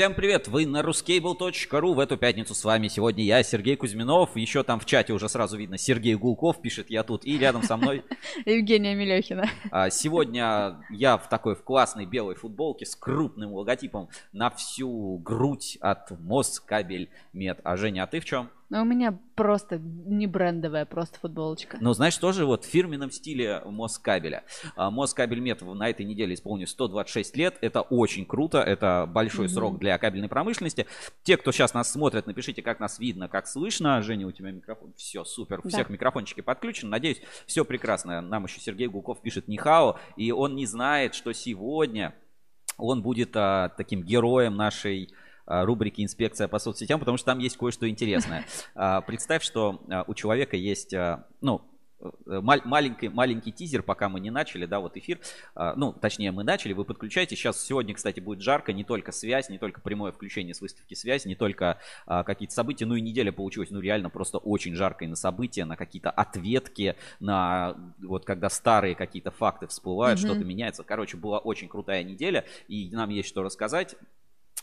Всем привет! Вы на ruscable.ru. В эту пятницу с вами сегодня я, Сергей Кузьминов. Еще там в чате уже сразу видно Сергей Гулков пишет «Я тут». И рядом со мной... Евгения Мелехина. А, сегодня я в такой в классной белой футболке с крупным логотипом на всю грудь от Москабель Мед. А Женя, а ты в чем? Ну, у меня просто не брендовая, просто футболочка. Ну, знаешь, тоже вот в фирменном стиле Москабеля. А, Москабель Мед на этой неделе исполнил 126 лет. Это очень круто, это большой mm-hmm. срок для кабельной промышленности. Те, кто сейчас нас смотрит, напишите, как нас видно, как слышно. Женя, у тебя микрофон. Все, супер. У да. всех микрофончики подключены. Надеюсь, все прекрасно. Нам еще Сергей Гулков пишет Нихао. И он не знает, что сегодня он будет а, таким героем нашей а, рубрики «Инспекция по соцсетям», потому что там есть кое-что интересное. А, представь, что а, у человека есть, ну, Э, маленький, маленький тизер, пока мы не начали, да, вот эфир. А, ну, точнее, мы начали, вы подключаете. Сейчас сегодня, кстати, будет жарко, не только связь, не только прямое включение с выставки связь, не только а, какие-то события. Ну и неделя получилась, ну реально просто очень жарко и на события, на какие-то ответки, на вот когда старые какие-то факты всплывают, mm-hmm. что-то меняется. Короче, была очень крутая неделя, и нам есть что рассказать.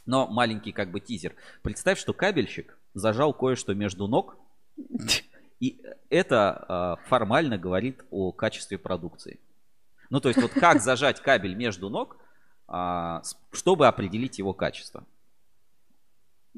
Но маленький как бы тизер. Представь, что кабельщик зажал кое-что между ног И это э, формально говорит о качестве продукции. Ну, то есть, вот как зажать кабель между ног, э, чтобы определить его качество.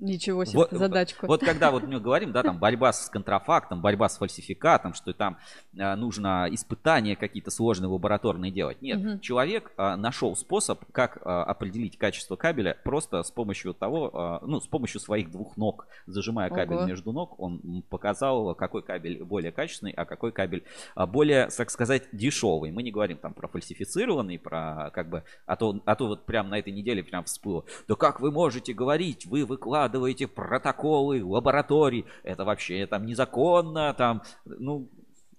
Ничего себе, вот, задачку. Вот когда вот мы говорим, да, там борьба с контрафактом, борьба с фальсификатом, что там э, нужно испытания какие-то сложные лабораторные делать. Нет, угу. человек э, нашел способ, как э, определить качество кабеля просто с помощью того, э, ну, с помощью своих двух ног, зажимая кабель Ого. между ног, он показал, какой кабель более качественный, а какой кабель э, более, так сказать, дешевый. Мы не говорим там про фальсифицированный, про как бы, а то, а то вот прям на этой неделе прям всплыло. Да как вы можете говорить, вы выкладываете выкладываете протоколы лабораторий, это вообще там незаконно, там, ну,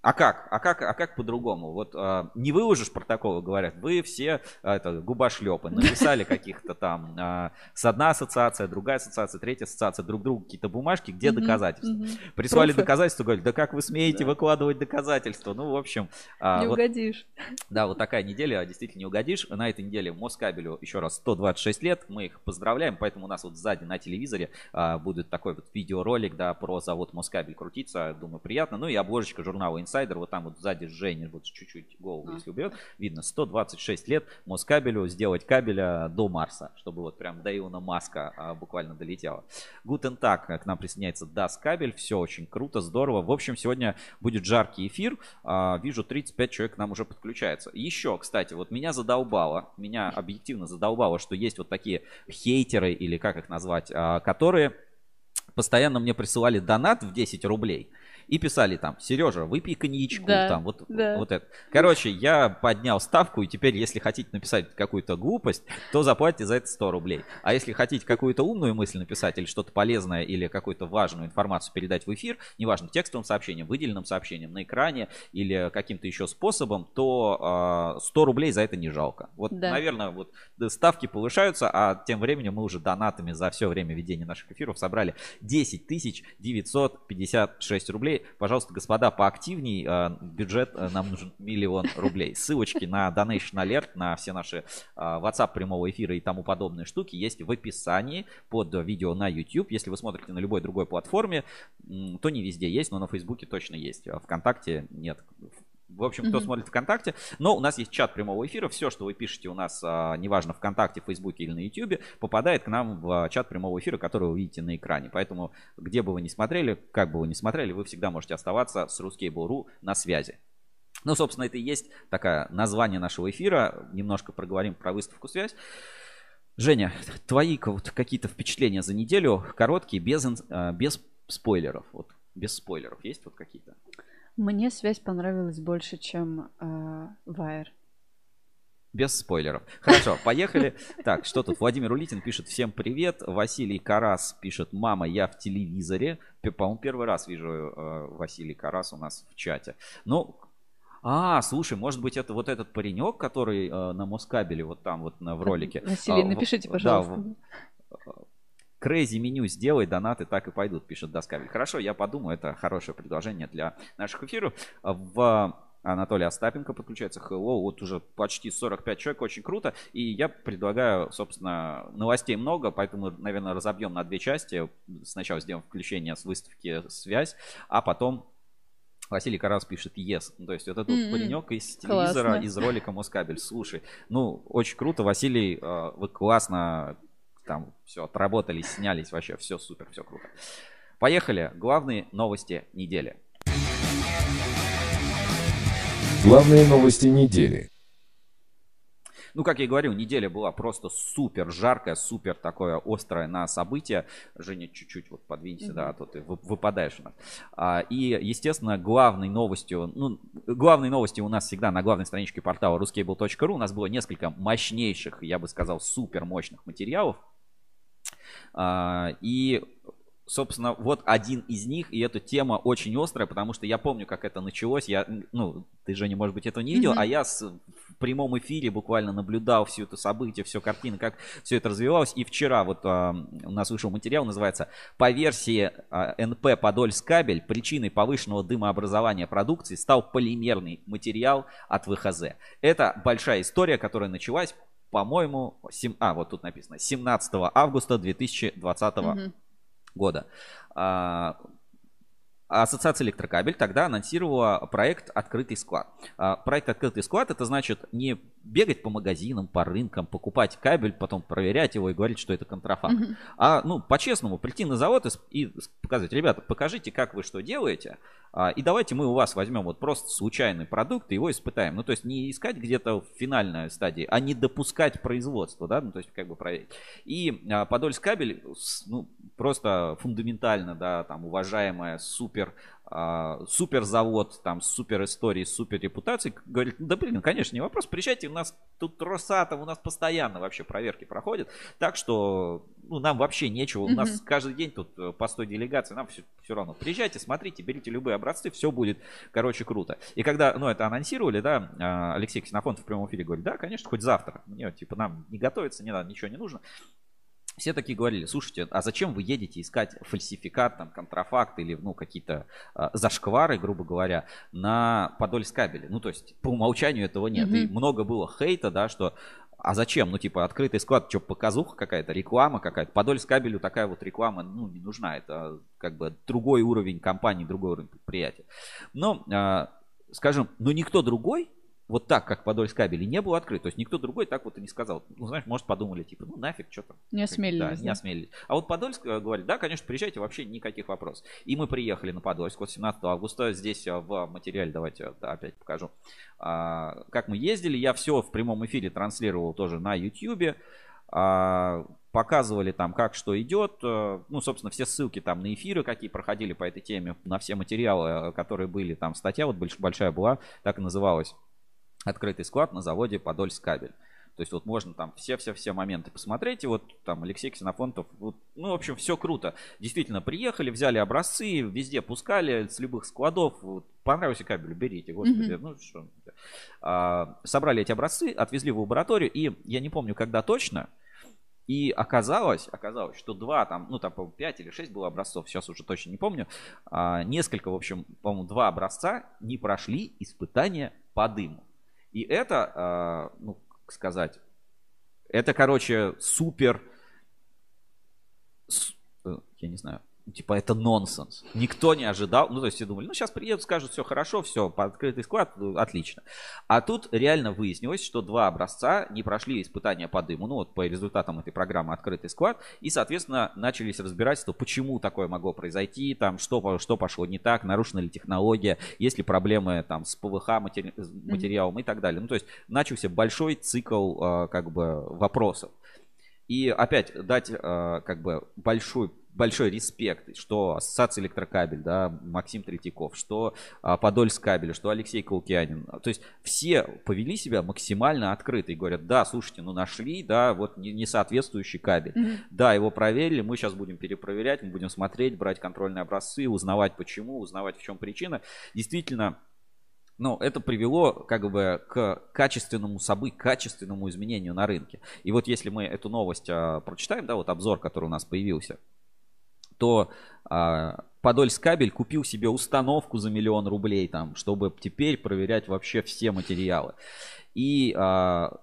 а как? А как, а как по-другому? Вот а, не выложишь протоколы, говорят, вы все а, это, губошлепы, написали каких-то там а, с одна ассоциация, другая ассоциация, третья ассоциация, друг другу какие-то бумажки, где доказательства? Прислали доказательства, говорят, да как вы смеете выкладывать доказательства? Ну, в общем... А, не угодишь. Да, вот такая неделя, действительно не угодишь. На этой неделе Москабелю еще раз 126 лет, мы их поздравляем, поэтому у нас вот сзади на телевизоре будет такой вот видеоролик, да, про завод Москабель крутиться, думаю, приятно. Ну и обложечка журнала инсайдер, вот там вот сзади Женя, вот чуть-чуть голову, а. если убьет, видно 126 лет Москабелю сделать кабеля до Марса, чтобы вот прям до Илона Маска а, буквально долетело. Гутен так, к нам присоединяется Das кабель, все очень круто, здорово. В общем, сегодня будет жаркий эфир, а, вижу 35 человек к нам уже подключается. Еще, кстати, вот меня задолбало, меня объективно задолбало, что есть вот такие хейтеры или как их назвать, а, которые постоянно мне присылали донат в 10 рублей и писали там, Сережа, выпей коньячку, да, там, вот, да. вот это. Короче, я поднял ставку, и теперь, если хотите написать какую-то глупость, то заплатите за это 100 рублей. А если хотите какую-то умную мысль написать, или что-то полезное, или какую-то важную информацию передать в эфир, неважно, текстовым сообщением, выделенным сообщением на экране, или каким-то еще способом, то э, 100 рублей за это не жалко. Вот, да. наверное, вот ставки повышаются, а тем временем мы уже донатами за все время ведения наших эфиров собрали 10 956 рублей пожалуйста, господа, поактивней. А, бюджет э, нам нужен миллион рублей. Ссылочки на Donation Alert, на все наши а, WhatsApp прямого эфира и тому подобные штуки есть в описании под видео на YouTube. Если вы смотрите на любой другой платформе, то не везде есть, но на Фейсбуке точно есть. А ВКонтакте нет. В общем, кто mm-hmm. смотрит ВКонтакте. Но у нас есть чат прямого эфира. Все, что вы пишете у нас, а, неважно, ВКонтакте, Фейсбуке или на Ютубе, попадает к нам в чат прямого эфира, который вы видите на экране. Поэтому, где бы вы ни смотрели, как бы вы ни смотрели, вы всегда можете оставаться с Ruskable.ru на связи. Ну, собственно, это и есть такое название нашего эфира. Немножко проговорим про выставку «Связь». Женя, твои какие-то впечатления за неделю, короткие, без, а, без спойлеров. Вот без спойлеров есть вот какие-то? Мне связь понравилась больше, чем э, Wire. Без спойлеров. Хорошо, поехали. Так, что тут? Владимир Улитин пишет всем привет. Василий Карас пишет, мама, я в телевизоре. По-моему, первый раз вижу э, Василий Карас у нас в чате. Ну, а, слушай, может быть, это вот этот паренек, который э, на Москабеле, вот там вот на, в ролике. Василий, а, напишите, пожалуйста. Да, Crazy меню сделай, донаты так и пойдут, пишет Доскабель. Хорошо, я подумаю, это хорошее предложение для наших эфиров. В Анатолий Остапенко подключается. Hello, вот уже почти 45 человек, очень круто. И я предлагаю, собственно, новостей много, поэтому, наверное, разобьем на две части. Сначала сделаем включение с выставки «Связь», а потом Василий Карас пишет yes. Ну, то есть вот этот mm-hmm. паренек из телевизора, классно. из ролика Москабель. Слушай, ну, очень круто. Василий, э, вы классно там все отработали, снялись. Вообще все супер, все круто. Поехали. Главные новости недели. Главные новости недели. Ну, как я и говорил, неделя была просто супер жаркая, супер такое острое на события. Женя, чуть-чуть вот подвинься, mm-hmm. да, а то ты выпадаешь у нас. А, и, естественно, главной новостью, ну, главной новостью у нас всегда на главной страничке портала ruscable.ru у нас было несколько мощнейших, я бы сказал, супер мощных материалов. А, и собственно, вот один из них, и эта тема очень острая, потому что я помню, как это началось. Я, ну, ты, Женя, может быть, этого не видел, mm-hmm. а я с, в прямом эфире буквально наблюдал всю это событие, все картины, как все это развивалось. И вчера вот а, у нас вышел материал, называется «По версии а, НП Подольскабель причиной повышенного дымообразования продукции стал полимерный материал от ВХЗ». Это большая история, которая началась по-моему, 7, а, вот тут написано, 17 августа 2020 mm-hmm года. А, Ассоциация электрокабель тогда анонсировала проект «Открытый склад». А, проект «Открытый склад» это значит не бегать по магазинам, по рынкам, покупать кабель, потом проверять его и говорить, что это контрафакт. Mm-hmm. А, ну, по-честному, прийти на завод и, и показать, ребята, покажите, как вы что делаете, а, и давайте мы у вас возьмем вот просто случайный продукт и его испытаем. Ну, то есть не искать где-то в финальной стадии, а не допускать производство, да, ну, то есть как бы проверить. И а, Подольск кабель, ну, просто фундаментально, да, там, уважаемая супер а, суперзавод, там, супер истории, супер репутацией, говорит, да блин, конечно, не вопрос, приезжайте, у нас тут Росатом, у нас постоянно вообще проверки проходят, так что, ну, нам вообще нечего, у нас каждый день тут э, по 100 делегаций, нам все, все равно, приезжайте, смотрите, берите любые образцы, все будет, короче, круто. И когда, ну, это анонсировали, да, а, Алексей Ксенофонтов в прямом эфире говорит, да, конечно, хоть завтра, мне, типа, нам не готовиться, не надо, ничего не нужно, все такие говорили, слушайте, а зачем вы едете искать фальсификат, там, контрафакт или, ну, какие-то э, зашквары, грубо говоря, на Подольскабеле? Ну, то есть, по умолчанию этого нет. Mm-hmm. И много было хейта, да, что а зачем? Ну, типа, открытый склад, что, показуха какая-то, реклама какая-то. Подольскабелю такая вот реклама, ну, не нужна. Это как бы другой уровень компании, другой уровень предприятия. Но, э, скажем, ну, никто другой вот так, как Подольск кабели, не был открыт. То есть никто другой так вот и не сказал. Ну, знаешь, может, подумали, типа, ну нафиг, что там. Не осмелились. Да, да, не осмелились. А вот Подольск э, говорит, да, конечно, приезжайте, вообще никаких вопросов. И мы приехали на Подольск вот 17 августа. Здесь э, в материале, давайте да, опять покажу. А, как мы ездили, я все в прямом эфире транслировал тоже на YouTube. А, показывали там, как что идет. Э, ну, собственно, все ссылки там на эфиры, какие проходили по этой теме, на все материалы, которые были. Там статья вот большая была, так и называлась открытый склад на заводе Подольск кабель. То есть вот можно там все-все-все моменты посмотреть. И вот там Алексей Ксенофонтов, вот, ну, в общем, все круто. Действительно, приехали, взяли образцы, везде пускали с любых складов. Вот, понравился кабель, берите, господи. Mm-hmm. Ну, что. А, собрали эти образцы, отвезли в лабораторию. И я не помню, когда точно, и оказалось, оказалось, что два там, ну там, по-моему, 5 или 6 было образцов, сейчас уже точно не помню. А, несколько, в общем, по-моему, два образца не прошли испытания по дыму. И это, а, ну, как сказать, это, короче, супер, э, я не знаю, типа, это нонсенс. Никто не ожидал. Ну, то есть все думали, ну, сейчас приедут, скажут, все хорошо, все, по открытый склад, ну, отлично. А тут реально выяснилось, что два образца не прошли испытания по дыму, ну, вот по результатам этой программы «Открытый склад», и, соответственно, начались разбирательства, почему такое могло произойти, там, что, что пошло не так, нарушена ли технология, есть ли проблемы там с ПВХ матери- материалом mm-hmm. и так далее. Ну, то есть начался большой цикл, э, как бы, вопросов. И опять дать э, как бы большой большой респект, что Ассоциация Электрокабель, да, Максим Третьяков, что а, Подольск кабель, что Алексей Каукианин. То есть все повели себя максимально открыто и говорят, да, слушайте, ну нашли, да, вот несоответствующий кабель. Mm-hmm. Да, его проверили, мы сейчас будем перепроверять, мы будем смотреть, брать контрольные образцы, узнавать почему, узнавать в чем причина. Действительно, но это привело как бы к качественному событию, качественному изменению на рынке. И вот если мы эту новость а, прочитаем, да, вот обзор, который у нас появился, то а, Подольскабель купил себе установку за миллион рублей, там, чтобы теперь проверять вообще все материалы. И а,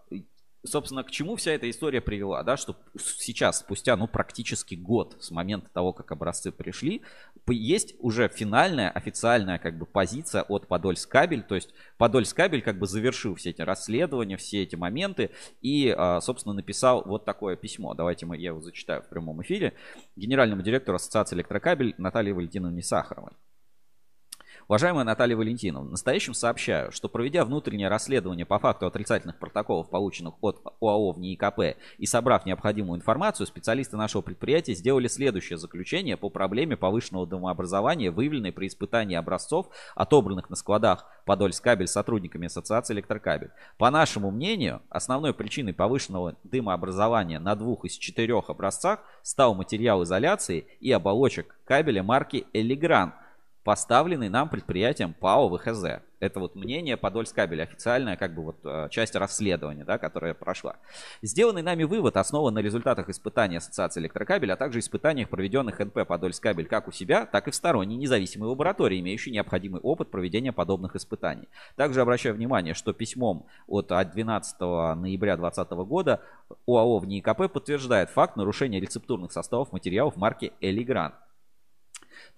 собственно, к чему вся эта история привела, да, что сейчас, спустя, ну, практически год с момента того, как образцы пришли, есть уже финальная, официальная, как бы, позиция от Подольскабель, то есть Подольскабель, как бы, завершил все эти расследования, все эти моменты и, а, собственно, написал вот такое письмо. Давайте мы, я его зачитаю в прямом эфире. Генеральному директору Ассоциации электрокабель Наталье Валентиновне Сахаровой. Уважаемая Наталья Валентиновна, настоящим сообщаю, что проведя внутреннее расследование по факту отрицательных протоколов, полученных от ОАО в НИИКП, и собрав необходимую информацию, специалисты нашего предприятия сделали следующее заключение по проблеме повышенного домообразования, выявленной при испытании образцов, отобранных на складах Подольскабель сотрудниками Ассоциации Электрокабель. По нашему мнению, основной причиной повышенного дымообразования на двух из четырех образцах стал материал изоляции и оболочек кабеля марки Элигран – поставленный нам предприятием ПАО ВХЗ. Это вот мнение Подольскабеля, официальная как бы вот э, часть расследования, да, которая прошла. Сделанный нами вывод основан на результатах испытаний Ассоциации электрокабеля, а также испытаниях, проведенных НП Подольскабель как у себя, так и в сторонней независимой лаборатории, имеющей необходимый опыт проведения подобных испытаний. Также обращаю внимание, что письмом от 12 ноября 2020 года ОАО в НИИКП подтверждает факт нарушения рецептурных составов материалов марки Элигран.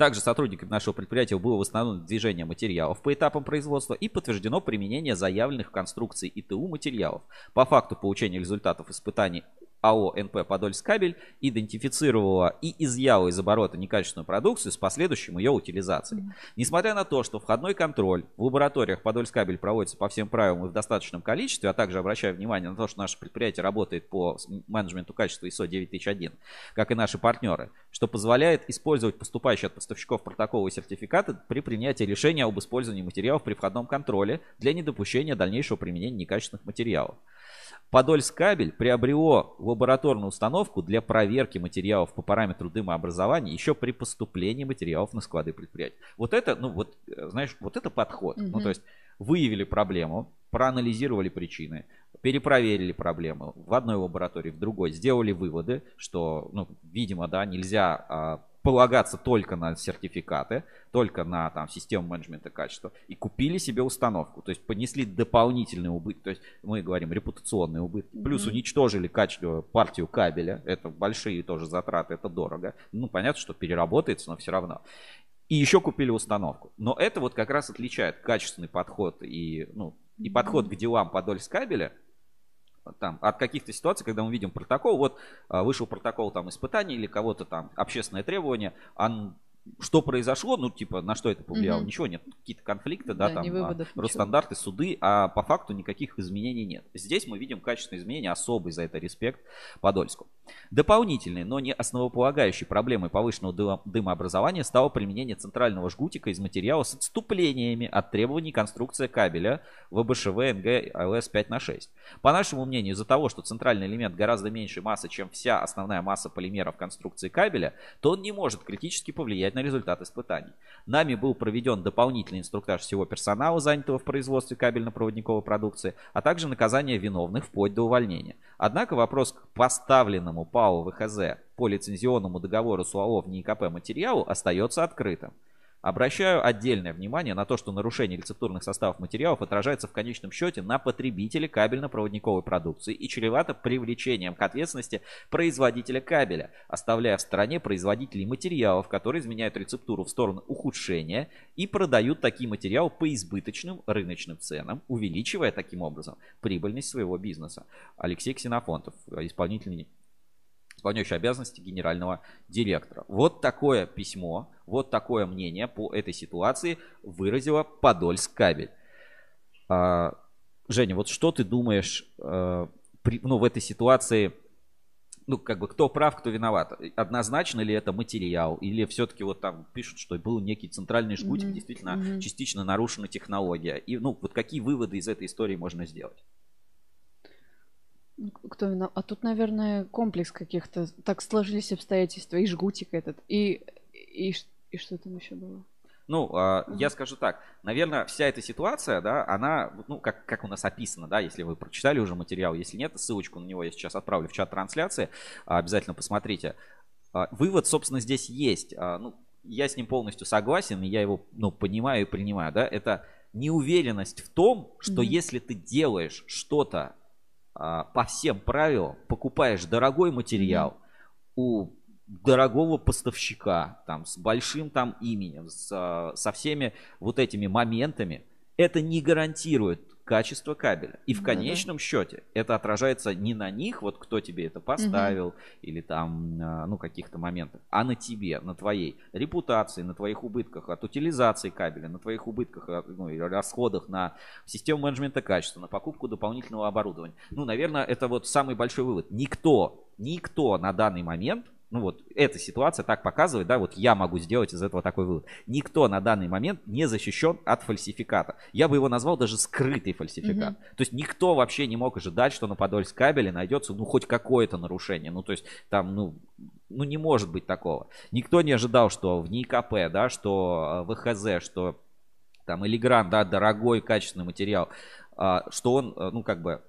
Также сотрудниками нашего предприятия было восстановлено движение материалов по этапам производства и подтверждено применение заявленных конструкций ИТУ материалов. По факту получения результатов испытаний АО НП «Подольскабель» идентифицировала и изъяла из оборота некачественную продукцию с последующим ее утилизацией. Несмотря на то, что входной контроль в лабораториях «Подольскабель» проводится по всем правилам и в достаточном количестве, а также обращаю внимание на то, что наше предприятие работает по менеджменту качества ISO 9001, как и наши партнеры, что позволяет использовать поступающие от поставщиков протоколы и сертификаты при принятии решения об использовании материалов при входном контроле для недопущения дальнейшего применения некачественных материалов. Подольскабель приобрело лабораторную установку для проверки материалов по параметру дымообразования еще при поступлении материалов на склады предприятия. Вот это, ну вот, э, знаешь, вот это подход. Угу. Ну то есть выявили проблему, проанализировали причины, перепроверили проблему в одной лаборатории, в другой, сделали выводы, что, ну, видимо, да, нельзя а, полагаться только на сертификаты, только на там, систему менеджмента качества и купили себе установку. То есть понесли дополнительный убыток. То есть мы говорим репутационные убытки. Плюс mm-hmm. уничтожили качество, партию кабеля. Это большие тоже затраты, это дорого. Ну, понятно, что переработается, но все равно. И еще купили установку. Но это вот как раз отличает качественный подход и, ну, и подход к делам Подольскабеля там, от каких-то ситуаций, когда мы видим протокол, вот а, вышел протокол там испытаний или кого-то там общественное требование, он что произошло, ну, типа, на что это повлияло? Угу. Ничего нет. Какие-то конфликты, да, да там, выводов, а, Росстандарты, суды, а по факту никаких изменений нет. Здесь мы видим качественные изменения, особый за это респект Подольску. Дополнительной, но не основополагающей проблемой повышенного дымообразования стало применение центрального жгутика из материала с отступлениями от требований конструкции кабеля ВБШВ НГ ЛС 5 на 6. По нашему мнению, из-за того, что центральный элемент гораздо меньше массы, чем вся основная масса полимеров конструкции кабеля, то он не может критически повлиять на результат испытаний. Нами был проведен дополнительный инструктаж всего персонала, занятого в производстве кабельно-проводниковой продукции, а также наказание виновных вплоть до увольнения. Однако вопрос к поставленному ПАО ВХЗ по лицензионному договору с УАО в НИИКП материалу остается открытым. Обращаю отдельное внимание на то, что нарушение рецептурных составов материалов отражается в конечном счете на потребителе кабельно-проводниковой продукции и чревато привлечением к ответственности производителя кабеля, оставляя в стороне производителей материалов, которые изменяют рецептуру в сторону ухудшения и продают такие материалы по избыточным рыночным ценам, увеличивая таким образом прибыльность своего бизнеса. Алексей Ксенофонтов, исполнительный исполняющий обязанности генерального директора. Вот такое письмо, вот такое мнение по этой ситуации выразила Подольск кабель. А, Женя, вот что ты думаешь а, при, ну, в этой ситуации, ну, как бы, кто прав, кто виноват? Однозначно ли это материал? Или все-таки вот там пишут, что был некий центральный жгутик, mm-hmm. действительно mm-hmm. частично нарушена технология? И, ну, вот какие выводы из этой истории можно сделать? Кто виноват? А тут, наверное, комплекс каких-то. Так сложились обстоятельства. И жгутик этот, и, и, и что там еще было? Ну, э, угу. я скажу так, наверное, вся эта ситуация, да, она, ну, как, как у нас описано, да, если вы прочитали уже материал, если нет, ссылочку на него я сейчас отправлю в чат трансляции, обязательно посмотрите. А, вывод, собственно, здесь есть. А, ну, я с ним полностью согласен, и я его ну, понимаю и принимаю. Да? Это неуверенность в том, что mm-hmm. если ты делаешь что-то а, по всем правилам, покупаешь дорогой материал у дорогого поставщика, там, с большим там именем, с, со всеми вот этими моментами, это не гарантирует качество кабеля. И в конечном да, счете это отражается не на них, вот кто тебе это поставил, угу. или там, а, ну, каких-то моментах, а на тебе, на твоей репутации, на твоих убытках от утилизации кабеля, на твоих убытках, ну, и расходах на систему менеджмента качества, на покупку дополнительного оборудования. Ну, наверное, это вот самый большой вывод. Никто, никто на данный момент ну вот эта ситуация так показывает, да, вот я могу сделать из этого такой вывод. Никто на данный момент не защищен от фальсификата. Я бы его назвал даже скрытый фальсификат. Mm-hmm. То есть никто вообще не мог ожидать, что на Подольск кабеле найдется, ну, хоть какое-то нарушение. Ну, то есть там, ну, ну, не может быть такого. Никто не ожидал, что в НИКП, да, что в ХЗ, что там Элигран, да, дорогой, качественный материал, а, что он, э, ну, как бы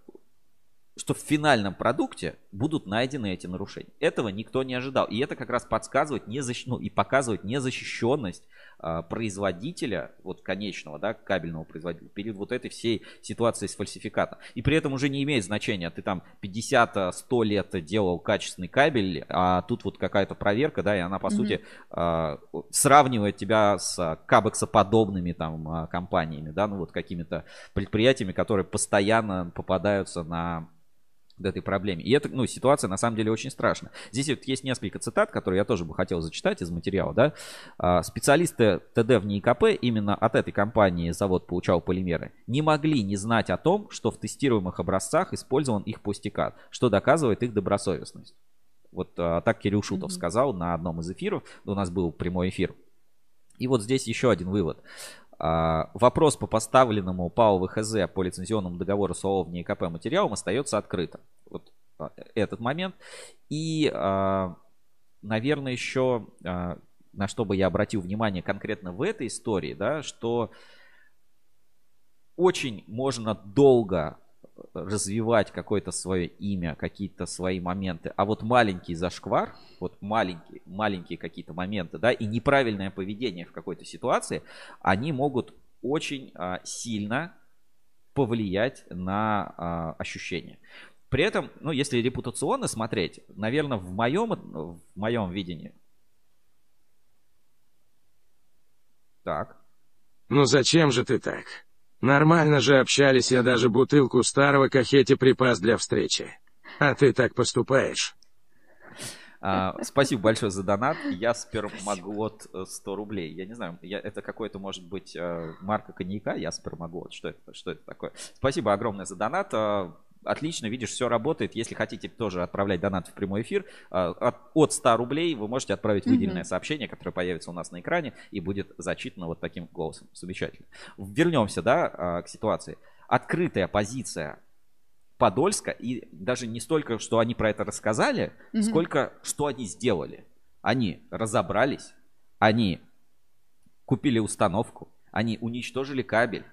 что в финальном продукте будут найдены эти нарушения. Этого никто не ожидал. И это как раз подсказывает незащ... ну, и показывает незащищенность а, производителя, вот конечного, да, кабельного производителя, перед вот этой всей ситуацией с фальсификатом. И при этом уже не имеет значения, ты там 50-100 лет делал качественный кабель, а тут вот какая-то проверка, да, и она, по mm-hmm. сути, а, сравнивает тебя с кабексоподобными там а, компаниями, да, ну вот какими-то предприятиями, которые постоянно попадаются на этой проблеме. И эта ну, ситуация на самом деле очень страшная. Здесь вот есть несколько цитат, которые я тоже бы хотел зачитать из материала. Да? А, специалисты ТД в НИКП именно от этой компании завод получал полимеры. Не могли не знать о том, что в тестируемых образцах использован их пустикат, что доказывает их добросовестность. Вот а, так Кирилл Шутов mm-hmm. сказал на одном из эфиров. У нас был прямой эфир. И вот здесь еще один вывод. А, вопрос по поставленному ПАО ВХЗ по лицензионному договору с ООО в НИКП материалам остается открытым. Вот а, этот момент. И, а, наверное, еще на что бы я обратил внимание конкретно в этой истории, да, что очень можно долго развивать какое-то свое имя, какие-то свои моменты. А вот маленький зашквар, вот маленькие, маленькие какие-то моменты, да, и неправильное поведение в какой-то ситуации, они могут очень а, сильно повлиять на а, ощущения. При этом, ну, если репутационно смотреть, наверное, в моем, в моем видении. Так. Ну зачем же ты так? Нормально же общались, я даже бутылку старого кахети припас для встречи. А ты так поступаешь. А, спасибо большое за донат. Я спермоглот 100 рублей. Я не знаю, я, это какой-то может быть э, марка коньяка. Я спермоглот. Что это, что это такое? Спасибо огромное за донат. Отлично, видишь, все работает. Если хотите тоже отправлять донат в прямой эфир, а, от, от 100 рублей вы можете отправить выделенное mm-hmm. сообщение, которое появится у нас на экране и будет зачитано вот таким голосом. Замечательно. Вернемся, да, а, к ситуации. Открытая позиция Подольска, и даже не столько, что они про это рассказали, mm-hmm. сколько, что они сделали. Они разобрались, они купили установку, они уничтожили кабель,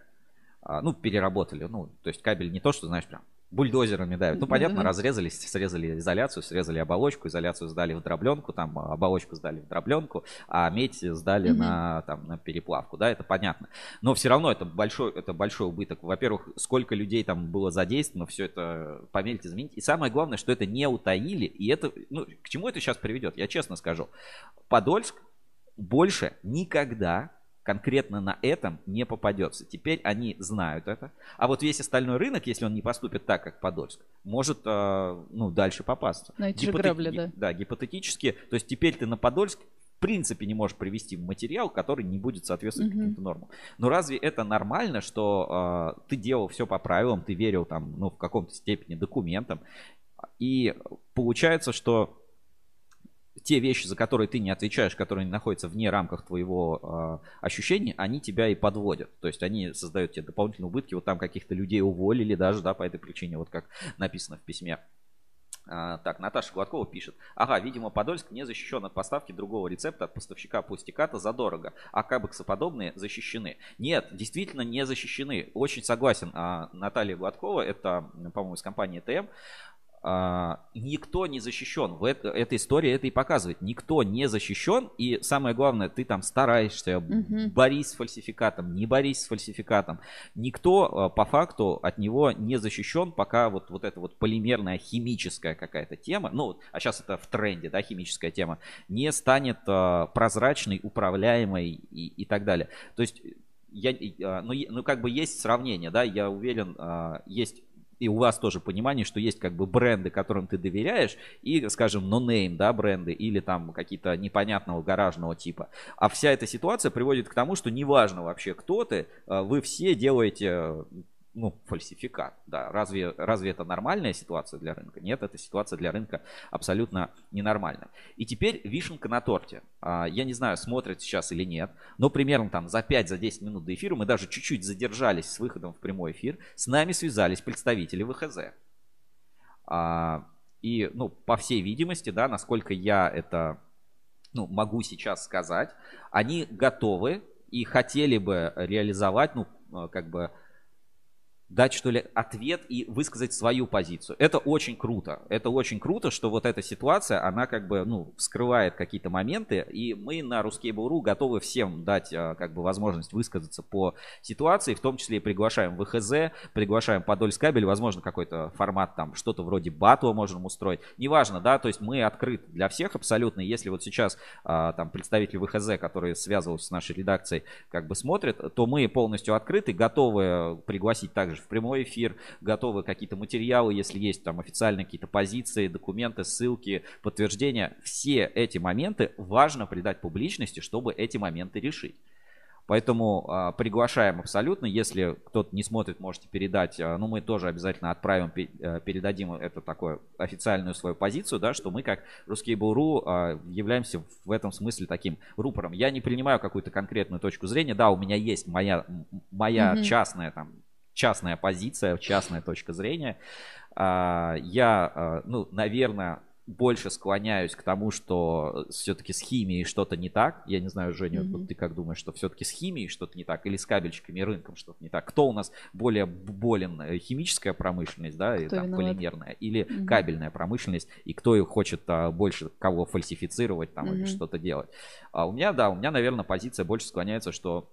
а, ну, переработали, ну, то есть кабель не то, что, знаешь, прям бульдозерами давят. Ну, понятно, разрезались, срезали изоляцию, срезали оболочку, изоляцию сдали в дробленку, там оболочку сдали в дробленку, а медь сдали mm-hmm. на, там, на переплавку, да, это понятно. Но все равно это большой, это большой убыток. Во-первых, сколько людей там было задействовано, все это померить, изменить. И самое главное, что это не утаили, и это, ну, к чему это сейчас приведет, я честно скажу. Подольск больше никогда конкретно на этом не попадется. Теперь они знают это. А вот весь остальной рынок, если он не поступит так, как Подольск, может э, ну, дальше попасться. На эти Гипотет... грабли, да. Да, гипотетически. То есть теперь ты на Подольск в принципе не можешь привести материал, который не будет соответствовать mm-hmm. каким-то нормам. Но разве это нормально, что э, ты делал все по правилам, ты верил там, ну, в каком-то степени документам, и получается, что те вещи, за которые ты не отвечаешь, которые находятся вне рамках твоего э, ощущения, они тебя и подводят. То есть они создают тебе дополнительные убытки. Вот там каких-то людей уволили даже, да, по этой причине, вот как написано в письме. А, так, Наташа Гладкова пишет. Ага, видимо, Подольск не защищен от поставки другого рецепта от поставщика пустиката задорого, а кабексоподобные защищены. Нет, действительно не защищены. Очень согласен. А, Наталья Гладкова, это, по-моему, из компании ТМ, а, никто не защищен. В это, эта история это и показывает. Никто не защищен. И самое главное, ты там стараешься, Мгм. борись с фальсификатом, не борись с фальсификатом. Никто а, по факту от него не защищен, пока вот, вот эта вот полимерная химическая какая-то тема, ну, вот, а сейчас это в тренде, да, химическая тема, не станет а, прозрачной, управляемой и, и так далее. То есть я, а, ну, ну, как бы есть сравнение, да, я уверен, а, есть и у вас тоже понимание, что есть как бы бренды, которым ты доверяешь, и, скажем, no-name, да, бренды, или там какие-то непонятного гаражного типа. А вся эта ситуация приводит к тому, что неважно вообще, кто ты, а, вы все делаете, ну, фальсификат, да. Разве, разве это нормальная ситуация для рынка? Нет, эта ситуация для рынка абсолютно ненормальная. И теперь вишенка на торте. А, Я не знаю, смотрят сейчас или нет, но примерно там за 5-10 минут до эфира мы даже чуть-чуть задержались с выходом в прямой эфир. С нами связались представители ВХЗ. А, И, ну, по всей видимости, да, насколько я это ну, могу сейчас сказать, они готовы и хотели бы реализовать, ну, э, как бы дать, что ли, ответ и высказать свою позицию. Это очень круто. Это очень круто, что вот эта ситуация, она как бы, ну, вскрывает какие-то моменты, и мы на Ruskable.ru готовы всем дать, а, как бы, возможность высказаться по ситуации, в том числе и приглашаем ВХЗ, приглашаем Подольскабель, возможно, какой-то формат там, что-то вроде батла можем устроить. Неважно, да, то есть мы открыты для всех абсолютно. Если вот сейчас а, там представители ВХЗ, которые связываются с нашей редакцией, как бы смотрят, то мы полностью открыты, готовы пригласить также в прямой эфир, готовы какие-то материалы, если есть там официальные какие-то позиции, документы, ссылки, подтверждения. Все эти моменты важно придать публичности, чтобы эти моменты решить. Поэтому а, приглашаем абсолютно. Если кто-то не смотрит, можете передать. а, ну, мы тоже обязательно отправим, пе- э, передадим это такое официальную свою позицию, да, что мы как Ruskable.ru а, являемся в этом смысле таким рупором. Я не принимаю какую-то конкретную точку зрения. Да, у меня есть моя, моя Мгм. частная там частная позиция, частная точка зрения. А, Я, а, ну, наверное, больше склоняюсь к тому, что все-таки с химией что-то не так. Я не знаю, Женя, вот ты как думаешь, что все-таки с химией что-то не так? Или с кабельчиками и рынком что-то не так? Кто у нас более болен? Э, Химическая промышленность, да, и Кто там виноват? полимерная? Или Мгм. кабельная промышленность? И кто их хочет а, больше кого фальсифицировать там или Мгм. что-то делать? А у меня, да, у меня, наверное, позиция больше склоняется, что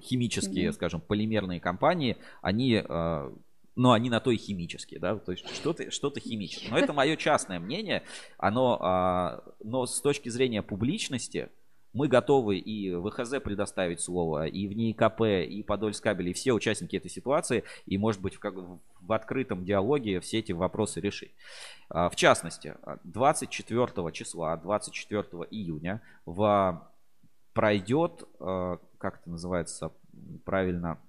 химические, Мгм. скажем, полимерные компании, они, а, ну, они на то и химические, да, то есть что-то что химическое. Но это мое частное мнение, оно, а, но с точки зрения публичности, мы готовы и ВХЗ предоставить слово, и в НИИКП, и Подольскабель, и все участники этой ситуации, и, может быть, в, как- в открытом диалоге все эти вопросы решить. А, В частности, 24 числа, 24 июня в пройдет, э, как это называется правильно,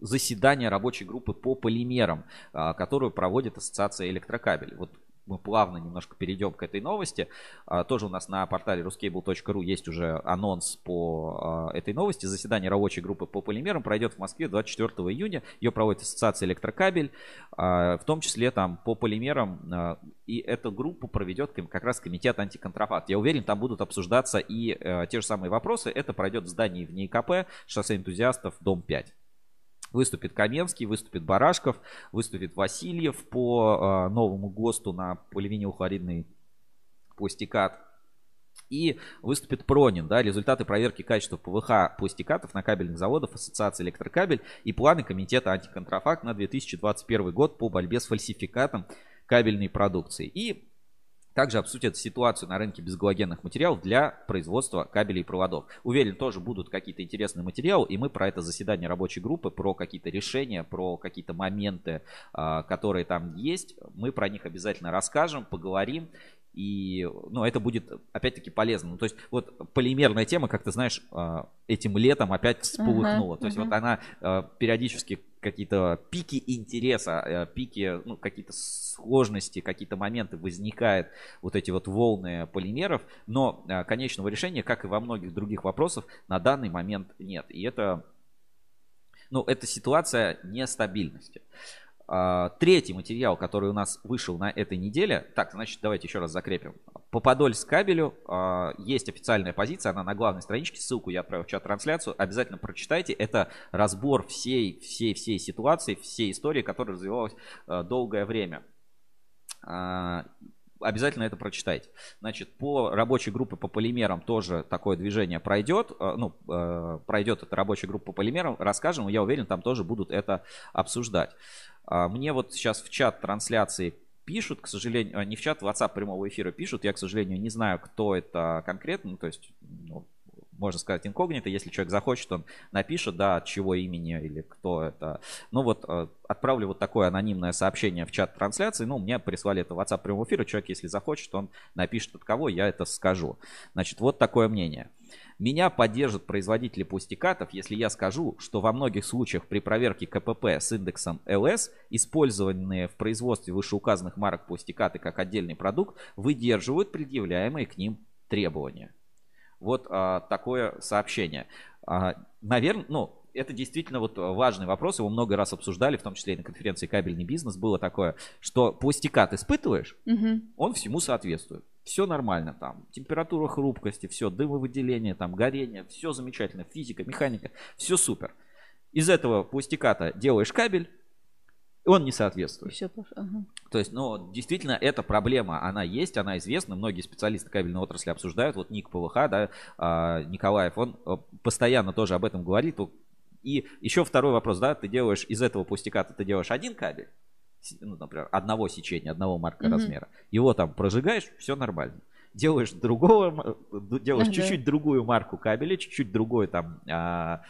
заседание рабочей группы по полимерам, а, которую проводит Ассоциация электрокабель. Вот мы плавно немножко перейдем к этой новости. А, Тоже у нас на портале ruscable.ru есть уже анонс по а, этой новости. Заседание рабочей группы по полимерам пройдет в Москве 24 июня. Ее проводит Ассоциация электрокабель, а, в том числе там по полимерам. И эту группу проведет как раз комитет антиконтрафакт. Я уверен, там будут обсуждаться и э, те же самые вопросы. Это пройдет в здании в НИИКП, шоссе энтузиастов, дом 5. Выступит Каменский, выступит Барашков, выступит Васильев по э, новому ГОСТу на поливинилхлоридный пластикат. И выступит Пронин, да, результаты проверки качества ПВХ пластикатов на кабельных заводах Ассоциации Электрокабель и планы Комитета антиконтрафакт на 2021 год по борьбе с фальсификатом кабельной продукции. И также обсудят ситуацию на рынке безгалогенных материалов для производства кабелей и проводов. Уверен, тоже будут какие-то интересные материалы, и мы про это заседание рабочей группы, про какие-то решения, про какие-то моменты, а, которые там есть, мы про них обязательно расскажем, поговорим. И, ну, это будет, опять-таки, полезно. Ну, то есть, вот полимерная тема, как ты знаешь, а, этим летом опять всполыхнула. Ага, то есть, ага. вот она а, периодически какие-то пики интереса, э, пики, ну, какие-то сложности, какие-то моменты возникают, вот эти вот волны полимеров, но э, конечного решения, как и во многих других вопросах, на данный момент нет. И это, ну, это ситуация нестабильности. А, третий материал, который у нас вышел на этой неделе. Так, значит, давайте еще раз закрепим. По Подольск кабелю а, есть официальная позиция, она на главной страничке. Ссылку я отправил в чат-трансляцию. Обязательно прочитайте. Это разбор всей, всей, всей ситуации, всей истории, которая развивалась а, долгое время обязательно это прочитайте. Значит, по рабочей группе по полимерам тоже такое движение пройдет. Ну, пройдет эта рабочая группа по полимерам. Расскажем, я уверен, там тоже будут это обсуждать. А, мне вот сейчас в чат трансляции пишут, к сожалению, а, не в чат, в WhatsApp прямого эфира пишут. Я, к сожалению, не знаю, кто это конкретно. То есть, ну, можно сказать, инкогнито. Если человек захочет, он напишет, да, от чего имени или кто это. Ну вот, а, отправлю вот такое анонимное сообщение в чат трансляции. Ну, мне прислали это в WhatsApp прямого эфира. Человек, если захочет, он напишет от кого, я это скажу. Значит, вот такое мнение. Меня поддержат производители пустикатов, если я скажу, что во многих случаях при проверке КПП с индексом ЛС, использованные в производстве вышеуказанных марок пустикаты как отдельный продукт, выдерживают предъявляемые к ним требования. Вот а, такое сообщение. А, наверное, ну, это действительно вот важный вопрос, его много раз обсуждали, в том числе и на конференции «Кабельный бизнес» было такое, что пластикат испытываешь, угу. он всему соответствует. Все нормально там, температура хрупкости, все, дымовыделение, там, горение, все замечательно, физика, механика, все супер. Из этого пластиката делаешь кабель, он не соответствует. Все ага. То есть, ну, действительно, эта проблема, она есть, она известна. Многие специалисты кабельной отрасли обсуждают. Вот Ник ПВХ, да, а, Николаев, он э, постоянно тоже об этом говорит. И еще второй вопрос, да, ты делаешь из этого пустяката, ты делаешь один кабель, ну, например, одного сечения, одного марка mm-hmm. размера, его там прожигаешь, все нормально. Делаешь другого, делаешь чуть-чуть другую марку кабеля, чуть-чуть другую там а,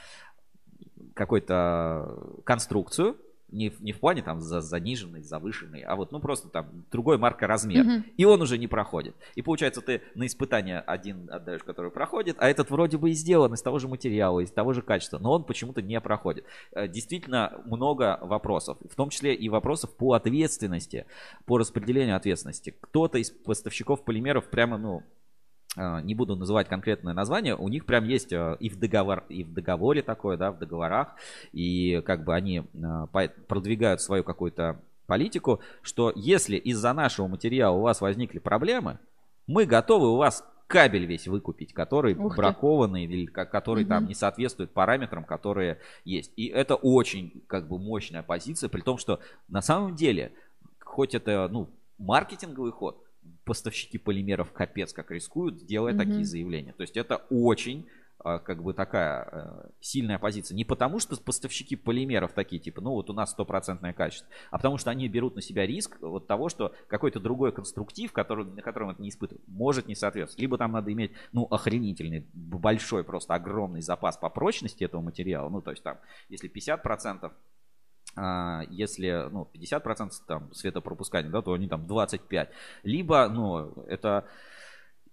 какую-то конструкцию, не, не в плане там за, заниженный, завышенный, а вот ну просто там другой марка размер. Угу. И он уже не проходит. И получается, ты на испытание один отдаешь, который проходит, а этот вроде бы и сделан из того же материала, из того же качества, но он почему-то не проходит. Э, действительно много вопросов, в том числе и вопросов по ответственности, по распределению ответственности. Кто-то из поставщиков полимеров прямо, ну, не буду называть конкретное название, у них прям есть а, и в, договор, и в договоре такое, да, в договорах, и как бы они а, продвигают свою какую-то политику, что если из-за нашего материала у вас возникли проблемы, мы готовы у вас кабель весь выкупить, который Ух бракованный или который угу. там не соответствует параметрам, которые есть. И это очень как бы мощная позиция, при том, что на самом деле, хоть это ну маркетинговый ход, поставщики полимеров капец как рискуют, делая mm-hmm. такие заявления. То есть это очень а, как бы такая э, сильная позиция. Не потому, что поставщики полимеров такие, типа, ну вот у нас стопроцентное качество, а потому что они берут на себя риск вот того, что какой-то другой конструктив, который, на котором это не испытывают, может не соответствовать. Либо там надо иметь, ну, охренительный, большой, просто огромный запас по прочности этого материала. Ну, то есть там, если 50% а, если ну, 50% там светопропускания, да, то они там 25. Либо, ну, это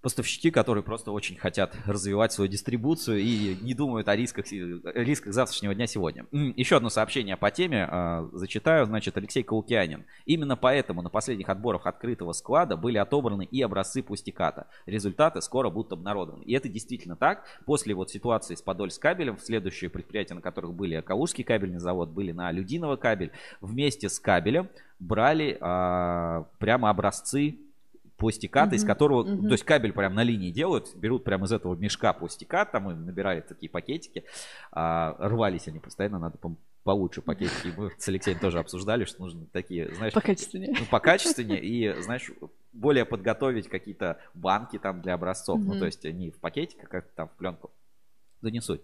поставщики, которые просто очень хотят развивать свою дистрибуцию и не думают о рисках, рисках завтрашнего дня сегодня. Еще одно сообщение по теме э, зачитаю. Значит, Алексей Каукянин. Именно поэтому на последних отборах открытого склада были отобраны и образцы пустиката. Результаты скоро будут обнародованы. И это действительно так. После вот ситуации с Подольск кабелем, следующие предприятия, на которых были Калужский кабельный завод, были на Людиново кабель, вместе с кабелем брали э, прямо образцы пластиката, mm-hmm. из которого, mm-hmm. то есть кабель прям на линии делают, берут прям из этого мешка пластикат, там и набирают такие пакетики, а, рвались они постоянно, надо по получше пакетики. Мы с Алексеем тоже обсуждали, что нужно такие, знаешь... Покачественнее. Ну, покачественнее и, знаешь, более подготовить какие-то банки там для образцов. Mm-hmm. Ну, то есть не в пакетиках, как там в пленку. Да не суть.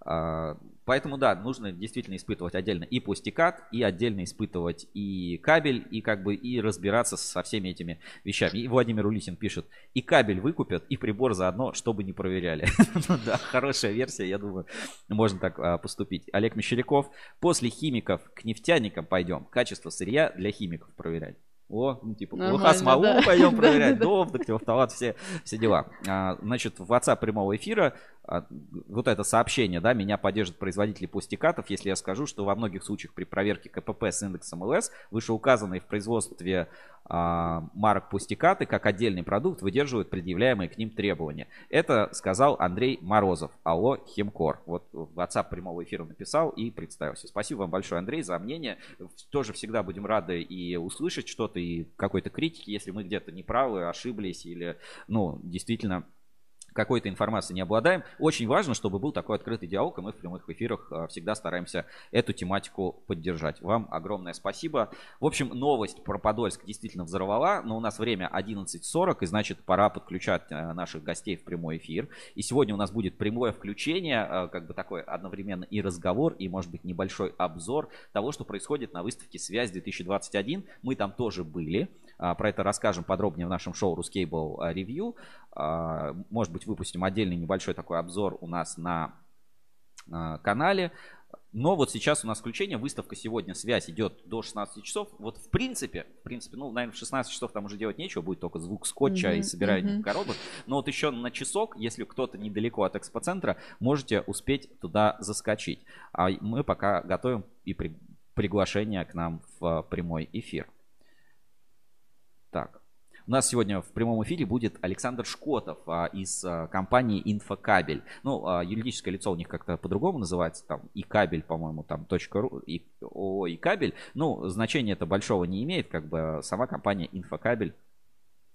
А, поэтому, да, нужно действительно испытывать отдельно и пластикат, и отдельно испытывать и кабель, и как бы и разбираться со всеми этими вещами. И Владимир Улисин пишет, и кабель выкупят, и прибор заодно, чтобы не проверяли. Ну да, хорошая версия, я думаю, можно так а, поступить. Олег Мещеряков, после химиков к нефтяникам пойдем. Качество сырья для химиков проверять. О, ну типа, плохо смолу да. пойдем проверять, дом, дактилофталат, все, все дела. А, значит, в WhatsApp прямого эфира вот это сообщение, да, меня поддержат производители пустикатов, если я скажу, что во многих случаях при проверке КПП с индексом ЛС вышеуказанные в производстве а, марок пустикаты как отдельный продукт выдерживают предъявляемые к ним требования. Это сказал Андрей Морозов, АО Химкор. Вот в WhatsApp прямого эфира написал и представился. Спасибо вам большое, Андрей, за мнение. Тоже всегда будем рады и услышать что-то, и какой-то критики, если мы где-то неправы, ошиблись или, ну, действительно какой-то информацией не обладаем. Очень важно, чтобы был такой открытый диалог, и мы в прямых эфирах а, всегда стараемся эту тематику поддержать. Вам огромное спасибо. В общем, новость про Подольск действительно взорвала, но у нас время 11.40, и значит пора подключать а, наших гостей в прямой эфир. И сегодня у нас будет прямое включение, а, как бы такой одновременно и разговор, и может быть небольшой обзор того, что происходит на выставке «Связь-2021». Мы там тоже были. Про это расскажем подробнее в нашем шоу «Рускейбл Ревью». Может быть, выпустим отдельный небольшой такой обзор у нас на канале. Но вот сейчас у нас включение, выставка сегодня, связь идет до 16 часов. Вот в принципе, в принципе, ну, наверное, в 16 часов там уже делать нечего, будет только звук скотча mm-hmm, и собирание mm-hmm. коробок. Но вот еще на часок, если кто-то недалеко от экспоцентра, можете успеть туда заскочить. А мы пока готовим и при... приглашение к нам в прямой эфир. Так, у нас сегодня в прямом эфире будет Александр Шкотов а, из а, компании Инфокабель. Ну, а, юридическое лицо у них как-то по-другому называется, там и кабель, по-моему, там .ру, и, о, и кабель. Ну, значения это большого не имеет, как бы сама компания Инфокабель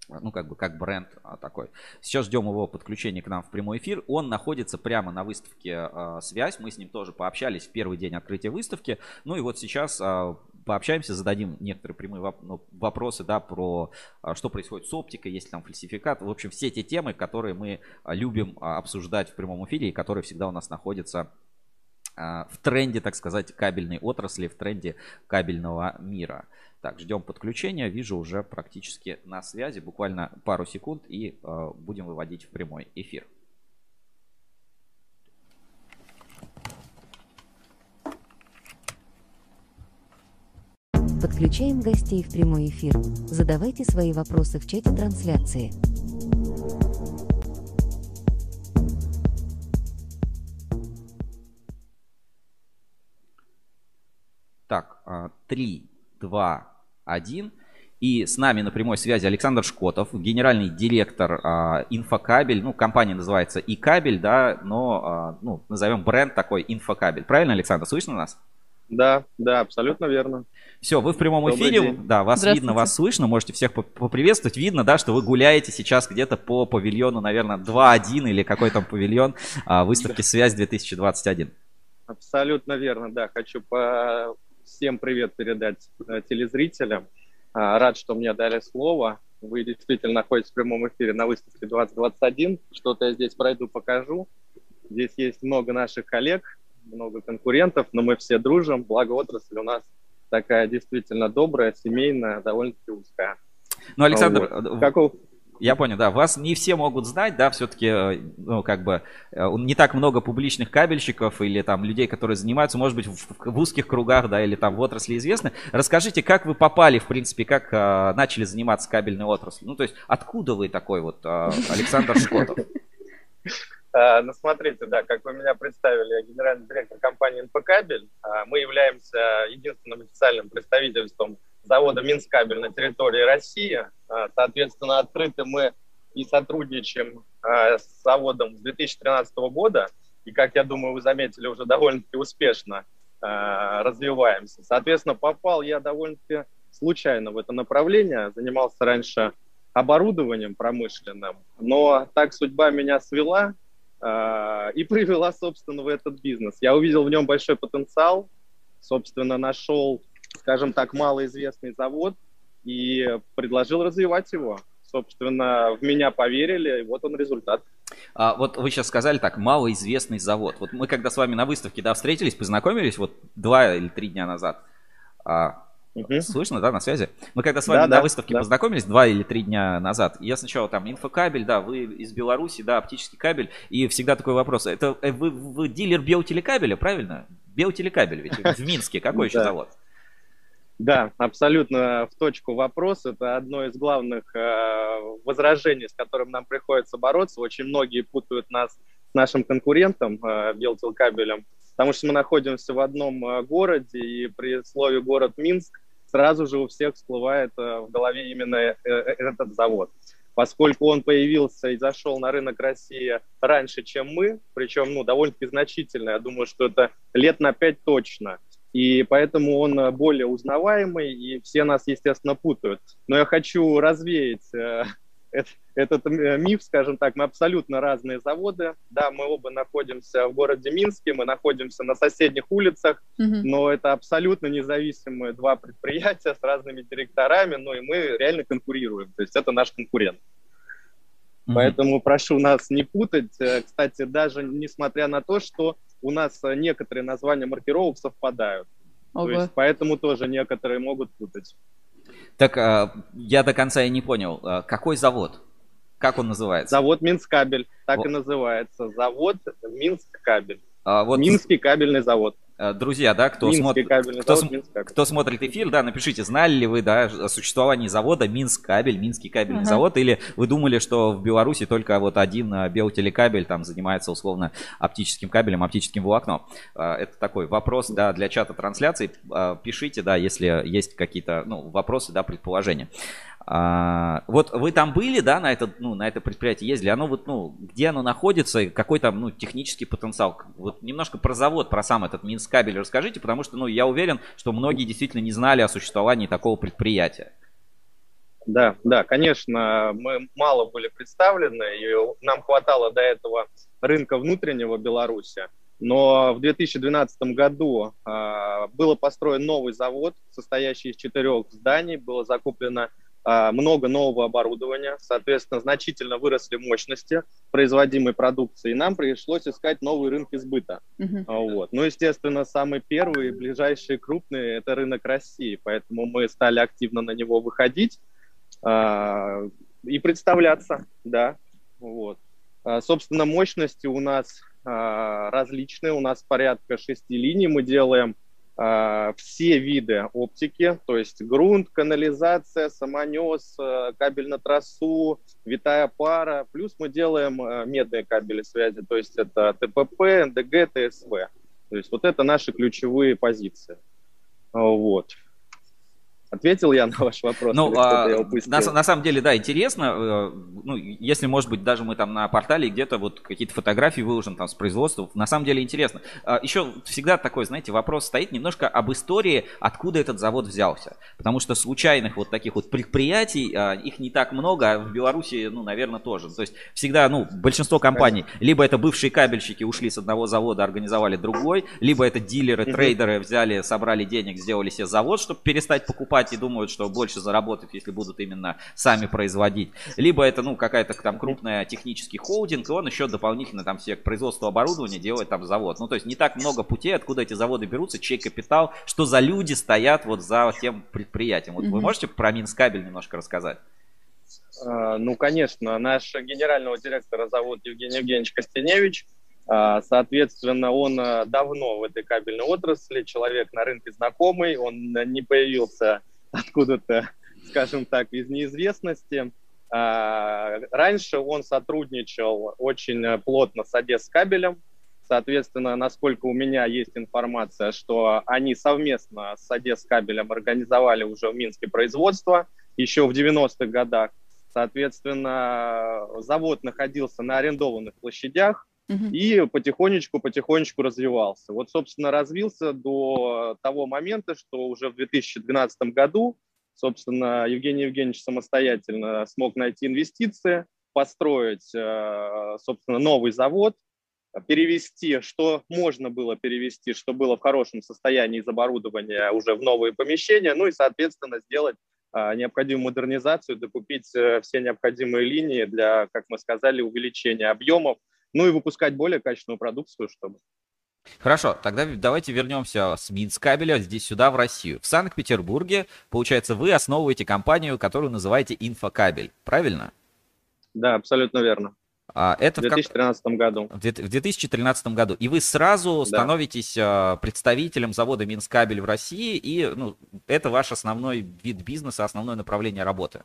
ну, как бы, как бренд такой. Сейчас ждем его подключения к нам в прямой эфир. Он находится прямо на выставке «Связь». Мы с ним тоже пообщались в первый день открытия выставки. Ну и вот сейчас пообщаемся, зададим некоторые прямые ну, вопросы, да, про а, что происходит с оптикой, есть ли там фальсификат. В общем, все те темы, которые мы а, любим а, обсуждать в прямом эфире и которые всегда у нас находятся в тренде, так сказать, кабельной отрасли, в тренде кабельного мира. Так, ждем подключения. Вижу уже практически на связи. Буквально пару секунд и э, будем выводить в прямой эфир. Подключаем гостей в прямой эфир. Задавайте свои вопросы в чате трансляции. Так, 3, 2, 1. И с нами на прямой связи Александр Шкотов, генеральный директор а, Инфокабель. Ну, компания называется и Кабель, да, но а, ну, назовем бренд такой Инфокабель. Правильно, Александр, слышно нас? Да, да, абсолютно верно. Все, вы в прямом Добрый эфире, день. да, вас видно, вас слышно, можете всех поприветствовать. Видно, да, что вы гуляете сейчас где-то по павильону, наверное, 2.1 или какой там павильон а, выставки «Связь 2021». Абсолютно верно, да. Хочу по всем привет передать э, телезрителям. А, рад, что мне дали слово. Вы действительно находитесь в прямом эфире на выставке 2021. Что-то я здесь пройду, покажу. Здесь есть много наших коллег, много конкурентов, но мы все дружим. Благо отрасль у нас такая действительно добрая, семейная, довольно-таки узкая. Ну, Александр, вот. как у... Я понял, да. Вас не все могут знать, да, все-таки, э, ну, как бы, э, не так много публичных кабельщиков или там людей, которые занимаются, может быть, в, в узких кругах, да, или там в отрасли известны. Расскажите, как вы попали, в принципе, как а, начали заниматься кабельной отраслью? Ну, то есть, откуда вы такой вот а, Александр Шкотов? А, ну, смотрите, да, как вы меня представили, я генеральный директор компании «Инфокабель». А, мы являемся единственным официальным представительством завода «Минскабель» на территории России. А, соответственно, открыты мы и сотрудничаем с заводом с 2013 года. И, как я думаю, вы заметили, уже довольно-таки успешно развиваемся. Соответственно, попал я довольно-таки случайно в это направление. Занимался раньше оборудованием промышленным, но так судьба меня свела, и привела, собственно, в этот бизнес. Я увидел в нем большой потенциал, собственно, нашел, скажем так, малоизвестный завод и предложил развивать его. Собственно, в меня поверили, и вот он результат. А, вот вы сейчас сказали так, малоизвестный завод. Вот мы когда с вами на выставке да, встретились, познакомились вот два или три дня назад. А, Угу. Слышно, да, на связи? Мы когда с вами да, на да, выставке да. познакомились два или три дня назад, я сначала там инфокабель, да, вы из Беларуси, да, оптический кабель, и всегда такой вопрос, это э, вы, вы дилер биотелекабеля, правильно? Биотелекабель ведь в Минске, какой еще завод? Да, абсолютно в точку вопрос. Это одно из главных э, возражений, с которым нам приходится бороться. Очень многие путают нас с нашим конкурентом э, Белтелкабелем, потому что мы находимся в одном э, городе, и при слове город Минск сразу же у всех всплывает э, в голове именно э, э, этот завод. Поскольку он появился и зашел на рынок России раньше, чем мы, причем ну, довольно-таки значительно, я думаю, что это лет на пять точно, и поэтому он более узнаваемый, и все нас, естественно, путают. Но я хочу развеять этот э, миф, скажем так, мы абсолютно разные заводы. Да, мы оба находимся в городе Минске, мы находимся на соседних улицах, mm-hmm. но это абсолютно независимые два предприятия с разными директорами, ну и мы реально конкурируем, то есть это наш конкурент. Поэтому прошу нас не путать. Э, кстати, даже несмотря на то, что у нас некоторые названия маркировок совпадают. То есть поэтому тоже некоторые могут путать. Так а, я до конца и не понял, а, какой завод? Как он называется? Завод Минскабель, так вот. и называется. Завод Минскабель. А, вот... Минский кабельный завод. Э, друзья, да, кто, смотр... кто, см... кто смотрит эфир, да, напишите, знали ли вы, да, о существовании завода Минск кабель, Минский кабельный uh-huh. завод, или вы думали, что в Беларуси только вот один э, биотелекабель там занимается условно оптическим кабелем, оптическим волокном. Э, это такой вопрос, да, для чата трансляции. Пишите, да, если есть какие-то, ну, вопросы, да, предположения. А, вот вы там были, да, на это, ну, на это предприятие ездили, оно вот, ну, где оно находится, какой там, ну, технический потенциал? Вот немножко про завод, про сам этот Минскабель расскажите, потому что, ну, я уверен, что многие действительно не знали о существовании такого предприятия. Да, да, конечно, мы мало были представлены, и нам хватало до этого рынка внутреннего Беларуси. Но в 2012 году э, было построен новый завод, состоящий из четырех зданий, было закуплено а, много нового оборудования, соответственно, значительно выросли мощности производимой продукции, и нам пришлось искать новые рынки сбыта. Uh-huh. Вот. Ну, естественно, самый первый, ближайший, крупный – это рынок России, поэтому мы стали активно на него выходить э, и представляться, да, вот. А, собственно, мощности у нас э, различные, у нас порядка шести линий мы делаем – а, все виды оптики, то есть грунт, канализация, самонес, э, кабель на трассу, витая пара, плюс мы делаем э, медные кабели связи, то есть это ТПП, НДГ, ТСВ. То есть вот это наши ключевые позиции. Вот. Ответил я на ваш вопрос? Ну, а, на, на самом деле, да, интересно. Э, ну, если, может быть, даже мы там на портале где-то вот какие-то фотографии выложим там с производства, на самом деле интересно. А, еще всегда такой, знаете, вопрос стоит немножко об истории, откуда этот завод взялся. Потому что случайных вот таких вот предприятий, а, их не так много, а в Беларуси, ну, наверное, тоже. То есть всегда, ну, большинство компаний, либо это бывшие кабельщики ушли с одного завода, организовали другой, либо это дилеры, трейдеры взяли, собрали денег, сделали себе завод, чтобы перестать покупать покупать и думают, что больше заработают, если будут именно сами производить. Либо это, ну, какая-то там крупная технический холдинг, и он еще дополнительно там все к производству оборудования делает там завод. Ну, то есть не так много путей, откуда эти заводы берутся, чей капитал, что за люди стоят вот за тем предприятием. Вот вы можете про Минскабель немножко рассказать? А, ну, конечно, наш генерального директора зовут Евгений Евгеньевич Костеневич. А, соответственно, он а, давно в этой кабельной отрасли, человек на рынке знакомый, он не появился откуда-то, скажем так, из неизвестности. А, раньше он сотрудничал очень плотно с Одесс кабелем, Соответственно, насколько у меня есть информация, что они совместно с Одесс кабелем организовали уже в Минске производство еще в 90-х годах. Соответственно, завод находился на арендованных площадях, и потихонечку-потихонечку развивался. Вот, собственно, развился до того момента, что уже в 2012 году, собственно, Евгений Евгеньевич самостоятельно смог найти инвестиции, построить, э, собственно, новый завод, перевести, что можно было перевести, что было в хорошем состоянии из оборудования уже в новые помещения, ну и, соответственно, сделать э, необходимую модернизацию, докупить э, все необходимые линии для, как мы сказали, увеличения объемов, ну и выпускать более качественную продукцию, чтобы Хорошо, тогда давайте вернемся с Минскабеля здесь сюда, в Россию. В Санкт-Петербурге, получается, вы основываете компанию, которую называете Инфокабель, правильно? Да, абсолютно верно. А, это в 2013 в как... году. В 2013 году. И вы сразу да. становитесь а, представителем завода Минскабель в России, и ну, это ваш основной вид бизнеса, основное направление работы.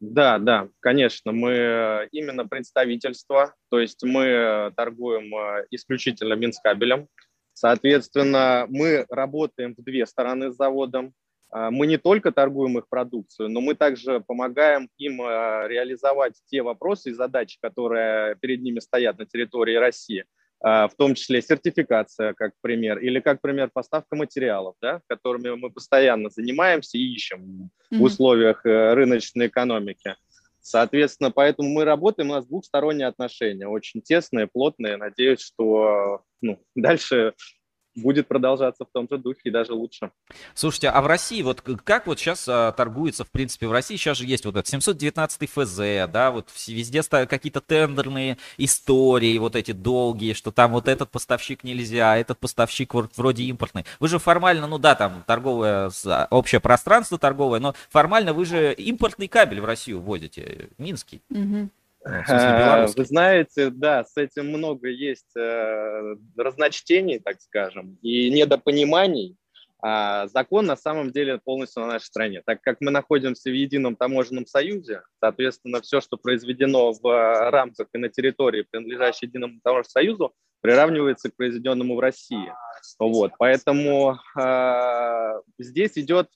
Да, да, конечно, мы именно представительство, то есть мы торгуем э, исключительно Минскабелем. Соответственно, мы работаем в две стороны с заводом. Мы не только торгуем их продукцию, но мы также помогаем им э, реализовать те вопросы и задачи, которые перед ними стоят на территории России, в том числе сертификация, как пример, или как пример поставка материалов, да, которыми мы постоянно занимаемся и ищем mm-hmm. в условиях э, рыночной экономики. Соответственно, поэтому мы работаем, у нас двухсторонние отношения, очень тесные, плотные. Надеюсь, что ну, дальше будет продолжаться в том же духе и даже лучше. Слушайте, а в России вот как вот сейчас а, торгуется, в принципе, в России сейчас же есть вот этот 719 ФЗ, да, вот везде какие-то тендерные истории, вот эти долгие, что там вот этот поставщик нельзя, этот поставщик вот вроде импортный. Вы же формально, ну да, там торговое, а, общее пространство торговое, но формально вы же импортный кабель в Россию вводите, минский. Угу. Э, вы знаете, да, с этим много есть э, разночтений, так скажем, и недопониманий. А закон на самом деле полностью на нашей стране. Так как мы находимся в едином таможенном союзе, соответственно, все, что произведено в рамках и на территории, принадлежащей единому таможенному союзу, приравнивается к произведенному в России. Вот, поэтому э, здесь идет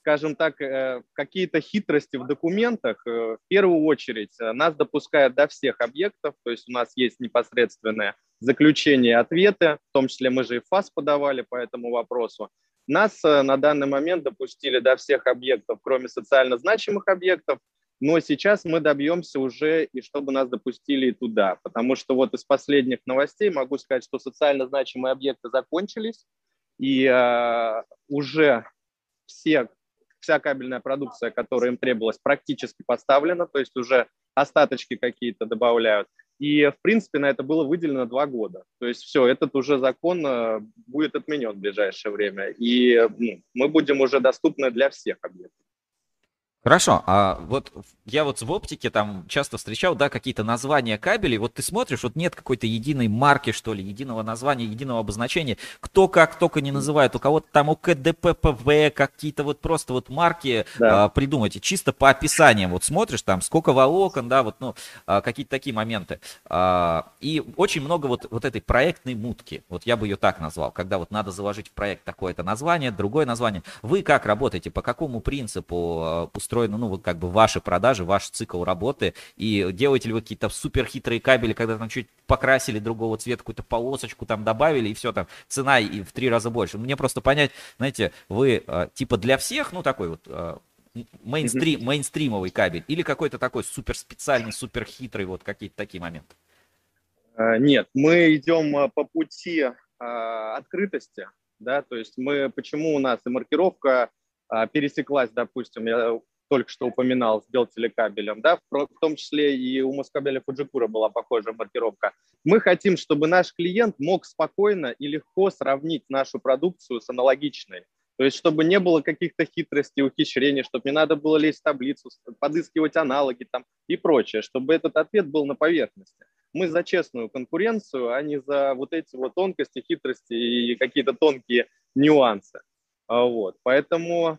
скажем так, э, какие-то хитрости в документах, э, в первую очередь э, нас допускают до всех объектов, то есть у нас есть непосредственное заключение ответы, в том числе мы же и ФАС подавали по этому вопросу. Нас на данный момент допустили до всех объектов, кроме социально значимых объектов, но сейчас мы добьемся уже, и чтобы нас допустили и туда, потому что вот из последних новостей могу сказать, что социально значимые объекты закончились, и э, уже все вся кабельная продукция, которая им требовалась, практически поставлена, то есть уже остаточки какие-то добавляют. И, в принципе, на это было выделено два года. То есть все, этот уже закон э, будет отменен в ближайшее время. И ну, мы будем уже доступны для всех объектов. Хорошо, а вот я вот в оптике там часто встречал, да, какие-то названия кабелей, вот ты смотришь, вот нет какой-то единой марки, что ли, единого названия, единого обозначения, кто как только не называет, у кого-то там у КДППВ какие-то вот просто вот марки да. а, придумайте, чисто по описаниям, вот смотришь там, сколько волокон, да, вот, ну, а, какие-то такие моменты. А, и очень много вот, вот этой проектной мутки, вот я бы ее так назвал, когда вот надо заложить в проект такое-то название, другое название. Вы как работаете, по какому принципу а, устроены, ну, вот как бы ваши продажи, ваш цикл работы, и делаете ли вы какие-то супер хитрые кабели, когда там чуть покрасили другого цвета, какую-то полосочку там добавили, и все, там цена и в три раза больше. Мне просто понять, знаете, вы э, типа для всех, ну, такой вот э, мейнстрим, мейнстримовый кабель, или какой-то такой супер специальный, супер хитрый, вот какие-то такие моменты? Э, нет, мы идем по пути открытости, да, то есть мы, почему у нас и маркировка пересеклась, допустим, я только что упоминал, с Белтелекабелем, да, в том числе и у Москабеля Фуджикура была похожая маркировка. Мы хотим, чтобы наш клиент мог спокойно и легко сравнить нашу продукцию с аналогичной. То есть, чтобы не было каких-то хитростей, ухищрений, чтобы не надо было лезть в таблицу, подыскивать аналоги там и прочее, чтобы этот ответ был на поверхности. Мы за честную конкуренцию, а не за вот эти вот тонкости, хитрости и какие-то тонкие нюансы. А вот. Поэтому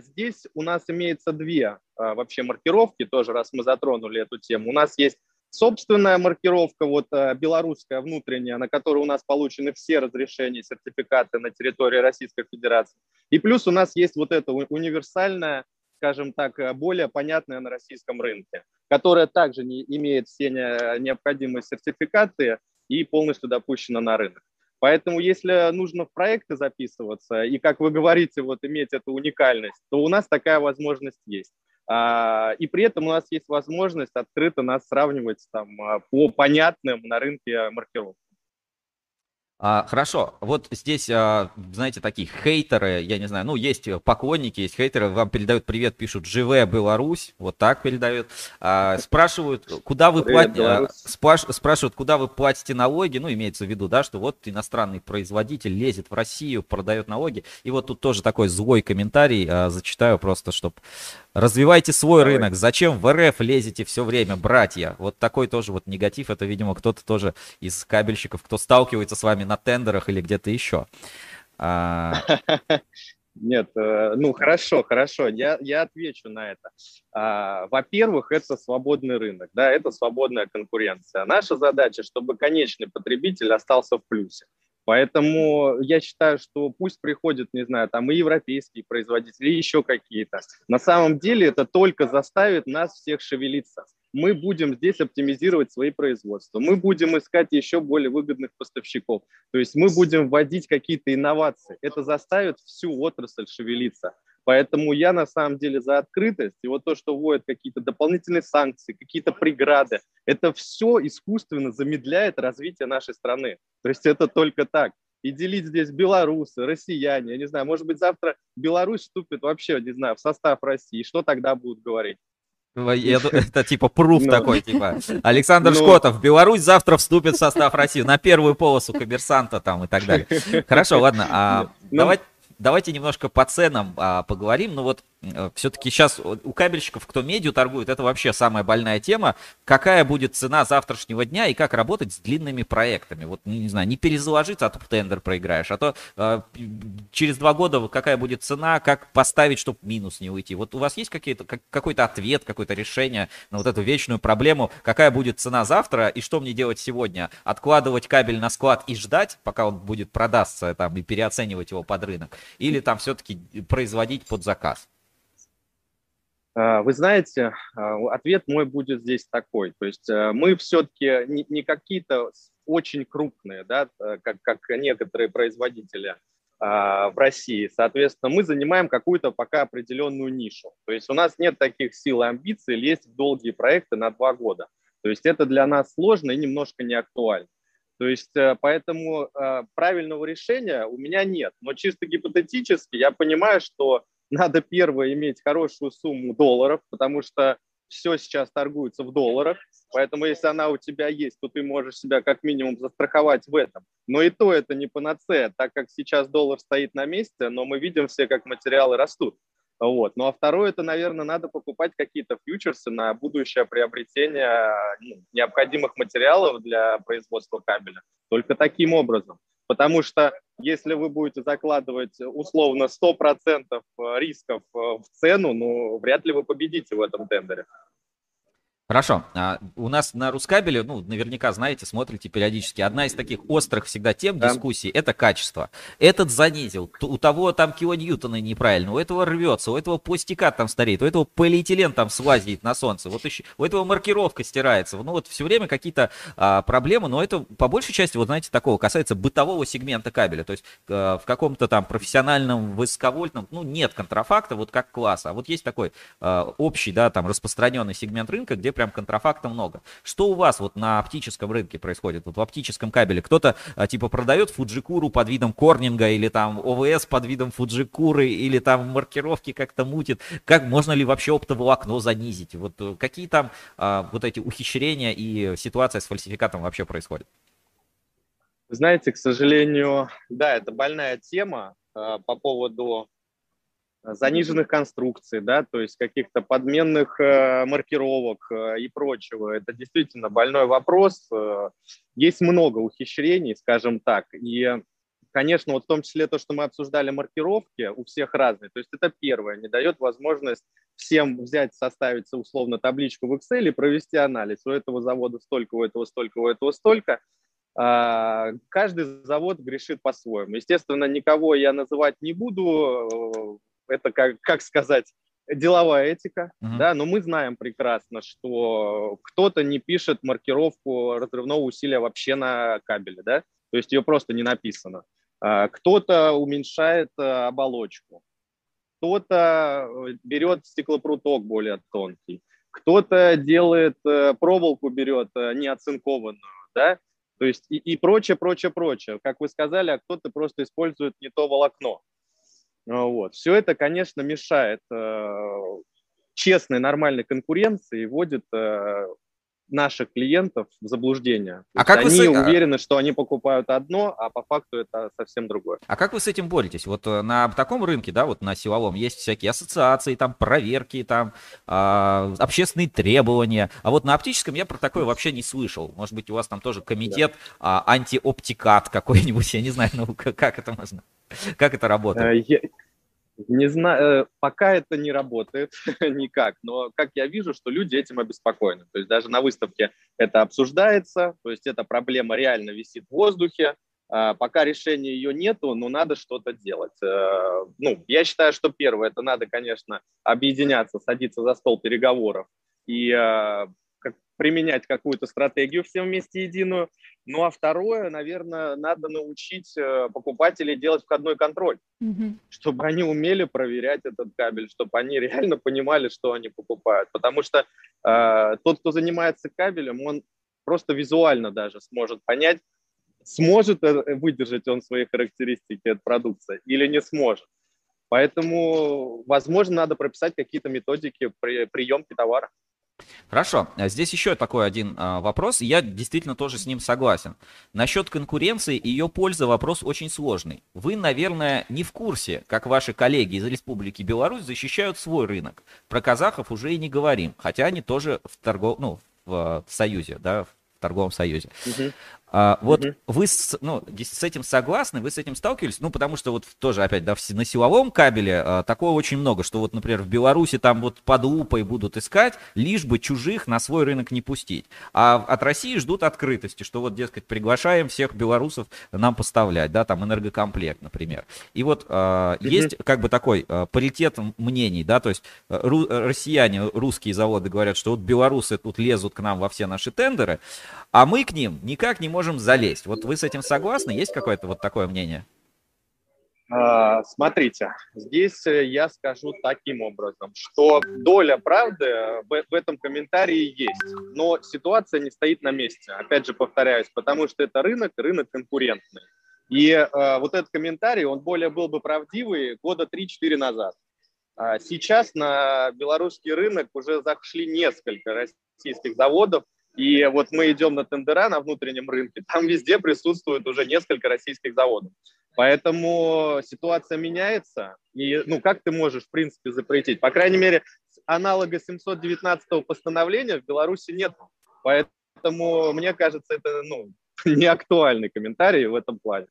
здесь у нас имеется две э, вообще маркировки, тоже раз мы затронули эту тему. У нас есть собственная маркировка, вот э, белорусская внутренняя, на которой у нас получены все разрешения, сертификаты на территории Российской Федерации. И плюс у нас есть вот эта универсальная, скажем так, более понятная на российском рынке, которая также не имеет все необходимые сертификаты и полностью допущена на рынок. Поэтому, если нужно в проекты записываться и, как вы говорите, вот иметь эту уникальность, то у нас такая возможность есть. А, и при этом у нас есть возможность открыто нас сравнивать там, а, по понятным на рынке маркировкам. А, хорошо, вот здесь, а, знаете, такие хейтеры, я не знаю, ну, есть поклонники, есть хейтеры, вам передают привет, пишут «Живе Беларусь», вот так передают, а, спрашивают, куда вы платите, а, спраш, спрашивают, куда вы платите налоги, ну, имеется в виду, да, что вот иностранный производитель лезет в Россию, продает налоги, и вот тут тоже такой злой комментарий, а, зачитаю просто, чтобы Развивайте свой Давай. рынок. Зачем в РФ лезете все время, братья? Вот такой тоже вот негатив. Это, видимо, кто-то тоже из кабельщиков, кто сталкивается с вами на тендерах или где-то еще. А... Нет, э, ну хорошо, хорошо, я, я отвечу на это. А, во-первых, это свободный рынок, да, это свободная конкуренция. Наша задача, чтобы конечный потребитель остался в плюсе. Поэтому я считаю, что пусть приходят, не знаю, там и европейские производители, и еще какие-то. На самом деле это только заставит нас всех шевелиться. Мы будем здесь оптимизировать свои производства, мы будем искать еще более выгодных поставщиков. То есть мы будем вводить какие-то инновации. Это заставит всю отрасль шевелиться. Поэтому я на самом деле за открытость. И вот то, что вводят какие-то дополнительные санкции, какие-то преграды, это все искусственно замедляет развитие нашей страны. То есть это только так. И делить здесь белорусы, россияне, я не знаю, может быть, завтра Беларусь вступит вообще, не знаю, в состав России. Что тогда будут говорить? Это типа пруф ну. такой, типа. Александр ну. Шкотов, Беларусь завтра вступит в состав России на первую полосу коммерсанта там и так далее. Хорошо, ладно. А, ну. давайте немножко по ценам а, поговорим. Ну вот все-таки сейчас у кабельщиков, кто медиа торгует, это вообще самая больная тема. Какая будет цена завтрашнего дня и как работать с длинными проектами? Вот, не знаю, не перезаложиться, а то тендер проиграешь, а то э, через два года какая будет цена, как поставить, чтобы минус не уйти. Вот у вас есть какие-то, как, какой-то ответ, какое-то решение на вот эту вечную проблему, какая будет цена завтра и что мне делать сегодня? Откладывать кабель на склад и ждать, пока он будет продастся там и переоценивать его под рынок? Или там все-таки производить под заказ? А, вы знаете, а, ответ мой будет здесь такой. То есть э, мы все-таки не, какие-то очень крупные, да, э, как, как некоторые производители а, в России. Соответственно, мы занимаем какую-то пока определенную нишу. То есть у нас нет таких сил и амбиций лезть в долгие проекты на два года. То есть это для нас сложно и немножко не актуально. То есть э, поэтому правильного решения у меня нет. Но чисто гипотетически я понимаю, что надо первое иметь хорошую сумму долларов, потому что все сейчас торгуется в долларах, поэтому если она у тебя есть, то ты можешь себя как минимум застраховать в этом. Но и то это не панацея, так как сейчас доллар стоит на месте, но мы видим все, как материалы растут. Вот. Ну а второе, это, наверное, надо покупать какие-то фьючерсы на будущее приобретение ну, необходимых материалов для производства кабеля. Только таким образом. Потому что если вы будете закладывать условно 100% рисков в цену, ну, вряд ли вы победите в этом тендере. Хорошо. А, у нас на Рускабеле, ну, наверняка знаете, смотрите периодически, одна из таких острых всегда тем да. дискуссий – это качество. Этот занизил, у того там килоньютона неправильно, у этого рвется, у этого пластикат там стареет, у этого полиэтилен там слазит на солнце, вот еще, у этого маркировка стирается. Ну, вот все время какие-то а, проблемы, но это по большей части, вот знаете, такого касается бытового сегмента кабеля. То есть а, в каком-то там профессиональном высоковольтном, ну, нет контрафакта, вот как класса. А вот есть такой а, общий, да, там распространенный сегмент рынка, где прям контрафакта много. Что у вас вот на оптическом рынке происходит? Вот в оптическом кабеле кто-то а, типа продает фуджикуру под видом корнинга или там ОВС под видом фуджикуры или там маркировки как-то мутит. Как можно ли вообще оптоволокно занизить? Вот э, какие там а, вот эти ухищрения и ситуация с фальсификатом вообще происходит? Знаете, к сожалению, да, это больная тема э, по поводу заниженных конструкций, да, то есть каких-то подменных э, маркировок э, и прочего. Это действительно больной вопрос. Э, есть много ухищрений, скажем так, и, конечно, вот в том числе то, что мы обсуждали маркировки, у всех разные. То есть это первое, не дает возможность всем взять, составить условно табличку в Excel и провести анализ. У этого завода столько, у этого столько, у этого столько. А, каждый завод грешит по-своему. Естественно, никого я называть не буду, это, как, как сказать, деловая этика, uh-huh. да, но мы знаем прекрасно, что кто-то не пишет маркировку разрывного усилия вообще на кабеле, да, то есть ее просто не написано. А, кто-то уменьшает э, оболочку, кто-то э, берет стеклопруток более тонкий, кто-то делает э, проволоку, берет неоцинкованную, да, то есть и, и прочее, прочее, прочее. Как вы сказали, а кто-то просто использует не то волокно. А, вот. Все это, конечно, мешает э, честной, нормальной конкуренции и вводит э, наших клиентов в заблуждение. А как они вы с... уверены, что они покупают одно, а по факту это совсем другое. А как вы с этим боретесь? Вот э, на таком рынке, да, вот на силовом есть всякие ассоциации, там проверки, там э, общественные требования. А вот на оптическом я про такое вообще не слышал. Может быть, у вас там тоже комитет да. э, антиоптикат какой-нибудь, я не знаю, ну как, как это можно, как это работает? Не знаю, э, пока это не работает никак, но как я вижу, что люди этим обеспокоены. То есть даже на выставке это обсуждается, то есть эта проблема реально висит в воздухе. А, пока решения ее нету, но надо что-то делать. Э, ну, я считаю, что первое, это надо, конечно, объединяться, садиться за стол переговоров и э, применять какую-то стратегию всем вместе единую. Ну а второе, наверное, надо научить э, покупателей делать входной контроль, mm-hmm. чтобы они умели проверять этот кабель, чтобы они реально понимали, что они покупают. Потому что э, тот, кто занимается кабелем, он просто визуально даже сможет понять, сможет э, выдержать он свои характеристики от продукции или не сможет. Поэтому, возможно, надо прописать какие-то методики при, приемки товара. Хорошо. А здесь еще такой один а, вопрос. Я действительно тоже с ним согласен. Насчет конкуренции и ее пользы вопрос очень сложный. Вы, наверное, не в курсе, как ваши коллеги из Республики Беларусь защищают свой рынок. Про казахов уже и не говорим, хотя они тоже в торгов... ну, в Союзе, да, в торговом союзе. Угу. А, вот угу. вы с, ну, с этим согласны, вы с этим сталкивались? Ну, потому что вот тоже, опять, да, на силовом кабеле а, такого очень много, что вот, например, в Беларуси там вот под лупой будут искать, лишь бы чужих на свой рынок не пустить. А от России ждут открытости, что вот, дескать, приглашаем всех белорусов нам поставлять, да, там энергокомплект, например. И вот а, есть как бы такой а, паритет мнений, да, то есть а, ру, россияне, русские заводы говорят, что вот белорусы тут лезут к нам во все наши тендеры, а мы к ним никак не можем залезть. Вот вы с этим согласны? Есть какое-то вот такое мнение? А, смотрите, здесь э, я скажу таким образом, что доля правды в, в этом комментарии есть, но ситуация не стоит на месте. Опять же повторяюсь, потому что это рынок, рынок конкурентный. И э, вот этот комментарий, он более был бы правдивый года 3-4 назад. А сейчас на белорусский рынок уже зашли несколько российских заводов, и вот мы идем на тендера на внутреннем рынке, там везде присутствует уже несколько российских заводов. Поэтому ситуация меняется. И ну, как ты можешь, в принципе, запретить? По крайней мере, аналога 719 постановления в Беларуси нет. Поэтому, мне кажется, это ну, не актуальный комментарий в этом плане.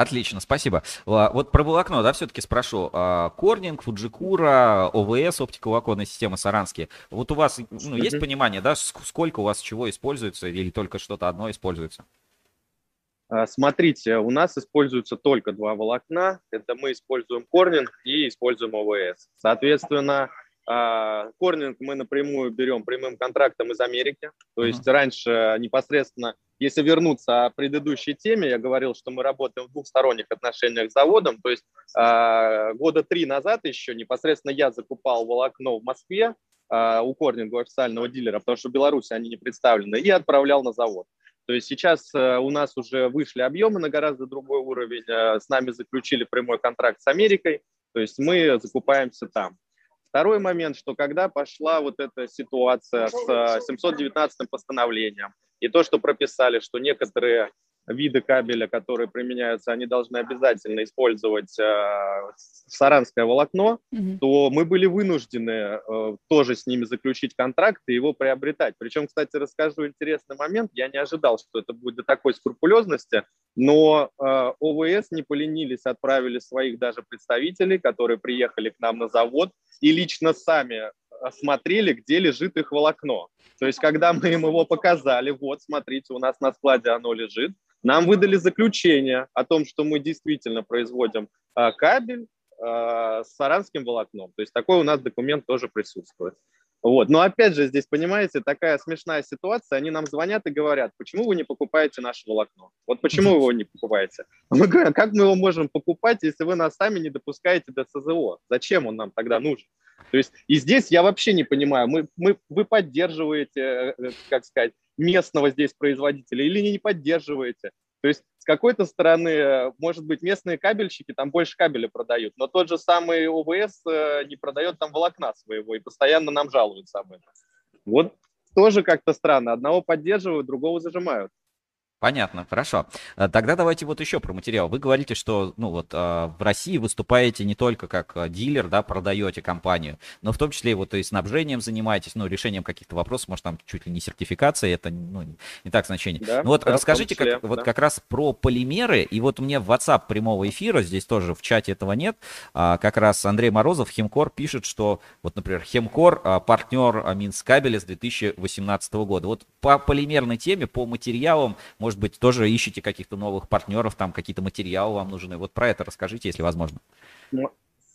Отлично, спасибо. Вот про волокно, да, все-таки спрошу. А, Корнинг, Фуджикура, ОВС, оптиковолоконная система Саранские. Вот у вас ну, есть понимание, да, сколько у вас чего используется или только что-то одно используется? А, смотрите, у нас используются только два волокна. Это мы используем Корнинг и используем ОВС. Соответственно, Корнинг мы напрямую берем прямым контрактом из Америки. То есть uh-huh. раньше непосредственно если вернуться о предыдущей теме, я говорил, что мы работаем в двухсторонних отношениях с заводом. То есть э, года три назад еще непосредственно я закупал волокно в Москве э, у Корнинга, официального дилера, потому что в Беларуси они не представлены, и отправлял на завод. То есть сейчас э, у нас уже вышли объемы на гораздо другой уровень. Э, с нами заключили прямой контракт с Америкой. То есть мы закупаемся там. Второй момент, что когда пошла вот эта ситуация с 719 постановлением, и то, что прописали, что некоторые виды кабеля, которые применяются, они должны обязательно использовать э, саранское волокно, mm-hmm. то мы были вынуждены э, тоже с ними заключить контракт и его приобретать. Причем, кстати, расскажу интересный момент. Я не ожидал, что это будет до такой скрупулезности, но э, ОВС не поленились, отправили своих даже представителей, которые приехали к нам на завод и лично сами осмотрели, где лежит их волокно. То есть, когда мы им его показали, вот, смотрите, у нас на складе оно лежит, нам выдали заключение о том, что мы действительно производим а, кабель а, с саранским волокном. То есть такой у нас документ тоже присутствует. Вот. Но опять же, здесь, понимаете, такая смешная ситуация. Они нам звонят и говорят, почему вы не покупаете наше волокно? Вот почему вы его не покупаете? Мы говорим, как мы его можем покупать, если вы нас сами не допускаете до СЗО? Зачем он нам тогда нужен? То есть и здесь я вообще не понимаю, мы, мы, вы поддерживаете, э, э, как сказать, местного здесь производителя или не поддерживаете. То есть с какой-то стороны, э, может быть, местные кабельщики там больше кабеля продают, но тот же самый ОВС не продает там волокна своего и постоянно нам жалуются об этом. Вот тоже как-то странно. Одного поддерживают, другого зажимают. Понятно, хорошо. Э, тогда давайте вот еще про материал. Вы говорите, что ну вот э, в России выступаете не только как э, дилер, да, продаете компанию, но в том числе вот и снабжением занимаетесь, ну, решением каких-то вопросов, может, там чуть ли не сертификация, это ну, не так значение. Да, ну вот да, расскажите числе, как, да. вот как раз про полимеры, и вот мне в WhatsApp прямого эфира, здесь тоже в чате этого нет, а, как раз Андрей Морозов, Химкор, пишет, что вот, например, Химкор партнер Минск кабеля с 2018 года. Вот по полимерной теме, по материалам, может быть, тоже ищете каких-то новых партнеров, там какие-то материалы вам нужны. Вот про это расскажите, если возможно. Ну,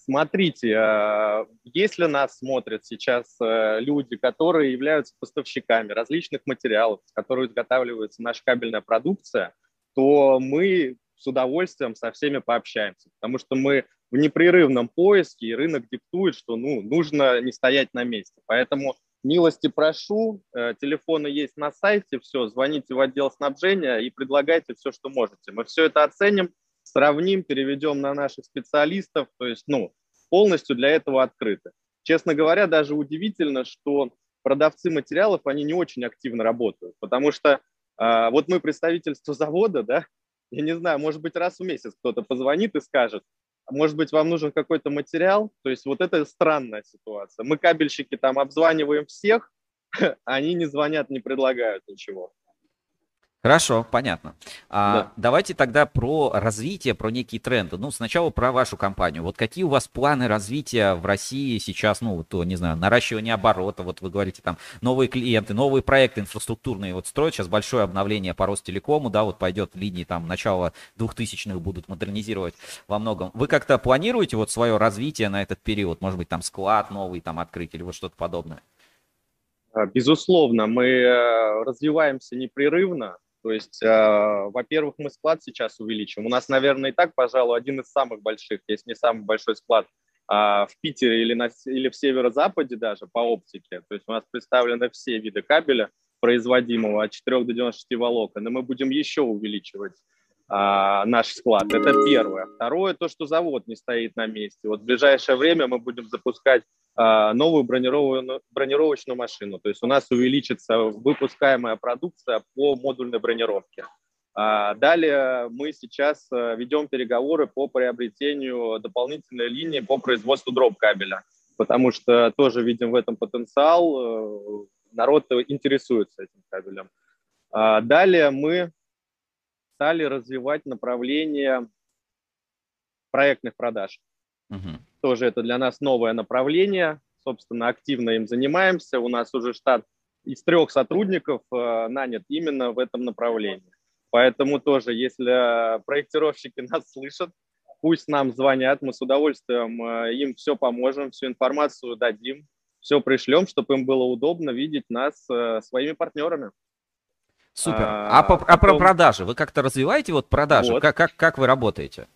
смотрите, э, если нас смотрят сейчас э, люди, которые являются поставщиками различных материалов, с которых изготавливается наша кабельная продукция, то мы с удовольствием со всеми пообщаемся, потому что мы в непрерывном поиске, и рынок диктует, что ну, нужно не стоять на месте. Поэтому Милости прошу, э, телефоны есть на сайте, все, звоните в отдел снабжения и предлагайте все, что можете. Мы все это оценим, сравним, переведем на наших специалистов, то есть, ну, полностью для этого открыты. Честно говоря, даже удивительно, что продавцы материалов, они не очень активно работают, потому что э, вот мы представительство завода, да, я не знаю, может быть, раз в месяц кто-то позвонит и скажет, может быть, вам нужен какой-то материал. То есть вот это странная ситуация. Мы кабельщики там обзваниваем всех, они не звонят, не предлагают ничего. Хорошо, понятно. А, да. Давайте тогда про развитие, про некие тренды. Ну, сначала про вашу компанию. Вот какие у вас планы развития в России сейчас, ну, то, не знаю, наращивание оборота, вот вы говорите там, новые клиенты, новые проекты инфраструктурные вот строят, сейчас большое обновление по Ростелекому, да, вот пойдет линии там начала 2000-х будут модернизировать во многом. Вы как-то планируете вот свое развитие на этот период? Может быть, там склад новый там открыть или вот что-то подобное? Безусловно, мы э, развиваемся непрерывно, то есть, э, во-первых, мы склад сейчас увеличим. У нас, наверное, и так, пожалуй, один из самых больших, если не самый большой склад э, в Питере или, на, или в северо-западе даже по оптике. То есть у нас представлены все виды кабеля производимого от 4 до 96 волокон, и мы будем еще увеличивать а, наш склад. Это первое. Второе, то, что завод не стоит на месте. Вот в ближайшее время мы будем запускать новую бронированную, бронировочную машину. То есть у нас увеличится выпускаемая продукция по модульной бронировке. А, далее мы сейчас а, ведем переговоры по приобретению дополнительной линии по производству дроп кабеля, потому что тоже видим в этом потенциал, э, народ интересуется этим кабелем. Далее мы стали развивать направление проектных продаж. Угу. Тоже это для нас новое направление. Собственно, активно им занимаемся. У нас уже штат из трех сотрудников э, нанят именно в этом направлении. Поэтому тоже, если проектировщики нас слышат, пусть нам звонят, мы с удовольствием э, им все поможем, всю информацию дадим, все пришлем, чтобы им было удобно видеть нас э, своими партнерами. Супер. А, а, по, а про продажи? Вы как-то развиваете вот продажи? Вот. Как, как, как вы работаете?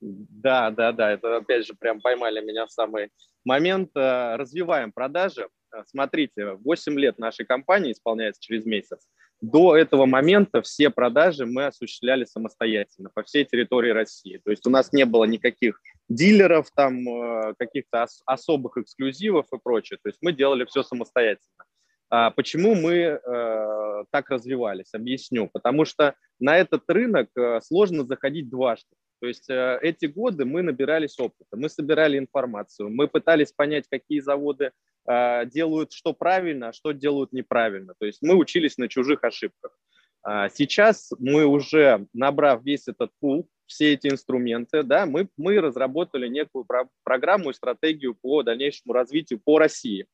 Да, да, да. Это опять же прям поймали меня в самый момент. Э, развиваем продажи. Э, смотрите, 8 лет нашей компании исполняется через месяц. До этого момента все продажи мы осуществляли самостоятельно по всей территории России. То есть у нас не было никаких дилеров, там э, каких-то ос- особых эксклюзивов и прочее. То есть мы делали все самостоятельно. А почему мы э, так развивались? Объясню. Потому что на этот рынок сложно заходить дважды. То есть э, эти годы мы набирались опыта, мы собирали информацию, мы пытались понять, какие заводы э, делают что правильно, а что делают неправильно. То есть мы учились на чужих ошибках. А сейчас мы уже, набрав весь этот пул, все эти инструменты, да, мы, мы разработали некую про- программу и стратегию по дальнейшему развитию по России.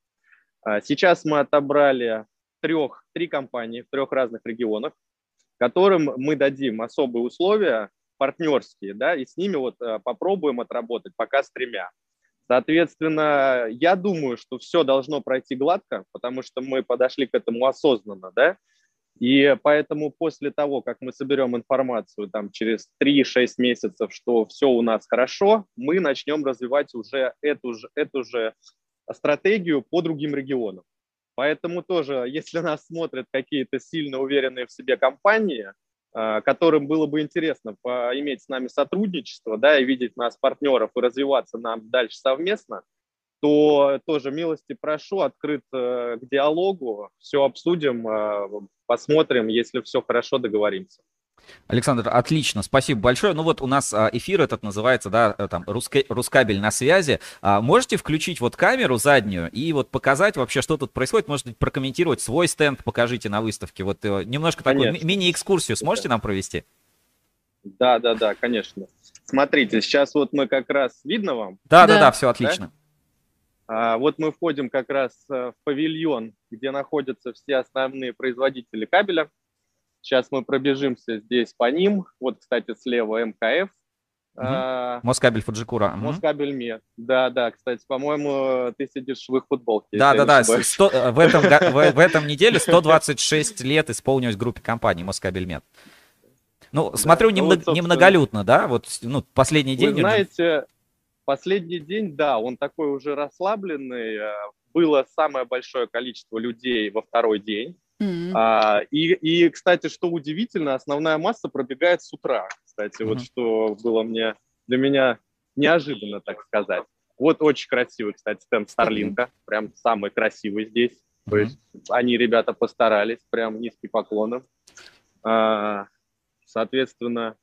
А сейчас мы отобрали трех, три компании в трех разных регионах, которым мы дадим особые условия партнерские, да, и с ними вот э, попробуем отработать пока с тремя. Соответственно, я думаю, что все должно пройти гладко, потому что мы подошли к этому осознанно, да, и поэтому после того, как мы соберем информацию там, через 3-6 месяцев, что все у нас хорошо, мы начнем развивать уже эту же, эту же стратегию по другим регионам. Поэтому тоже, если нас смотрят какие-то сильно уверенные в себе компании, которым было бы интересно иметь с нами сотрудничество, да, и видеть нас партнеров и развиваться нам дальше совместно, то тоже милости прошу, открыт э, к диалогу, все обсудим, э, посмотрим, если все хорошо, договоримся. Александр, отлично, спасибо большое. Ну вот у нас а, эфир этот называется, да, э, там, Руска... Рускабель на связи. А, можете включить вот камеру заднюю и вот показать вообще, что тут происходит? Может быть, прокомментировать свой стенд, покажите на выставке. Вот э, немножко такую ми- мини-экскурсию сможете нам провести? Да, да, да, конечно. Смотрите, сейчас вот мы как раз, видно вам? Да, да, да, да все отлично. Да? А, вот мы входим как раз э, в павильон, где находятся все основные производители кабеля. Сейчас мы пробежимся здесь по ним. Вот, кстати, слева МКФ. Угу. А, Москабель Фуджикура. Москабель Мед. Да, да, кстати, по-моему, ты сидишь в их футболке. Да, да, да. 100, э, в, этом, в, в этом неделе 126 лет исполнилось группе компании Москабель Мед. Ну, смотрю, да, немного, ну, вот, немноголюдно, да? Вот, ну, последний день. Вы знаете, последний день, да, он такой уже расслабленный. Э, было самое большое количество людей во второй день. Mm-hmm. А, и, и, кстати, что удивительно, основная масса пробегает с утра. Кстати, mm-hmm. вот что было мне для меня неожиданно, так сказать. Вот очень красивый, кстати, стенд Старлинка, mm-hmm. прям самый красивый здесь. Mm-hmm. То есть они, ребята, постарались, прям низкий поклон А, соответственно,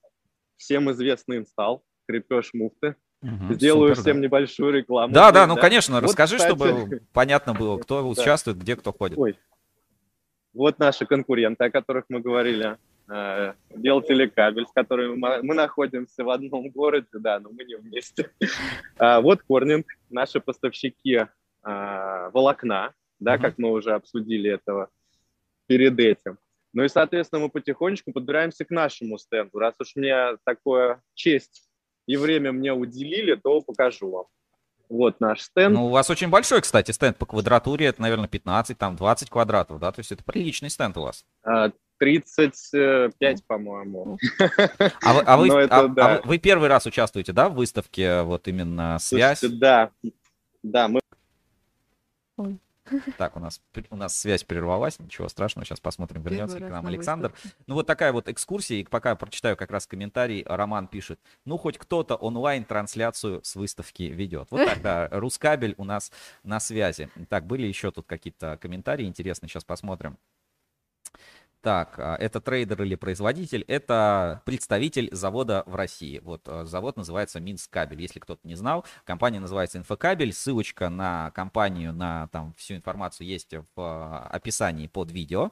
всем известный инсталл, крепеж муфты. Угу, Сделаю супер, всем да. небольшую рекламу. Да, да, ну конечно, вот, расскажи, кстати... чтобы понятно было, кто участвует, где кто ходит. Ой, вот наши конкуренты, о которых мы говорили. Э, Дел телекабель, с которыми мы находимся в одном городе, да, но мы не вместе. А, вот Корнинг, наши поставщики а, волокна, да, как мы уже обсудили этого перед этим. Ну и, соответственно, мы потихонечку подбираемся к нашему стенду. Раз уж мне такое честь и время мне уделили, то покажу вам. Вот наш стенд. Ну, у вас очень большой, кстати, стенд по квадратуре. Это, наверное, 15, там 20 квадратов, да? То есть это приличный стенд у вас. 35, а, по-моему. А, вы, а, вы, это, а, да. а вы, вы первый раз участвуете, да, в выставке вот именно «Связь»? Слушайте, да, да, мы так, у нас, у нас связь прервалась, ничего страшного, сейчас посмотрим, вернется к нам Александр. Ну вот такая вот экскурсия, и пока прочитаю как раз комментарий, Роман пишет, ну хоть кто-то онлайн-трансляцию с выставки ведет. Вот так, да, Рускабель у нас на связи. Так, были еще тут какие-то комментарии интересные, сейчас посмотрим. Так, а, это трейдер или производитель? Это представитель завода в России. Вот а, завод называется Минскабель. Если кто-то не знал, компания называется Инфокабель. Ссылочка на компанию, на там всю информацию есть в а, описании под видео.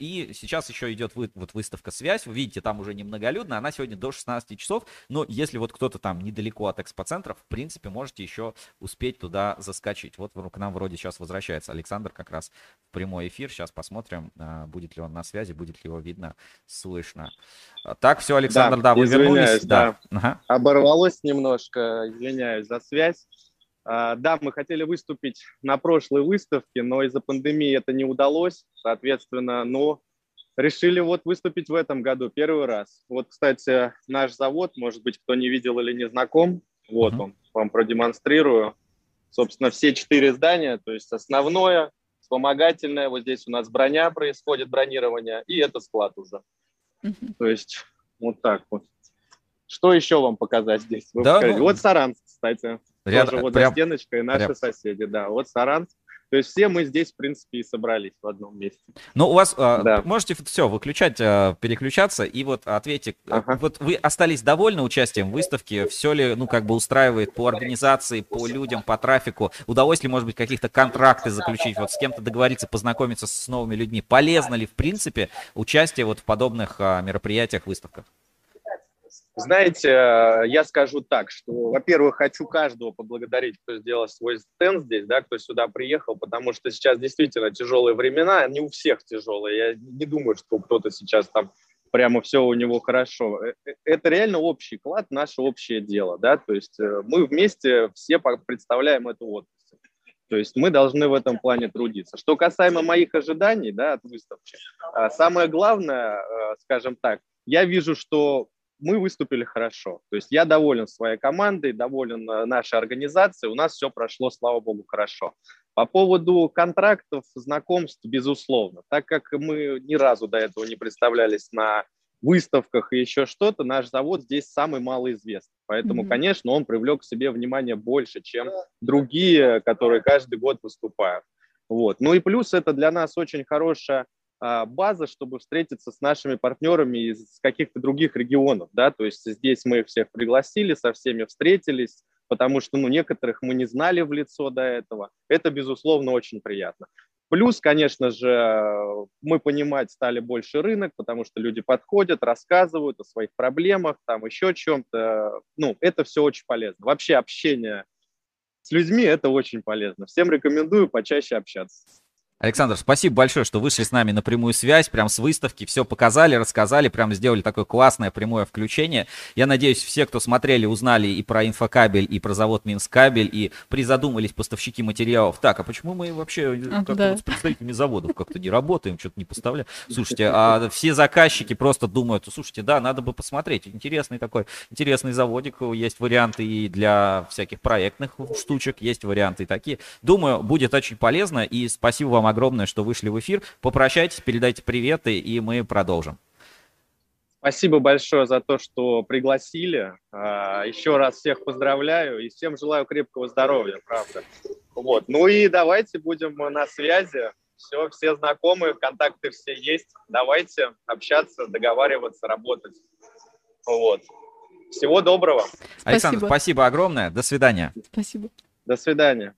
И сейчас еще идет вы, вот выставка «Связь». Вы видите, там уже немноголюдно. Она сегодня до 16 часов. Но если вот кто-то там недалеко от экспоцентра, в принципе, можете еще успеть туда заскочить. Вот к нам вроде сейчас возвращается Александр как раз в прямой эфир. Сейчас посмотрим, будет ли он на связи, будет ли его видно, слышно. Так, все, Александр, да, да вы вернулись. Да. да. Ага. Оборвалось немножко, извиняюсь за связь. А, да, мы хотели выступить на прошлой выставке, но из-за пандемии это не удалось, соответственно, но решили вот выступить в этом году первый раз. Вот, кстати, наш завод, может быть, кто не видел или не знаком, вот uh-huh. он, вам продемонстрирую. Собственно, все четыре здания, то есть основное, вспомогательное. Вот здесь у нас броня происходит, бронирование, и это склад уже. Mm-hmm. То есть вот так вот. Что еще вам показать здесь? да, ну... Вот Саранск, кстати. Ряд... Тоже вот прям... за стеночкой наши прям... соседи, да. Вот Саранск. То есть все мы здесь, в принципе, и собрались в одном месте. Ну, у вас, а, да. можете все выключать, а, переключаться, и вот ответьте, ага. вот вы остались довольны участием в выставке? Все ли, ну, как бы устраивает по организации, по людям, по трафику? Удалось ли, может быть, каких-то контракты заключить, вот с кем-то договориться, познакомиться с новыми людьми? Полезно ли, в принципе, участие вот в подобных а, мероприятиях, выставках? Знаете, э, я скажу так, что, во-первых, хочу каждого поблагодарить, кто сделал свой стенд здесь, да, кто сюда приехал, потому что сейчас действительно тяжелые времена, они у всех тяжелые. Я не думаю, что кто-то сейчас там прямо все у него хорошо. Э, э, это реально общий клад, наше общее дело, да, то есть мы вместе все представляем эту отрасль. То есть мы должны в этом плане трудиться. Что касаемо моих ожиданий да, от выставки, самое главное, скажем так, я вижу, что мы выступили хорошо. То есть я доволен своей командой, доволен э, нашей организацией. У нас все прошло, слава богу, хорошо. По поводу контрактов, знакомств, безусловно. Так как мы ни разу до этого не представлялись на выставках и еще что-то, наш завод здесь самый малоизвестный. Поэтому, Мгм. конечно, он привлек к себе внимание больше, чем другие, которые каждый год выступают. Вот. Ну и плюс это для нас очень хорошая база, чтобы встретиться с нашими партнерами из каких-то других регионов, да, то есть здесь мы всех пригласили, со всеми встретились, потому что, ну, некоторых мы не знали в лицо до этого. Это, безусловно, очень приятно. Плюс, конечно же, мы понимать стали больше рынок, потому что люди подходят, рассказывают о своих проблемах, там еще чем-то. Ну, это все очень полезно. Вообще общение с людьми – это очень полезно. Всем рекомендую почаще общаться. Александр, спасибо большое, что вышли с нами на прямую связь, прям с выставки, все показали, рассказали, прям сделали такое классное прямое включение. Я надеюсь, все, кто смотрели, узнали и про инфокабель, и про завод Минскабель, и призадумались поставщики материалов. Так, а почему мы вообще А, как-то да. вот с представителями заводов как-то не работаем, что-то не поставляем? Слушайте, а все заказчики просто думают, слушайте, да, надо бы посмотреть, интересный такой, интересный заводик, есть варианты и для всяких проектных штучек, есть варианты и такие. Думаю, будет очень полезно, и спасибо вам огромное, что вышли в эфир. Попрощайтесь, передайте приветы, и мы продолжим. Спасибо большое за то, что пригласили. А, Еще раз всех поздравляю и всем желаю крепкого здоровья, правда. Вот. Ну и давайте будем на связи. Все, все знакомые, контакты все есть. Давайте общаться, договариваться, работать. Вот. Всего доброго. Александр, Спасибо. спасибо огромное. До свидания. Спасибо. До свидания.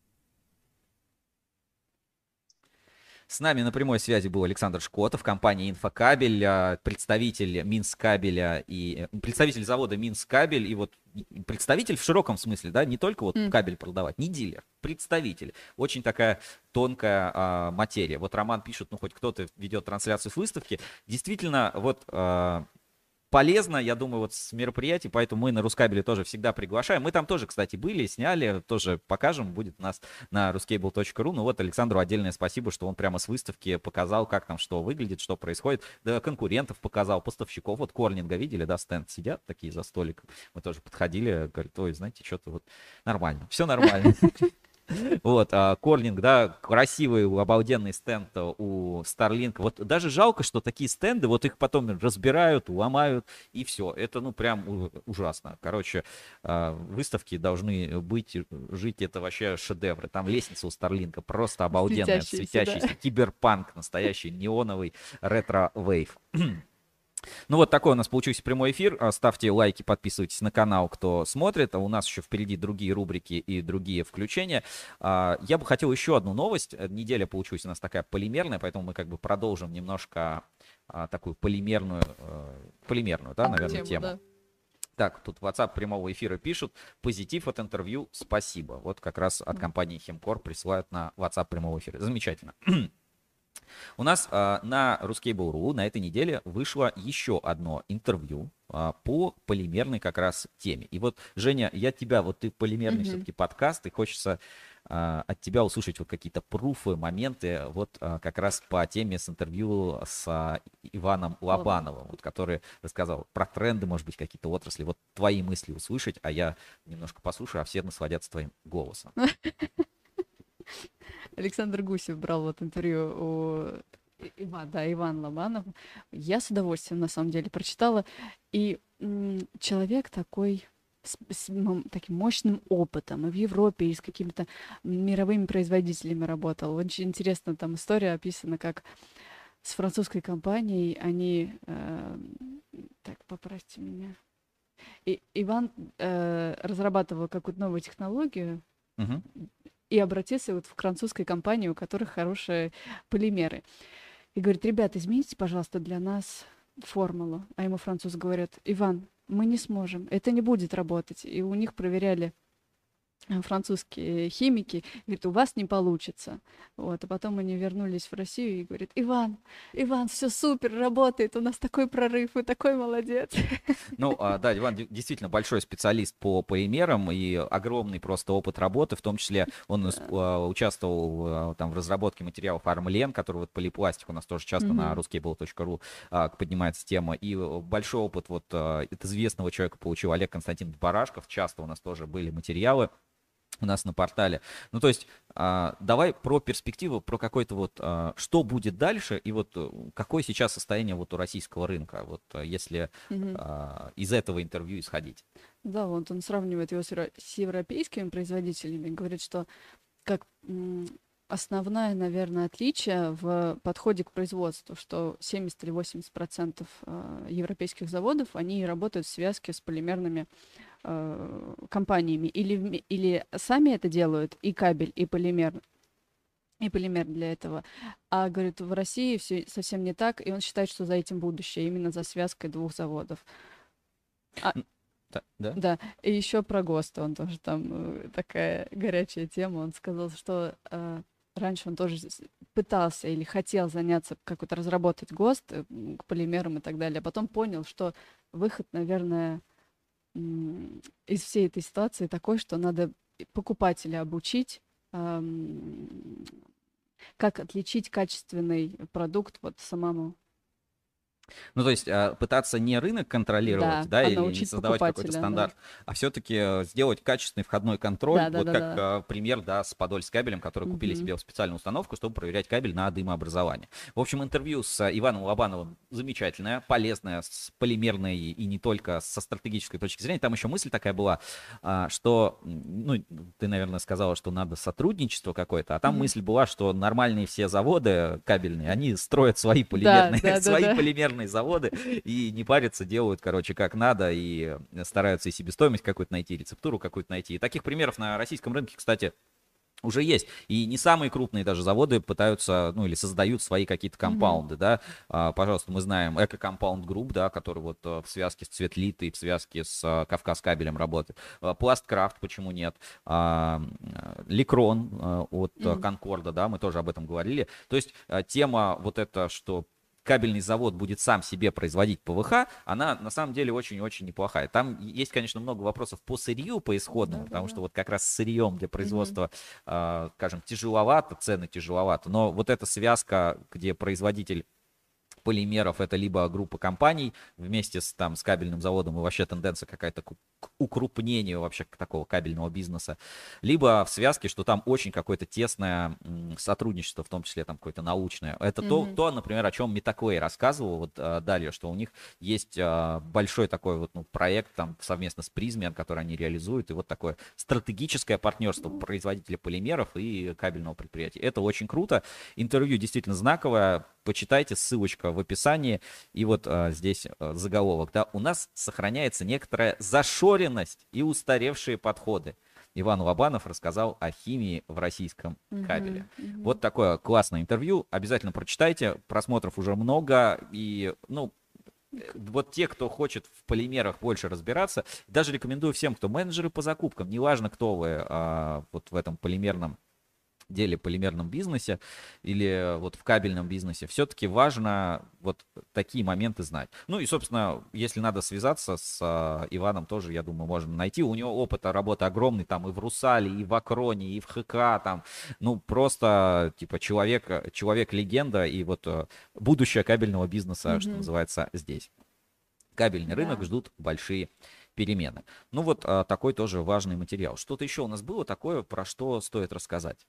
С нами на прямой связи был Александр Шкотов, компания Инфокабель, а, представитель Минскабеля и э, представитель завода Минскабель и вот представитель в широком смысле, да, не только вот М. кабель продавать, не дилер, представитель. Очень такая тонкая а, материя. Вот Роман пишет, ну хоть кто-то ведет трансляцию с выставки. Действительно, вот а, полезно, я думаю, вот с мероприятий, поэтому мы на Рускабеле тоже всегда приглашаем. Мы там тоже, кстати, были, сняли, тоже покажем, будет у нас на ruscable.ru. Ну вот Александру отдельное спасибо, что он прямо с выставки показал, как там что выглядит, что происходит. Да, конкурентов показал, поставщиков. Вот Корлинга видели, да, стенд сидят такие за столиком. Мы тоже подходили, говорит, ой, знаете, что-то вот нормально, все нормально. Вот, а, Корлинг, да, красивый, обалденный стенд у Starlink. Вот даже жалко, что такие стенды, вот их потом разбирают, ломают, и все. Это, ну, прям ужасно. Короче, а, выставки должны быть, э, жить, это вообще шедевры. Там лестница у Старлинка просто обалденная, Светящаяся, да. светящийся киберпанк, настоящий неоновый ретро-вейв. Ну вот такой у нас получился прямой эфир. А, Ставьте лайки, подписывайтесь на канал, кто смотрит. А у нас еще впереди другие рубрики и другие включения. А, Я бы хотел еще одну новость. Э, Неделя получилась у нас такая полимерная, поэтому мы как бы продолжим немножко а, такую полимерную, э, полимерную, да, наверное, тему. да. Так, тут в WhatsApp прямого эфира пишут. Позитив от интервью, спасибо. Вот как раз от компании Химкор присылают на WhatsApp прямого эфира. Замечательно. У нас а, на Ruskable.ru на этой неделе вышло еще одно интервью а, по полимерной как раз теме. И вот, Женя, я тебя, вот ты полимерный Мгм. все-таки подкаст, и хочется а, от тебя услышать вот какие-то пруфы, моменты, вот а, как раз по теме с интервью с а, Иваном Лобановым, вот, который рассказал про тренды, может быть, какие-то отрасли. Вот твои мысли услышать, а я немножко послушаю, а все насладятся твоим голосом. Александр Гусев брал вот интервью у Иван, да, Иван Ломанов. Я с удовольствием, на самом деле, прочитала. И человек такой с, с таким мощным опытом. И в Европе, и с какими-то мировыми производителями работал. Очень интересно, там история описана, как с французской компанией они... э, так, поправьте меня. И Иван э, разрабатывал какую-то новую технологию, Мгм. И обратился вот в французской компании, у которых хорошие полимеры. И говорит, ребят, измените, пожалуйста, для нас формулу. А ему французы говорят, Иван, мы не сможем, это не будет работать. И у них проверяли французские химики, говорит, у вас не получится. Вот, а потом они вернулись в Россию и говорят, Иван, Иван, все супер, работает, у нас такой прорыв, вы такой молодец. Ну, а, да, Иван де- действительно большой специалист по полимерам и огромный просто опыт работы, в том числе он ис- а, участвовал там в разработке материалов Армлен, который вот полипластик у нас тоже часто на Мгм. ruscable.ru а, поднимается тема, и э, большой опыт вот от известного человека получил Олег Константинович Барашков, часто у нас тоже были материалы у нас на портале. Ну, то есть, а, давай про перспективу, про какой-то вот, а, что будет дальше, и вот э, какое сейчас состояние вот у российского рынка, вот э, если а, из этого интервью исходить. Да, вот он сравнивает его с евро- с европейскими производителями, говорит, что как основное, наверное, отличие в подходе к производству, что 70 или 80 процентов э, европейских заводов, они работают в связке с полимерными э, компаниями. Или, или сами это делают, и кабель, и полимер, и полимер для этого. А, говорит, в России все совсем не так, и он считает, что за этим будущее, именно за связкой двух заводов. Да, да? Да, и еще про ГОСТ, он тоже там э, такая горячая тема. Он сказал, что э, раньше он тоже пытался или хотел заняться какой-то разработать ГОСТ э, к полимерам и так далее, а потом понял, что выход, наверное, из всей этой ситуации такой, что надо покупателя обучить, как отличить качественный продукт вот самому. Ну, то есть а, пытаться не рынок контролировать, Да, да, а или не создавать какой-то покупателя, да. стандарт, а все-таки сделать качественный входной контроль, Да, вот да, как да. а, пример, да, с Подоль с кабелем, которые купили Мгм. себе специальную установку, чтобы проверять кабель на дымообразование. В общем, интервью с а, Иваном Лобановым замечательное, полезное, с полимерной и не только со стратегической точки зрения. Там еще мысль такая была, а, что, ну, ты, наверное, сказала, что надо сотрудничество какое-то, а там Мгм. мысль была, что нормальные все заводы кабельные, они строят свои полимерные, да, да, свои да. полимерные заводы и не парятся, делают, короче, как надо, и стараются и себестоимость какую-то найти, рецептуру какую-то найти. И таких примеров на российском рынке, кстати, уже есть. И не самые крупные даже заводы пытаются, ну, или создают свои какие-то компаунды, да. А, пожалуйста, мы знаем Эко Компаунд Групп, да, который вот э, в связке с Цветлит и в связке с э, Кавказ кабелем работает. А, Пласткрафт, почему нет? А, э, Ликрон э, от э, Мгм. Конкорда, да, мы тоже об этом говорили. То есть э, тема вот эта, что кабельный завод будет сам себе производить ПВХ, она на самом деле очень-очень неплохая. Там есть, конечно, много вопросов по сырью, по исходному, потому Да-да-да. что вот как раз сырьем для производства, а, скажем, тяжеловато, цены тяжеловато, но вот эта связка, где производитель полимеров это либо группа компаний вместе с там с кабельным заводом и вообще тенденция какая-то к укрупнению вообще такого кабельного бизнеса, либо в связке, что там очень какое-то тесное сотрудничество, в том числе там какое-то научное. Это то, Мгм. то, например, о чем Метаклей рассказывал вот а, Дарья, что у них есть а, большой такой вот ну, проект там совместно с Призмен, который они реализуют, и вот такое стратегическое партнерство производителя полимеров и кабельного предприятия. Это очень круто. Интервью действительно знаковое. Почитайте, ссылочка в описании. И вот а, здесь а, заголовок. Да, у нас сохраняется некоторая зашоренность и устаревшие подходы. Иван Лобанов рассказал о химии в российском кабеле. Мгм, мгм. Вот такое классное интервью. Обязательно прочитайте. Просмотров уже много. И, ну, э, вот те, кто хочет в полимерах больше разбираться, даже рекомендую всем, кто менеджеры по закупкам, неважно, кто вы а, вот в этом полимерном деле, полимерном бизнесе или вот в кабельном бизнесе, все-таки важно вот такие моменты знать. Ну и, собственно, если надо связаться с а, Иваном, тоже, я думаю, можно найти. У него опыт работы огромный там и в Русале, и в Акроне, и в ХК, там, ну, просто, типа, человек, человек-легенда и вот э, будущее кабельного бизнеса, что Мгм. называется, здесь. Кабельный рынок Да. ждут большие перемены. Ну вот а, такой тоже важный материал. Что-то еще у нас было такое, про что стоит рассказать?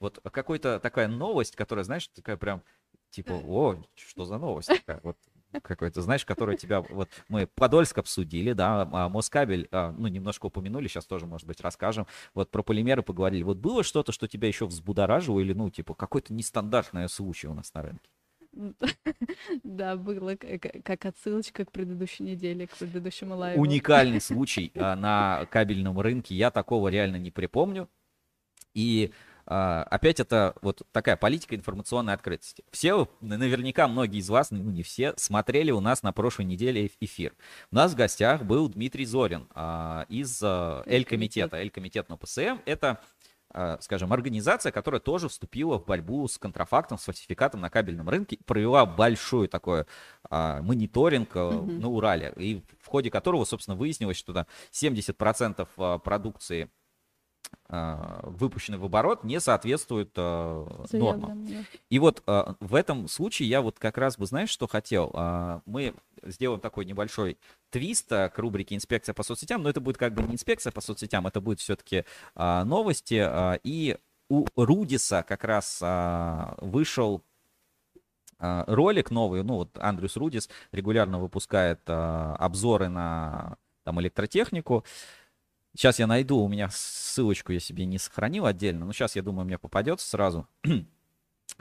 Вот какой-то такая новость, которая, знаешь, такая прям, типа, о, что за новость такая? Вот какой-то, знаешь, которая тебя, вот мы Подольск обсудили, да, а Москабель, а, ну, немножко упомянули, сейчас тоже, может быть, расскажем, вот про полимеры поговорили. Вот было что-то, что тебя еще взбудоражило или, ну, типа, какой-то нестандартный случай у нас на рынке? Да, было как отсылочка к предыдущей неделе, к предыдущему лайву. уникальный случай а, на кабельном рынке. Я такого реально не припомню. И опять это вот такая политика информационной открытости. Все, наверняка многие из вас, ну не все, смотрели у нас на прошлой неделе эф- эфир. У нас в гостях был Дмитрий Зорин а, из а, Эль-комитета. Эль-комитет на ПСМ — это а, скажем, организация, которая тоже вступила в борьбу с контрафактом, с фальсификатом на кабельном рынке, провела большой такой а, мониторинг а, на Урале, и в ходе которого, собственно, выяснилось, что там 70% а, продукции, а, выпущенной в оборот, не соответствует а, нормам. Да. И вот а, в этом случае я вот как раз бы, знаешь, что хотел? А, мы сделаем такой небольшой твист э, к рубрике «Инспекция по соцсетям», но это будет как бы не инспекция по соцсетям, это будет все-таки а, новости. А, и у Рудиса как раз а, вышел а, ролик новый, ну вот Андрюс Рудис регулярно выпускает а, обзоры на там электротехнику. Сейчас я найду, у меня ссылочку я себе не сохранил отдельно, но сейчас, я думаю, мне попадется сразу.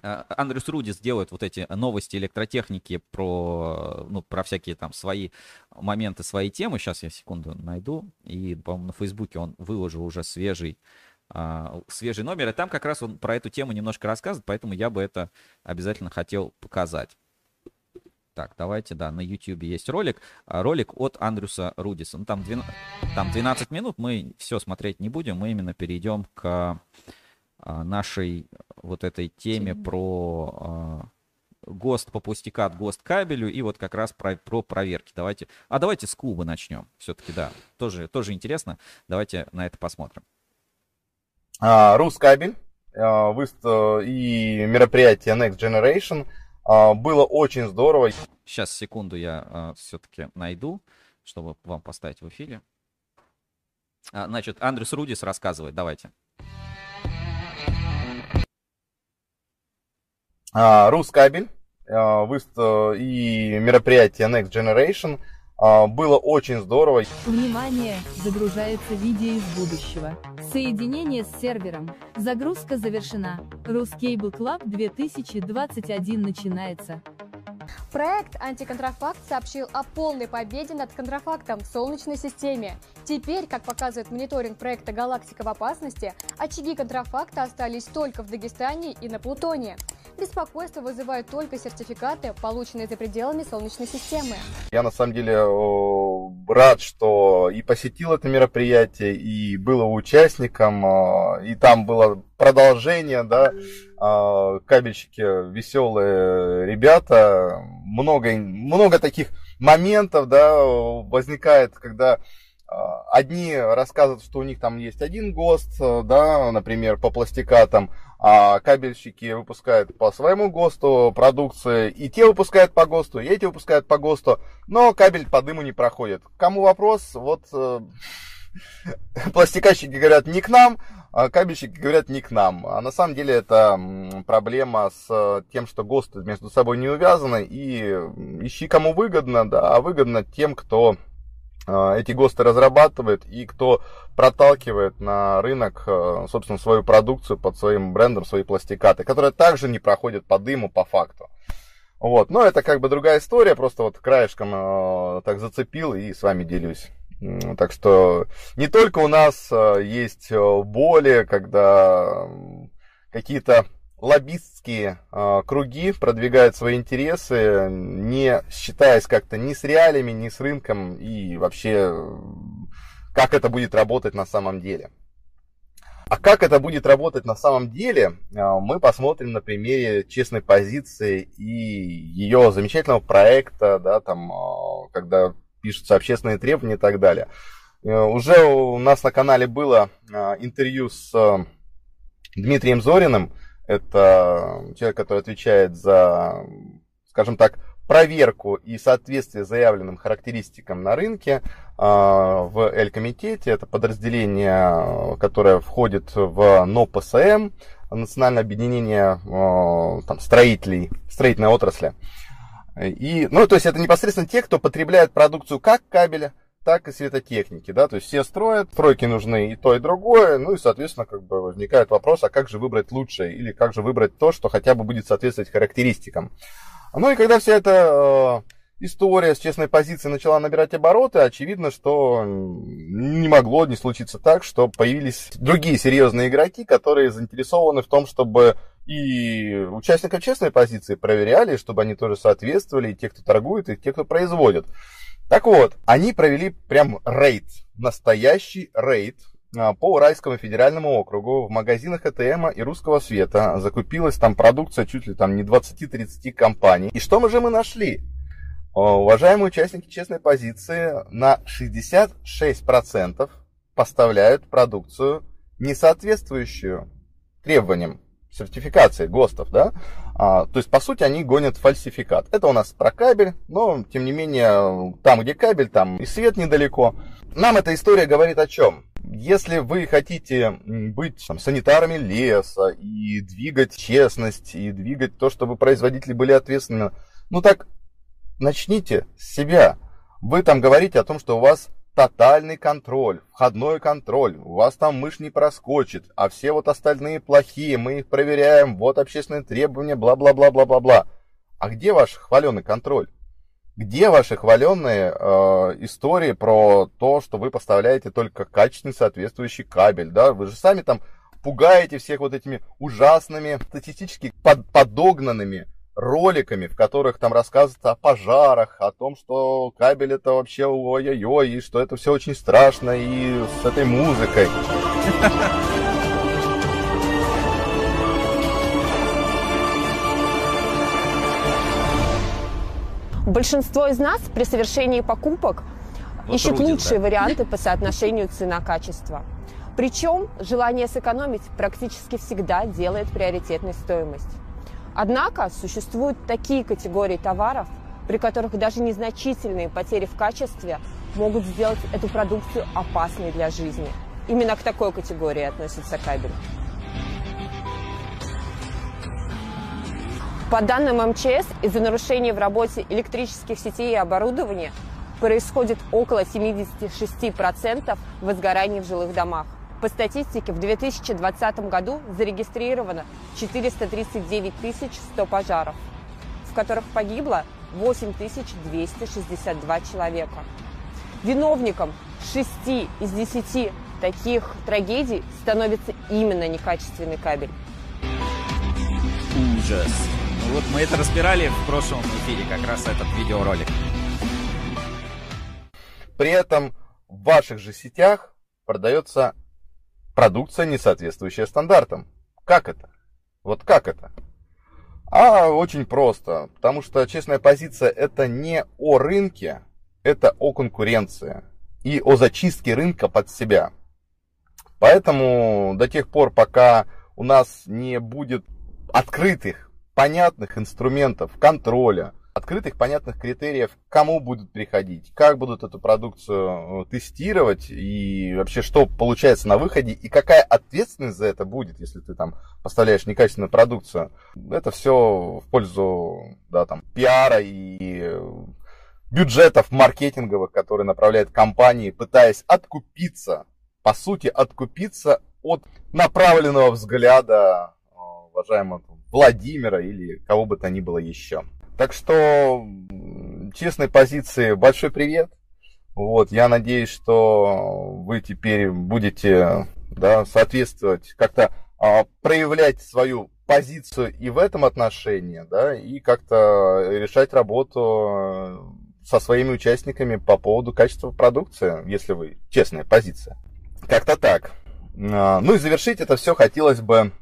А, Андрюс Рудис делает вот эти новости электротехники про, ну, про всякие там свои моменты, свои темы. Сейчас я секунду найду. И, по-моему, на Фейсбуке он выложил уже свежий, а, свежий номер. И там как раз он про эту тему немножко рассказывает, поэтому я бы это обязательно хотел показать. Так, давайте, да, на YouTube есть ролик. А, ролик от Андрюса Рудиса. Ну, там, 12, там 12 минут, мы все смотреть не будем, мы именно перейдем к а, нашей вот этой теме про а, ГОСТ по пустякат, ГОСТ кабелю и вот как раз про, про проверки. Давайте, а давайте с Кубы начнем. Все-таки, да, тоже, тоже интересно. Давайте на это посмотрим. А, Рускабель а, и мероприятие Next Generation было очень здорово. Сейчас, секунду, я все-таки найду, чтобы вам поставить в эфире. Значит, Андрюс Рудис рассказывает, давайте. А, Рускабель а, и мероприятие Next Generation а, было очень здорово. Внимание! Загружается видео из будущего. Соединение с сервером. Загрузка завершена. Ruscable Club 2021 начинается. Проект «Антиконтрафакт» сообщил о полной победе над контрафактом в Солнечной системе. Теперь, как показывает мониторинг проекта «Галактика в опасности», очаги контрафакта остались только в Дагестане и на Плутоне. Беспокойство вызывают только сертификаты, полученные за пределами Солнечной системы. Я на самом деле рад, что и посетил это мероприятие, и был участником, а, и там было продолжение, да, кабельщики веселые ребята, много, много таких моментов, да, возникает, когда а, одни рассказывают, что у них там есть один ГОСТ, да, например, по пластикатам, а кабельщики выпускают по своему ГОСТу продукции, и те выпускают по ГОСТу, и эти выпускают по ГОСТу, но кабель по дыму не проходит. Кому вопрос? Вот э, пластикащики говорят не к нам, а кабельщики говорят не к нам. А на самом деле это проблема с тем, что ГОСТы между собой не увязаны, и ищи кому выгодно, да, а выгодно тем, кто а, эти ГОСТы разрабатывает и кто проталкивает на рынок, а, собственно, свою продукцию под своим брендом, свои пластикаты, которые также не проходят по дыму по факту. Вот, но это как бы другая история, просто вот краешком э, так зацепил и с вами делюсь. Так что не только у нас э, есть боли, когда какие-то лоббистские э, круги продвигают свои интересы, не считаясь как-то ни с реалиями, ни с рынком и вообще как это будет работать на самом деле. А как это будет работать на самом деле, э, мы посмотрим на примере честной позиции и ее замечательного проекта, да, там, э, когда пишутся общественные требования и так далее. Э, уже у нас на канале было э, интервью с э, Дмитрием Зориным, это человек, который отвечает за, скажем так, проверку и соответствие заявленным характеристикам на рынке в L-комитете. Это подразделение, которое входит в НОПСМ, Национальное объединение там, строителей, строительной отрасли. И, ну, то есть это непосредственно те, кто потребляет продукцию как кабеля, так и светотехники, да, то есть все строят, стройки нужны и то, и другое, ну и, соответственно, как бы возникает вопрос, а как же выбрать лучшее, или как же выбрать то, что хотя бы будет соответствовать характеристикам. Ну и когда вся эта э, история с честной позицией начала набирать обороты, очевидно, что не могло не случиться так, что появились другие серьезные игроки, которые заинтересованы в том, чтобы и участников честной позиции проверяли, чтобы они тоже соответствовали, и те, кто торгует, и те, кто производит. Так вот, они провели прям рейд, настоящий рейд а, по Уральскому федеральному округу в магазинах АТМ и Русского Света. Закупилась там продукция чуть ли там не 20-30 компаний. И что мы же мы нашли? Уважаемые участники честной позиции на 66% поставляют продукцию, не соответствующую требованиям сертификации ГОСТов, да, а, то есть, по сути, они гонят фальсификат. Это у нас про кабель, но, тем не менее, там, где кабель, там и свет недалеко. Нам эта история говорит о чем? Если вы хотите быть там, санитарами леса и двигать честность, и двигать то, чтобы производители были ответственны, ну так начните с себя. Вы там говорите о том, что у вас тотальный контроль, входной контроль, у вас там мышь не проскочит, а все вот остальные плохие, мы их проверяем, вот общественные требования, бла-бла-бла-бла-бла-бла. А где ваш хваленый контроль? Где ваши хваленные э, истории про то, что вы поставляете только качественный соответствующий кабель, да? Вы же сами там пугаете всех вот этими ужасными, статистически под, подогнанными роликами, в которых там рассказывается о пожарах, о том, что кабель это вообще ой-ой-ой, и что это все очень страшно, и с этой музыкой. Большинство из нас при совершении покупок вот ищет Рудин, лучшие да. варианты по соотношению цена-качество. Причем желание сэкономить практически всегда делает приоритетной стоимость. Однако существуют такие категории товаров, при которых даже незначительные потери в качестве могут сделать эту продукцию опасной для жизни. Именно к такой категории относится кабель. По данным МЧС, из-за нарушений в работе электрических сетей и оборудования происходит около 76% возгораний в жилых домах. По статистике, в 2020 году зарегистрировано 439 100 пожаров, в которых погибло 8262 человека. Виновником 6 из 10 таких трагедий становится именно некачественный кабель. Ужас. Ну вот мы это разбирали в прошлом эфире, как раз этот видеоролик. При этом в ваших же сетях продается продукция, не соответствующая стандартам. Как это? Вот как это? А очень просто, потому что честная позиция это не о рынке, это о конкуренции и о зачистке рынка под себя. Поэтому до тех пор, пока у нас не будет открытых, понятных инструментов контроля, открытых, понятных критериев, кому будут приходить, как будут эту продукцию э, тестировать и вообще что получается на выходе и какая ответственность за это будет, если ты там поставляешь некачественную продукцию. Это все в пользу да, там, пиара и бюджетов маркетинговых, которые направляют компании, пытаясь откупиться, по сути, откупиться от направленного взгляда э, уважаемого Владимира или кого бы то ни было еще. Так что честной позиции большой привет. Вот, я надеюсь, что вы теперь будете да, соответствовать, как-то а, проявлять свою позицию и в этом отношении, да, и как-то решать работу со своими участниками по поводу качества продукции, если вы честная позиция. Как-то так. А, ну и завершить это все хотелось бы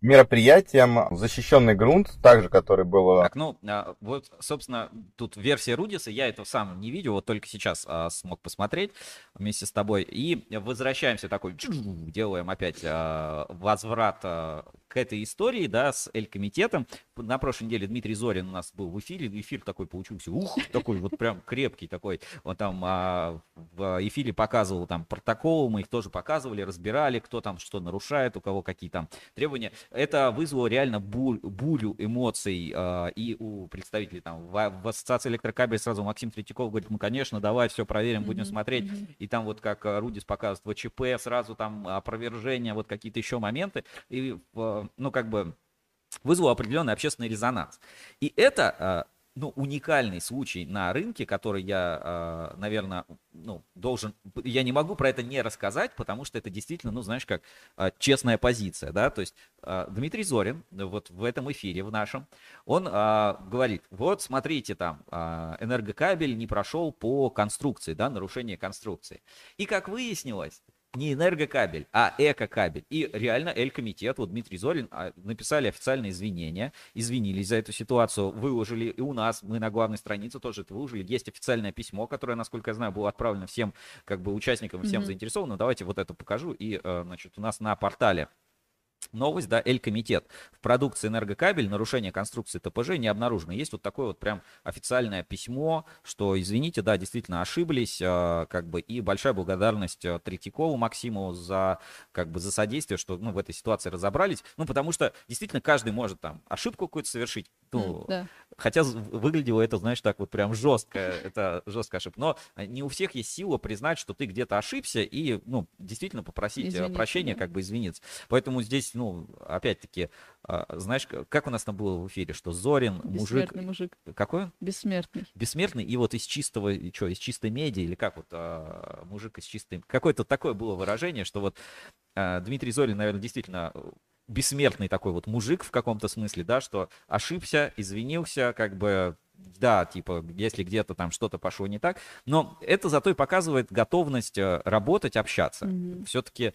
мероприятием защищенный грунт, также который был... Так, ну, а, вот, собственно, тут версия Рудиса, я это сам не видел, вот только сейчас а, смог посмотреть вместе с тобой. И возвращаемся такой, делаем опять а, возврат а, к этой истории, да, с Эль-комитетом. На прошлой неделе Дмитрий Зорин у нас был в эфире, эфир такой получился, ух, такой вот прям крепкий такой. Он там а, в эфире показывал там протоколы, мы их тоже показывали, разбирали, кто там что нарушает, у кого какие там требования. Это вызвало реально буль, бурю эмоций а, и у представителей там в, в ассоциации электрокабель сразу Максим Третьяков говорит, ну конечно, давай все проверим, будем mm-hmm. смотреть. И там вот как Рудис показывает ВЧП, сразу там опровержение, вот какие-то еще моменты. И ну, как бы вызвало определенный общественный резонанс. И это а, ну, уникальный случай на рынке, который я, а, наверное, ну, должен, я не могу про это не рассказать, потому что это действительно, ну, знаешь, как честная позиция, да, то есть Дмитрий Зорин, вот в этом эфире, в нашем, он говорит, вот, смотрите, там, энергокабель не прошел по конструкции, да, нарушение конструкции. И, как выяснилось, не энергокабель, а экокабель. И реально Эль-комитет, вот Дмитрий Зорин, а, написали официальные извинения, извинились за эту ситуацию, выложили, и у нас, мы на главной странице тоже это выложили, есть официальное письмо, которое, насколько я знаю, было отправлено всем как бы участникам, всем mm-hmm. заинтересованным. Давайте вот это покажу. И, э, значит, у нас на портале новость, да, Эль-комитет. В продукции энергокабель нарушение конструкции ТПЖ не обнаружено. Есть вот такое вот прям официальное письмо, что, извините, да, действительно ошиблись, э, как бы, и большая благодарность э, Третьякову Максиму за, как бы, за содействие, что, ну, в этой ситуации разобрались. Ну, потому что, действительно, каждый может там ошибку какую-то совершить, ну, Да. Хотя выглядело это, знаешь, так вот прям жестко, это жесткая ошибка. Но не у всех есть сила признать, что ты где-то ошибся и, ну, действительно попросить э, Извиниться, прощения, да. как бы извиниться. Поэтому здесь, ну, опять-таки, а, знаешь, как у нас там было в эфире, что Зорин, мужик... Мужик. Какой? он? Бессмертный. Бессмертный, и вот из чистого, что, из чистой меди, или как вот, а, мужик из чистой... Какое-то такое было выражение, что вот а, Дмитрий Зорин, наверное, действительно бессмертный такой вот мужик в каком-то смысле, да, что ошибся, извинился, как бы, да, типа, если где-то там что-то пошло не так, но это зато и показывает готовность э, работать, общаться. Мгм. Все-таки,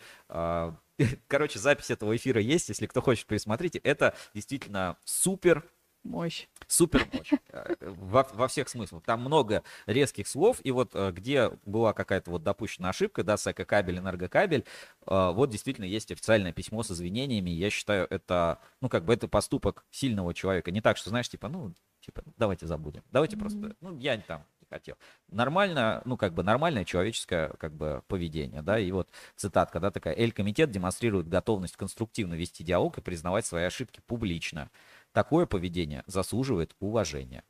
короче, запись этого эфира есть, если кто хочет, пересмотрите. Это действительно супер Мощь. Супер мощь. Э, Во, во всех смыслах. Там много резких слов, и вот э, где была какая-то вот допущена ошибка, да, с экокабель, энергокабель, э, вот действительно есть официальное письмо с извинениями. Я считаю, это, ну, как бы это поступок сильного человека. Не так, что, знаешь, типа, ну, типа, давайте забудем. Давайте просто, ну, я там хотел. Нормально, ну, как бы нормальное человеческое, как бы, поведение, да, и вот цитатка, да, такая, Эль-комитет демонстрирует готовность конструктивно вести диалог и признавать свои ошибки публично. Такое поведение заслуживает уважения.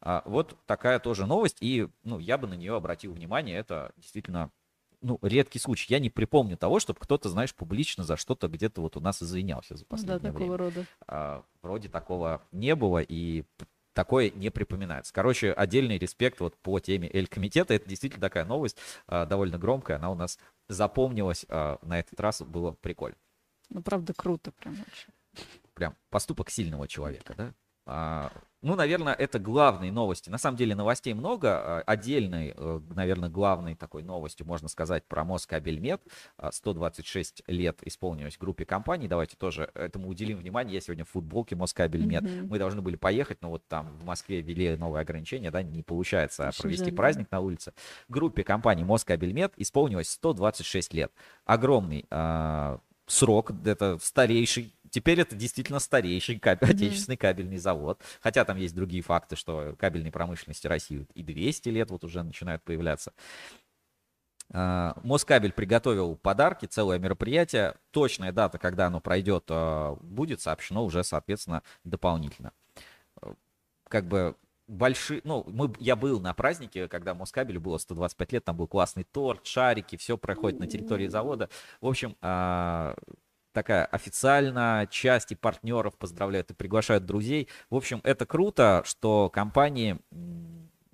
А, вот такая тоже новость, и ну, я бы на нее обратил внимание. Это действительно ну, редкий случай. Я не припомню того, чтобы кто-то, знаешь, публично за что-то где-то вот у нас извинялся за Ну Да, последнее такого время. рода. А, вроде такого не было, и такое не припоминается. Короче, отдельный респект вот по теме Эль-комитета. Это действительно такая новость, а, довольно громкая. Она у нас запомнилась а, на этот раз. Было прикольно Ну, правда, круто прям очень. прям поступок сильного человека, да? А, ну, наверное, это главные новости. На самом деле новостей много. А, Отдельной, э, наверное, главной такой новостью можно сказать про Москабельмет. А, 126 лет исполнилось группе компаний. Давайте тоже этому уделим внимание. Я сегодня в футболке Москабельмет. Мгм. Мы должны были поехать, но вот там в Москве ввели новые ограничения, да, не получается Очень провести жаль, да. праздник на улице. Группе компаний Москабельмет исполнилось 126 лет. Огромный а, срок, это старейший, теперь это действительно старейший каб- Мгм. отечественный кабельный завод. Хотя там есть другие факты, что кабельной промышленности России и 200 лет вот уже начинают появляться. А, Москабель приготовил подарки, целое мероприятие. Точная дата, когда оно пройдет, а, будет сообщено уже, соответственно, дополнительно. Как бы большие, ну, мы, я был на празднике, когда Москабелю было 125 лет, там был классный торт, шарики, все проходит на территории завода. В общем, а, такая официально части партнеров поздравляют и приглашают друзей. В общем, это круто, что компании,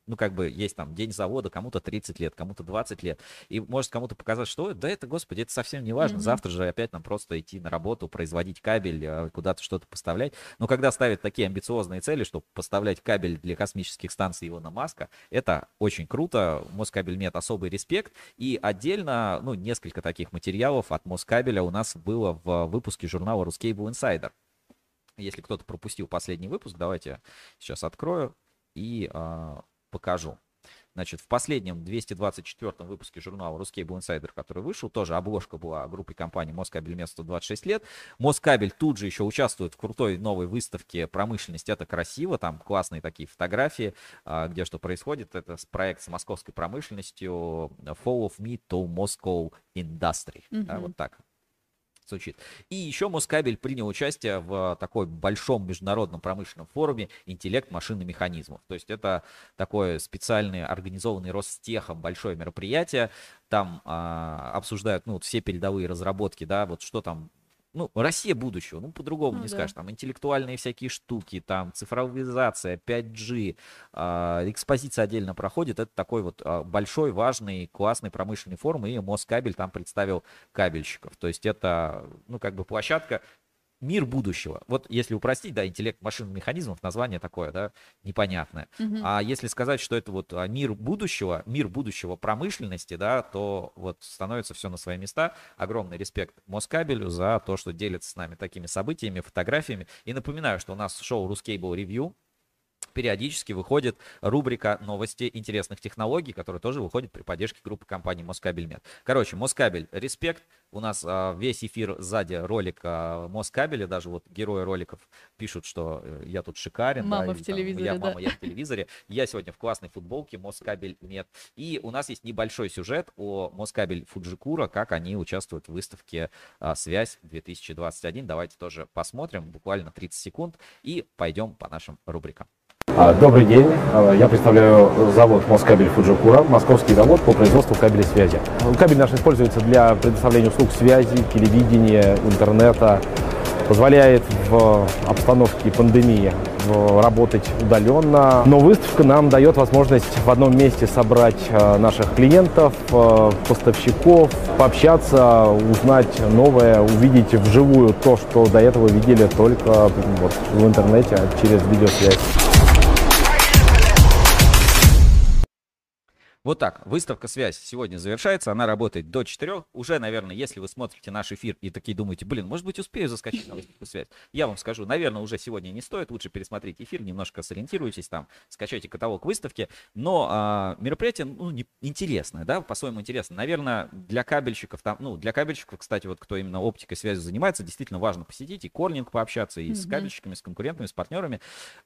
ну, как бы есть там день завода, кому-то 30 лет, кому-то 20 лет. И может кому-то показать, что да это, господи, это совсем не важно. Мгм. Завтра же опять нам просто идти на работу, производить кабель, э, куда-то что-то поставлять. Но когда ставят такие амбициозные цели, что поставлять кабель для космических станций Илона Маска, это очень круто. Москабельмет особый респект. И отдельно, ну, несколько таких материалов от Москабеля у нас было в выпуске журнала Ruscable Insider. Если кто-то пропустил последний выпуск, давайте сейчас открою и а, покажу. Значит, в последнем 224 выпуске журнала Ruscable Insider, который вышел, тоже обложка была группы компании Москабельмет 126 лет. Москабель тут же еще участвует в крутой новой выставке «Промышленность. Это красиво». Там классные такие фотографии, а, где что происходит. Это проект с московской промышленностью «Fall of Me to Moscow Industry». Да, Мгм. вот так звучит. И еще Москабель принял участие в такой большом международном промышленном форуме «Интеллект машин и механизмов». То есть это такое специальное организованный Ростехом большое мероприятие. Там а, обсуждают ну, вот все передовые разработки, да, вот что там ну, Россия будущего, ну, по-другому Ну не да. скажешь. Там интеллектуальные всякие штуки, там цифровизация, 5G, а, экспозиция отдельно проходит. Это такой вот а, большой, важный, классный промышленный форум, и Москабель там представил кабельщиков. То есть это, ну, как бы площадка мир будущего. Вот если упростить, да, интеллект машин механизмов, название такое, да, непонятное. Мгм. А если сказать, что это вот а, мир будущего, мир будущего промышленности, да, то вот становится все на свои места. Огромный респект Москабелю за то, что делится с нами такими событиями, фотографиями. И напоминаю, что у нас шоу Ruscable Review. Периодически выходит рубрика новости интересных технологий, которая тоже выходит при поддержке группы компании Москабельмет. Короче, Москабель, респект. У нас а, весь эфир сзади ролика Москабеля, даже вот герои роликов пишут, что э, я тут шикарен. Мама да, в там, телевизоре, я, да. мама, я в телевизоре. Я сегодня в классной футболке Москабель Мет. И у нас есть небольшой сюжет о Москабель Фуджикура, как они участвуют в выставке а, «Связь 2021». Давайте тоже посмотрим, буквально 30 секунд, и пойдем по нашим рубрикам. А, Добрый день. А, Я представляю завод Москабель Фуджикура, московский завод по производству кабелей связи. Кабель наш используется для предоставления услуг связи, телевидения, интернета. Позволяет в обстановке пандемии работать удаленно. Но выставка нам дает возможность в одном месте собрать э, наших клиентов, поставщиков, пообщаться, узнать новое, увидеть вживую то, что до этого видели только вот, в интернете а через видеосвязь. Вот так, выставка «Связь» сегодня завершается, она работает до 4. Уже, наверное, если вы смотрите наш эфир и такие думаете, блин, может быть, успею заскочить на выставку «Связь», я вам скажу, наверное, уже сегодня не стоит, лучше пересмотрите эфир, немножко сориентируйтесь там, скачайте каталог выставки, но а, мероприятие, ну, не- интересное, да, по-своему интересно. Наверное, для кабельщиков там, ну, для кабельщиков, кстати, вот кто именно оптикой связи занимается, действительно важно посетить и Корнинг пообщаться, и с Мгм. кабельщиками, с конкурентами, с партнерами.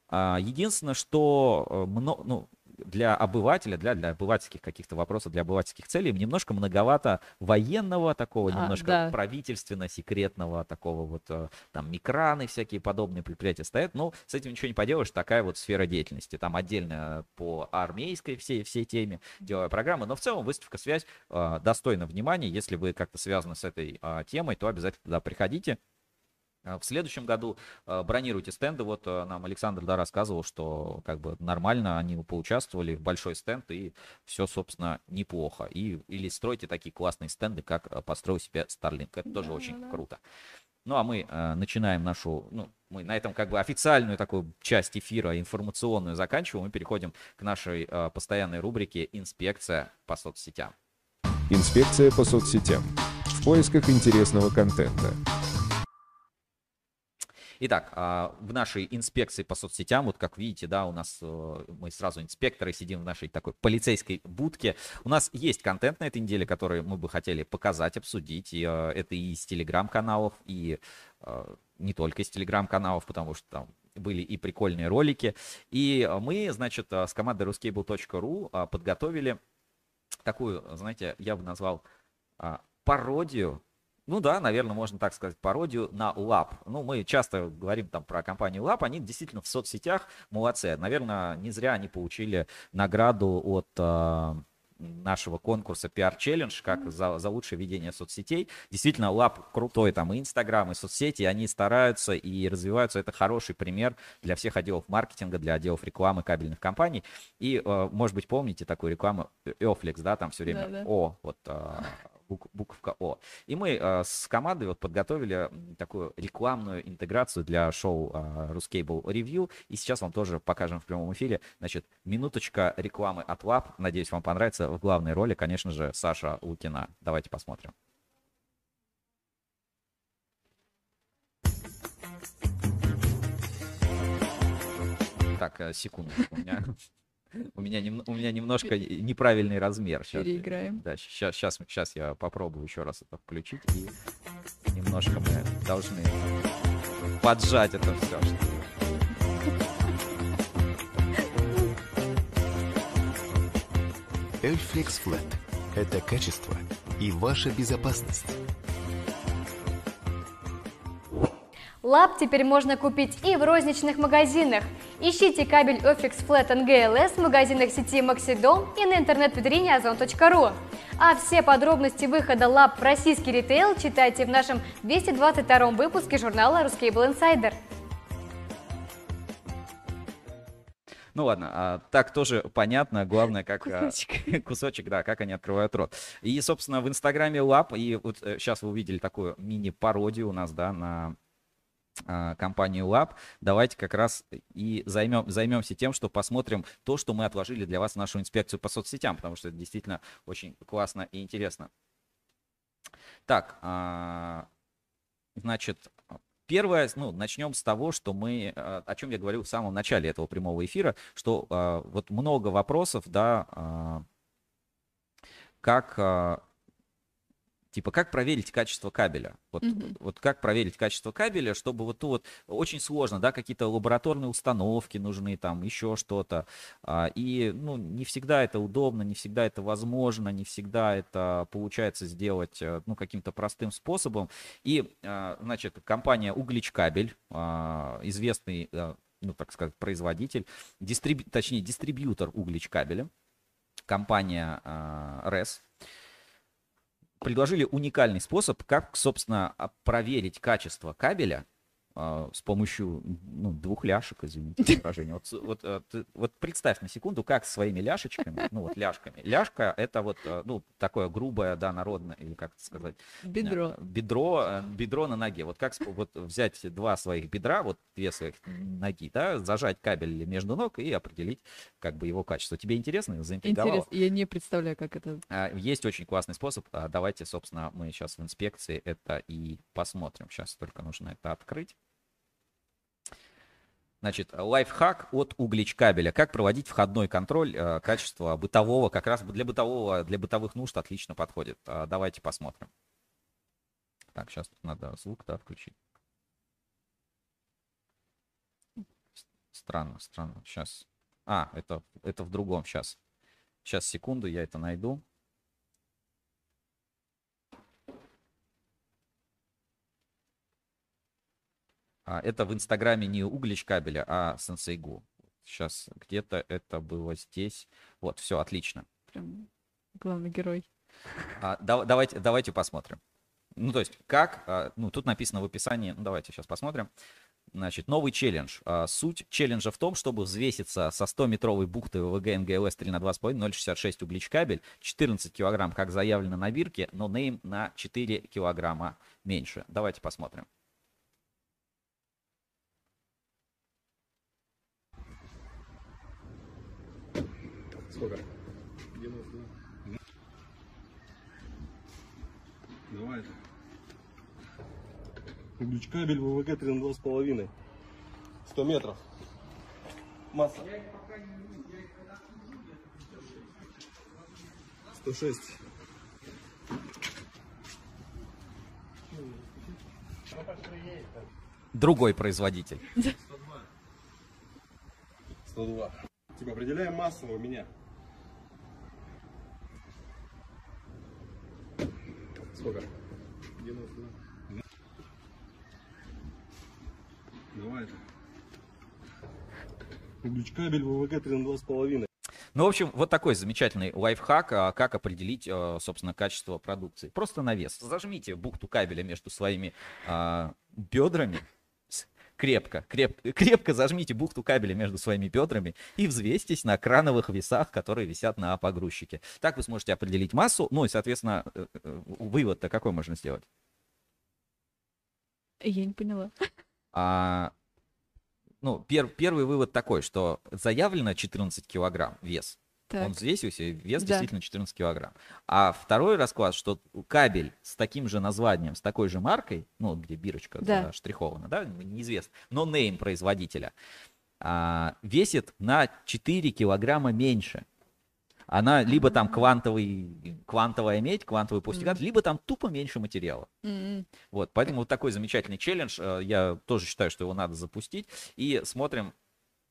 А, единственное, что э, мно- ну, для обывателя, для, для обывательских каких-то вопросов, для обывательских целей немножко многовато военного такого, А, немножко да. правительственно-секретного такого вот, э, там, микраны всякие подобные предприятия стоят. Ну, с этим ничего не поделаешь, такая вот сфера деятельности. Там отдельно по армейской всей, всей теме делаю программы, но в целом выставка «Связь» э, достойна внимания. Если вы как-то связаны с этой э, темой, то обязательно туда приходите. А В следующем году э, бронируйте стенды. Вот э, нам Александр да, рассказывал, что как бы нормально они поучаствовали в большой стенд, и все, собственно, неплохо. И, или стройте такие классные стенды, как построил себе Starlink. Это тоже очень круто. Ну а мы э, начинаем нашу, ну, мы на этом как бы официальную такую часть эфира информационную заканчиваем. Мы переходим к нашей э, постоянной рубрике «Инспекция по соцсетям». Инспекция по соцсетям. В поисках интересного контента. Итак, а, в нашей инспекции по соцсетям, вот как видите, да, у нас э, мы сразу инспекторы сидим в нашей такой полицейской будке. У нас есть контент на этой неделе, который мы бы хотели показать, обсудить. Э, это и из телеграм-каналов, и э, не только из телеграм-каналов, потому что там были и прикольные ролики. И мы, значит, с командой ruscable.ru подготовили такую, знаете, я бы назвал пародию ну да, наверное, можно так сказать, пародию на Lab. Ну, мы часто говорим там про компанию Lab, они действительно в соцсетях молодцы. Наверное, не зря они получили награду от э, нашего конкурса PR Challenge, как за, за лучшее ведение соцсетей. Действительно, Lab крутой, там и Инстаграм, и соцсети, они стараются и развиваются. Это хороший пример для всех отделов маркетинга, для отделов рекламы кабельных компаний. И, э, может быть, помните такую рекламу Eoflex, да, там все время Да-да. О, вот э, бук- буковка О. И мы э, с командой вот подготовили такую рекламную интеграцию для шоу э, Ruscable Review. И сейчас вам тоже покажем в прямом эфире. Значит, минуточка рекламы от Lab. Надеюсь, вам понравится. В главной роли, конечно же, Саша Лукина. Давайте посмотрим. Так, э, секунду. У меня, у меня, нем- у меня немножко неправильный размер. Щас, Переиграем. Да, сейчас, сейчас, сейчас я попробую еще раз это включить. И немножко мы должны поджать это все. Эльфлекс Flat – это качество и ваша безопасность. Лап теперь можно купить и в розничных магазинах. Ищите кабель Ofix Flat NGLS в магазинах сети Maxidom и на интернет-витрине ozon.ru. А все подробности выхода лап в российский ритейл читайте в нашем 222 выпуске журнала Ruscable Insider. Ну ладно, а, так тоже понятно. Главное, как а, Кусочек. кусочек, да, как они открывают рот. И, собственно, в Инстаграме Лап, и вот сейчас вы увидели такую мини-пародию у нас, да, на компанию Lab. Давайте как раз и займем, займемся тем, что посмотрим то, что мы отложили для вас в нашу инспекцию по соцсетям, потому что это действительно очень классно и интересно. Так, а, значит, Первое, ну, начнем с того, что мы, э, о чем я говорил в самом начале этого прямого эфира, что вот много вопросов, да, как Типа, как проверить качество кабеля? Вот, mm-hmm. вот как проверить качество кабеля, чтобы вот то вот очень сложно, да, какие-то лабораторные установки нужны, там еще что-то. А, и, ну, не всегда это удобно, не всегда это возможно, не всегда это получается сделать, э, ну, каким-то простым способом. И, а, значит, компания Углич Кабель, а, известный, э, ну, так сказать, производитель, дистриб... точнее, дистрибьютор Углич Кабеля, компания RES, предложили уникальный способ, как, собственно, проверить качество кабеля а, с помощью ну, двух ляшек, извините выражение. Вот, вот, э, вот представь на секунду, как своими ляшечками, ну вот ляшками. Ляшка это вот, э, ну, такое грубое, да, народное, или как это сказать? Бедро. Бедро, бедро на ноге. Вот как вот взять два своих бедра, вот две своих ноги, да, зажать кабель между ног и определить как бы его качество. Тебе интересно? Заинтриговало? Интересно. Я не представляю, как это. А, есть очень классный способ. А, давайте, собственно, мы сейчас в инспекции это и посмотрим. Сейчас только нужно это открыть. Значит, лайфхак от углич кабеля. Как проводить входной контроль э, качества бытового, как раз для бытового, для бытовых нужд отлично подходит. Э, давайте посмотрим. Так, сейчас надо звук, да, включить. Странно, странно. Сейчас. А, это, это в другом. Сейчас. Сейчас, секунду, я это найду. Это в Инстаграме не углич кабеля, а сенсейгу. Сейчас где-то это было здесь. Вот, все, отлично. Прям главный герой. А, да, давайте, давайте посмотрим. Ну, то есть, как, а, ну, тут написано в описании, ну, давайте сейчас посмотрим. Значит, новый челлендж. А, суть челленджа в том, чтобы взвеситься со 100-метровой бухты ВВГ НГЛС 3 на 2,5, 0,66 углич кабель, 14 килограмм, как заявлено на бирке, но нейм на 4 килограмма меньше. Давайте посмотрим. Сколько? 90. Давай. Ключ кабель ВВГ 3 на 2,5. 100 метров. Масса. 106. Другой производитель. 102. 102. Типа определяем массово меня. Сколько? 90. Давай. Ключ кабель ВВГ 3 на 2,5. Ну, в общем, вот такой замечательный лайфхак, а, как определить, а, собственно, качество продукции. Просто на вес. Зажмите бухту кабеля между своими а, бедрами, крепко, креп, крепко зажмите бухту кабеля между своими бедрами и взвесьтесь на крановых весах, которые висят на погрузчике. Так вы сможете определить массу, ну и, соответственно, э, э, вывод-то какой можно сделать? Я не поняла. А, ну, пер, первый вывод такой, что заявлено 14 килограмм вес. Так. Он взвесился, вес да. действительно 14 килограмм. А второй расклад, что кабель с таким же названием, с такой же маркой, ну, где бирочка да. заштрихована, да, неизвестно, но нейм производителя, а, весит на 4 килограмма меньше она либо там квантовый, квантовая медь, квантовый пустигат, mm-hmm. либо там тупо меньше материала. Mm-hmm. Вот, поэтому вот такой замечательный челлендж. Э, я тоже считаю, что его надо запустить. И смотрим,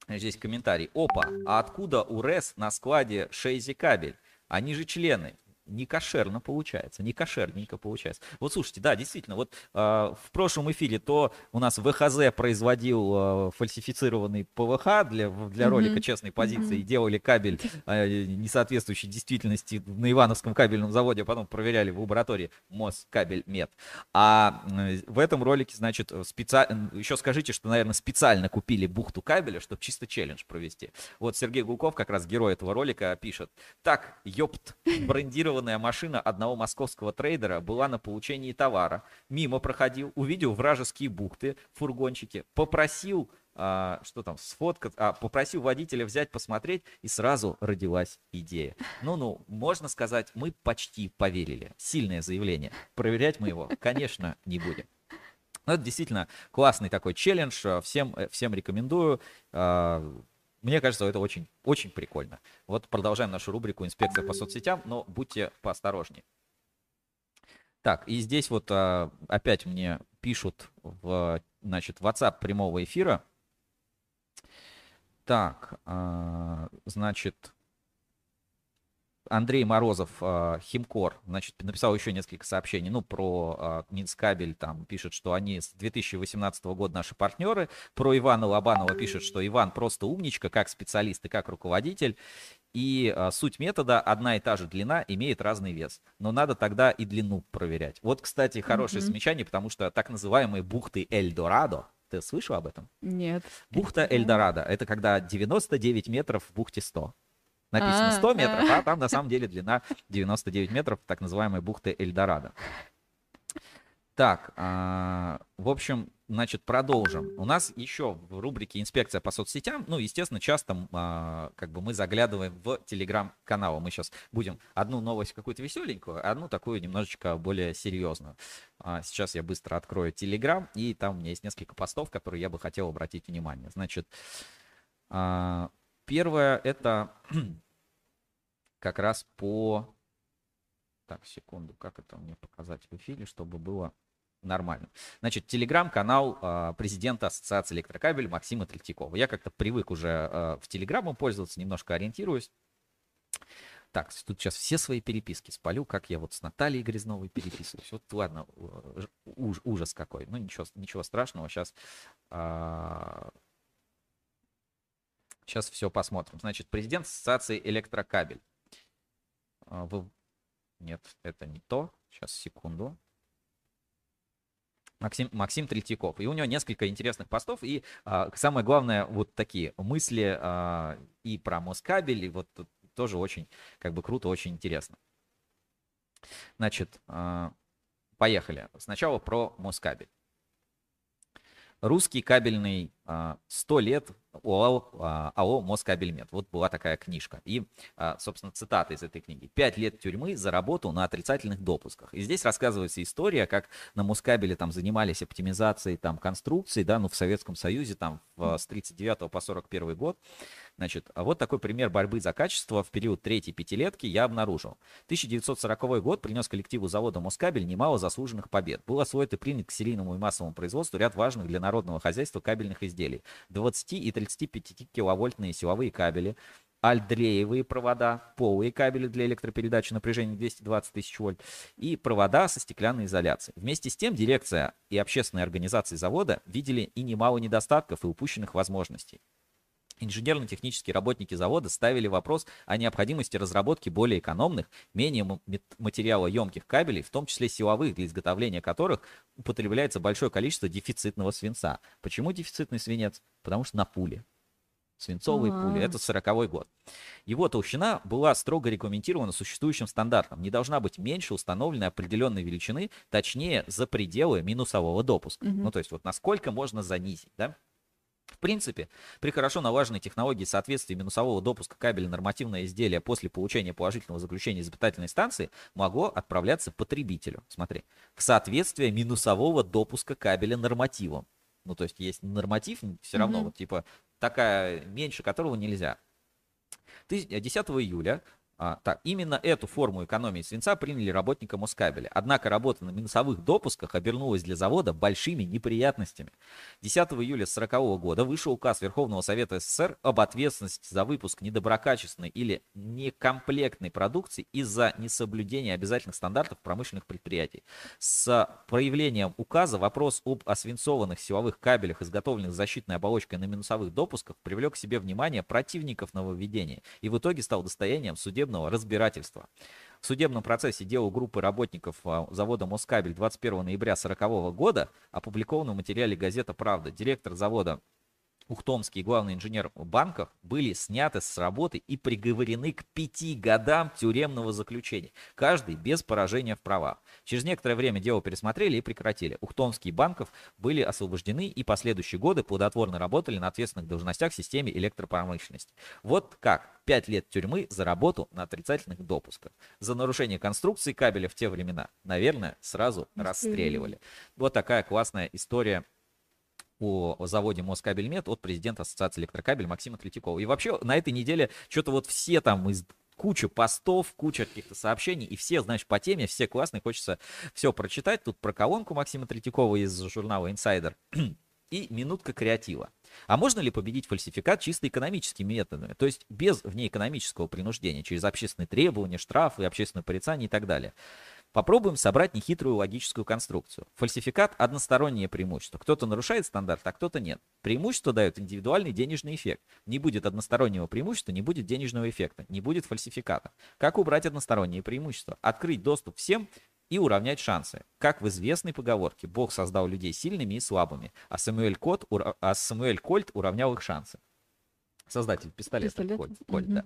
здесь комментарий. Опа, а откуда у РЭС на складе Шейзи кабель? Они же члены не кошерно получается, не кошерненько получается. Вот слушайте, да, действительно, вот э, в прошлом эфире то у нас ВХЗ производил э, фальсифицированный ПВХ для, для ролика «Честной позиции», mm-hmm. делали кабель, э, не соответствующий действительности на Ивановском кабельном заводе, а потом проверяли в лаборатории Москабель Мед. А э, в этом ролике, значит, специально, еще скажите, что, наверное, специально купили бухту кабеля, чтобы чисто челлендж провести. Вот Сергей Гулков, как раз герой этого ролика, пишет, так, ёпт, брендировал бронированная машина одного московского трейдера была на получении товара. Мимо проходил, увидел вражеские бухты, фургончики, попросил а, что там, сфоткать, а, попросил водителя взять, посмотреть, и сразу родилась идея. Ну-ну, можно сказать, мы почти поверили. Сильное заявление. Проверять мы его, конечно, не будем. Ну, это действительно классный такой челлендж. Всем, э, всем рекомендую. Мне кажется, это очень, очень прикольно. Вот продолжаем нашу рубрику «Инспекция по соцсетям», но будьте поосторожнее. Так, и здесь вот а, опять мне пишут в, значит, WhatsApp прямого эфира. Так, а, значит, Андрей Морозов, э, Химкор, значит, написал еще несколько сообщений, ну, про э, Минскабель, там, пишет, что они с 2018 года наши партнеры, про Ивана Лобанова пишет, что Иван просто умничка, как специалист и как руководитель, и э, суть метода одна и та же длина имеет разный вес, но надо тогда и длину проверять. Вот, кстати, хорошее mm-hmm. замечание, потому что так называемые бухты Эльдорадо, ты слышал об этом? Нет. Бухта Эльдорадо, это когда 99 метров в бухте 100. Написано 100 а, метров, а там на самом деле длина 99 метров, так называемой бухты Эльдорадо. Так, а, в общем, значит, продолжим. У нас еще в рубрике «Инспекция по соцсетям», ну, естественно, часто а, как бы мы заглядываем в телеграм-канал. Мы сейчас будем одну новость какую-то веселенькую, одну такую немножечко более серьезную. А, сейчас я быстро открою телеграм, и там у меня есть несколько постов, которые я бы хотел обратить внимание. Значит, а, Первое это как раз по... Так, секунду, как это мне показать в эфире, чтобы было нормально. Значит, телеграм-канал э, президента Ассоциации электрокабель Максима Третьякова. Я как-то привык уже э, в телеграмму пользоваться, немножко ориентируюсь. Так, тут сейчас все свои переписки спалю, как я вот с Натальей Грязновой переписываюсь. Вот ладно, уж, ужас какой. Ну ничего, ничего страшного, сейчас а, Сейчас все посмотрим. Значит, президент Ассоциации Электрокабель. А, вы... Нет, это не то. Сейчас, секунду. Максим, Максим Третьяков. И у него несколько интересных постов. И а, самое главное, вот такие мысли а, и про Москабель. И вот тоже очень, как бы круто, очень интересно. Значит, а, поехали. Сначала про Москабель. Русский кабельный 100 лет ОАО, а, АО «Москабельмет». Вот была такая книжка. И, а, собственно, цитата из этой книги. «Пять лет тюрьмы за работу на отрицательных допусках». И здесь рассказывается история, как на Москабеле там занимались оптимизацией там конструкций, да, ну, в Советском Союзе там с 39 по 41 год. Значит, а вот такой пример борьбы за качество в период третьей пятилетки я обнаружил. 1940 год принес коллективу завода «Москабель» немало заслуженных побед. Был освоен и принят к серийному и массовому производству ряд важных для народного хозяйства кабельных изделий. 20 и 35 киловольтные силовые кабели, альдреевые провода, полые кабели для электропередачи напряжением 220 тысяч вольт и провода со стеклянной изоляцией. Вместе с тем дирекция и общественные организации завода видели и немало недостатков и упущенных возможностей. Инженерно-технические работники завода ставили вопрос о необходимости разработки более экономных, менее материалоемких кабелей, в том числе силовых, для изготовления которых употребляется большое количество дефицитного свинца. Почему дефицитный свинец? Потому что на пуле. Свинцовые А-а-а. пули. Это 40 год. Его толщина была строго регламентирована существующим стандартом. Не должна быть меньше установленной определенной величины, точнее, за пределы минусового допуска. Угу. Ну, то есть, вот насколько можно занизить, да? В принципе, при хорошо налаженной технологии соответствия минусового допуска кабеля нормативное изделие после получения положительного заключения испытательной станции могло отправляться потребителю. Смотри, в соответствие минусового допуска кабеля нормативом. Ну, то есть есть норматив, все равно, mm-hmm. вот типа такая, меньше которого нельзя. 10 июля а, так, именно эту форму экономии свинца приняли работники Москабеля. Однако работа на минусовых допусках обернулась для завода большими неприятностями. 10 июля 1940 года вышел указ Верховного Совета СССР об ответственности за выпуск недоброкачественной или некомплектной продукции из-за несоблюдения обязательных стандартов промышленных предприятий. С проявлением указа вопрос об освинцованных силовых кабелях, изготовленных защитной оболочкой на минусовых допусках, привлек к себе внимание противников нововведения и в итоге стал достоянием судебного судебного разбирательства. В судебном процессе дела группы работников а, завода «Москабель» 21 ноября 1940 года опубликовано в материале газета «Правда». Директор завода Ухтомский главный инженер банков были сняты с работы и приговорены к пяти годам тюремного заключения. Каждый без поражения в правах. Через некоторое время дело пересмотрели и прекратили. Ухтомские банков были освобождены и последующие годы плодотворно работали на ответственных должностях в системе электропромышленности. Вот как. Пять лет тюрьмы за работу на отрицательных допусках. За нарушение конструкции кабеля в те времена, наверное, сразу расстреливали. Вот такая классная история о заводе Москабельмет от президента Ассоциации электрокабель Максима Третьякова. И вообще на этой неделе что-то вот все там из куча постов, куча каких-то сообщений, и все, знаешь, по теме, все классные, хочется все прочитать. Тут про колонку Максима Третьякова из журнала Insider и минутка креатива. А можно ли победить фальсификат чисто экономическими методами, то есть без внеэкономического принуждения, через общественные требования, штрафы, общественное порицание и так далее? Попробуем собрать нехитрую логическую конструкцию. Фальсификат – одностороннее преимущество. Кто-то нарушает стандарт, а кто-то нет. Преимущество дает индивидуальный денежный эффект. Не будет одностороннего преимущества, не будет денежного эффекта, не будет фальсификата. Как убрать односторонние преимущества? Открыть доступ всем и уравнять шансы. Как в известной поговорке, Бог создал людей сильными и слабыми, а Самуэль, Кот, а Самуэль Кольт уравнял их шансы. Создатель пистолета Пистолет. Кольт, Кольт да.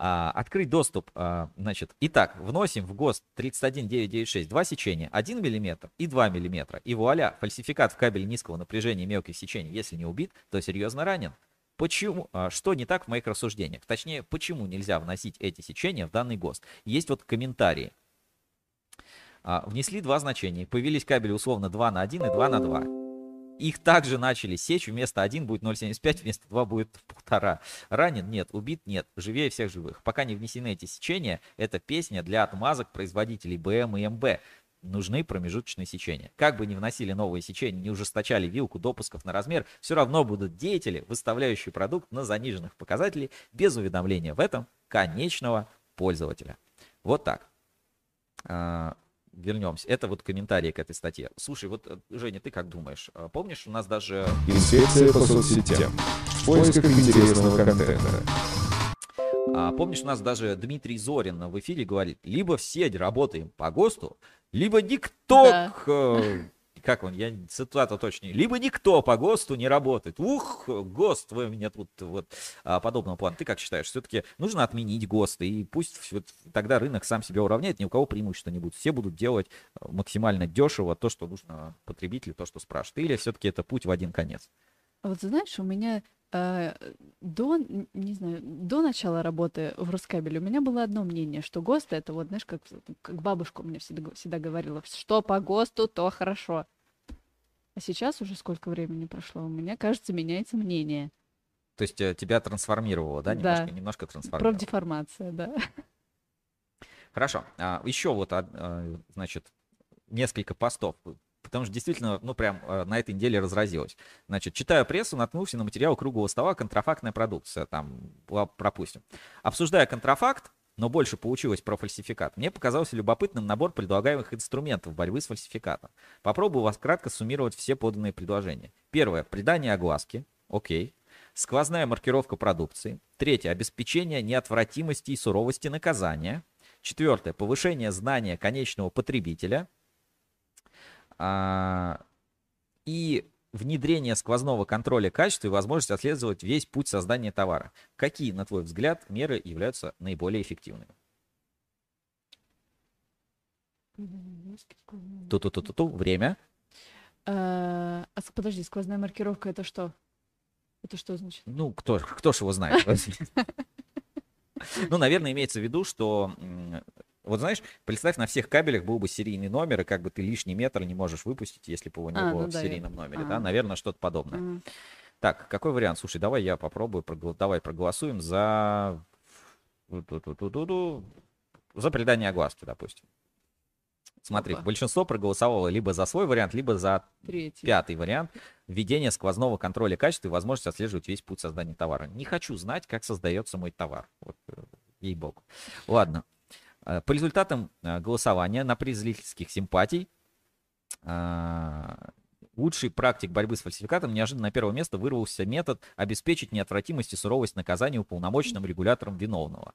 А, открыть доступ, а, значит, итак, вносим в ГОСТ 31996 два сечения, 1 мм и 2 мм. И вуаля, фальсификат в кабеле низкого напряжения и мелких сечений, если не убит, то серьезно ранен. Почему, а, что не так в моих рассуждениях? Точнее, почему нельзя вносить эти сечения в данный ГОСТ? Есть вот комментарии. А, внесли два значения. Появились кабели условно 2 на 1 и 2 на 2. Их также начали сечь. Вместо 1 будет 0,75, вместо 2 будет 1,5. Ранен? Нет. Убит? Нет. Живее всех живых. Пока не внесены эти сечения, это песня для отмазок производителей БМ и МБ. Нужны промежуточные сечения. Как бы ни вносили новые сечения, не ужесточали вилку допусков на размер, все равно будут деятели, выставляющие продукт на заниженных показателей без уведомления в этом конечного пользователя. Вот так. Вернемся. Это вот комментарии к этой статье. Слушай, вот, э, Женя, ты как думаешь? А, помнишь, у нас даже... Инспекция по соцсетям. В поисках интересного контента. А, помнишь, у нас даже Дмитрий Зорин в эфире говорит, либо все работаем по ГОСТу, либо никто да. Как он, я цитата точнее, либо никто по ГОСТу не работает. Ух, ГОСТ, вы меня тут вот а, подобного плана. Ты как считаешь, все-таки нужно отменить ГОСТ, и пусть вот, тогда рынок сам себя уравняет, ни у кого преимущества не будет. Все будут делать а, максимально дешево то, что нужно потребителю, то, что спрашивают. Или все-таки это путь в один конец? Вот знаешь, у меня э, до, не знаю, до начала работы в Рускабеле у меня было одно мнение, что ГОСТ это вот, знаешь, как, как бабушка у меня всегда, всегда говорила, что по ГОСТу, то хорошо. А сейчас уже сколько времени прошло, у меня, кажется, меняется мнение. То есть э, тебя трансформировало, да? Немножко, да. немножко трансформировало. Профдеформация, да. Хорошо. А, еще вот, а, значит, несколько постов потому что действительно, ну, прям э, на этой неделе разразилось. Значит, читаю прессу, наткнулся на материал круглого стола «Контрафактная продукция», там, пропустим. Обсуждая контрафакт, но больше получилось про фальсификат, мне показался любопытным набор предлагаемых инструментов борьбы с фальсификатом. Попробую вас кратко суммировать все поданные предложения. Первое. Придание огласки. Окей. Сквозная маркировка продукции. Третье. Обеспечение неотвратимости и суровости наказания. Четвертое. Повышение знания конечного потребителя. А, и внедрение сквозного контроля качества и возможность отслеживать весь путь создания товара. Какие, на твой взгляд, меры являются наиболее эффективными? Ту-ту-ту-ту-ту. Время. А, а, подожди, сквозная маркировка это что? Это что значит? Ну, кто, кто ж его знает? Ну, наверное, имеется в виду, что вот знаешь, представь, на всех кабелях был бы серийный номер, и как бы ты лишний метр не можешь выпустить, если бы его не а, было ну, в да, серийном я... номере, а. да? Наверное, что-то подобное. А. Так, какой вариант? Слушай, давай я попробую, прогл... давай проголосуем за... За придание огласки, допустим. Смотри, Опа. большинство проголосовало либо за свой вариант, либо за Третий. пятый вариант. Введение сквозного контроля качества и возможность отслеживать весь путь создания товара. Не хочу знать, как создается мой товар. Вот, э, ей-богу. Ладно. Э, по результатам э, голосования на приз зрительских симпатий э, лучший практик борьбы с фальсификатом неожиданно на первое место вырвался метод обеспечить неотвратимость и суровость наказания уполномоченным регулятором виновного.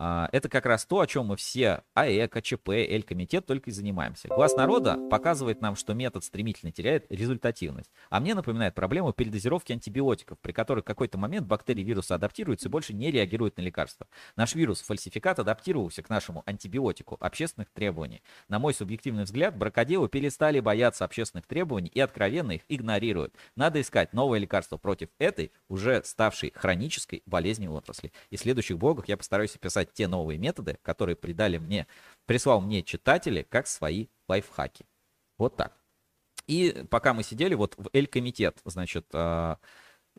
А, это как раз то, о чем мы все, АЭК, АЧП, Эль-комитет только и занимаемся. Глаз народа показывает нам, что метод стремительно теряет результативность. А мне напоминает проблему передозировки антибиотиков, при которой в какой-то момент бактерии вируса адаптируются и больше не реагируют на лекарства. Наш вирус фальсификат адаптировался к нашему антибиотику общественных требований. На мой субъективный взгляд, бракоделы перестали бояться общественных требований и откровенно их игнорируют. Надо искать новое лекарство против этой, уже ставшей хронической болезни отрасли. И в следующих блогах я постараюсь описать те новые методы, которые придали мне, прислал мне читатели, как свои лайфхаки. Вот так. И пока мы сидели, вот в Эль-комитет, значит, а,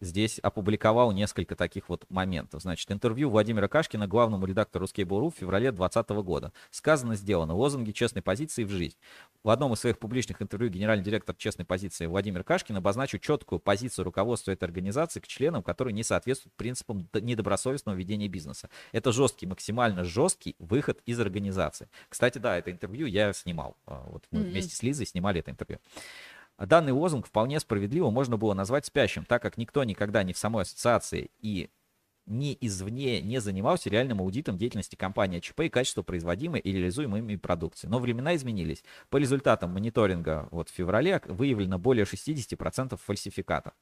здесь опубликовал несколько таких вот моментов. Значит, интервью Владимира Кашкина, главному редактору Ruskable.ru в феврале 2020 года. Сказано, сделано. Лозунги честной позиции в жизнь. В одном из своих публичных интервью генеральный директор честной позиции Владимир Кашкин обозначил четкую позицию руководства этой организации к членам, которые не соответствуют принципам недобросовестного ведения бизнеса. Это жесткий, максимально жесткий выход из организации. Кстати, да, это интервью я снимал. А, вот мы mm-hmm. вместе с Лизой снимали это интервью. Данный лозунг вполне справедливо можно было назвать спящим, так как никто никогда не в самой ассоциации и ни извне не занимался реальным аудитом деятельности компании ЧП и качества производимой и реализуемой продукции. Но времена изменились. По результатам мониторинга вот в феврале выявлено более 60% фальсификатов.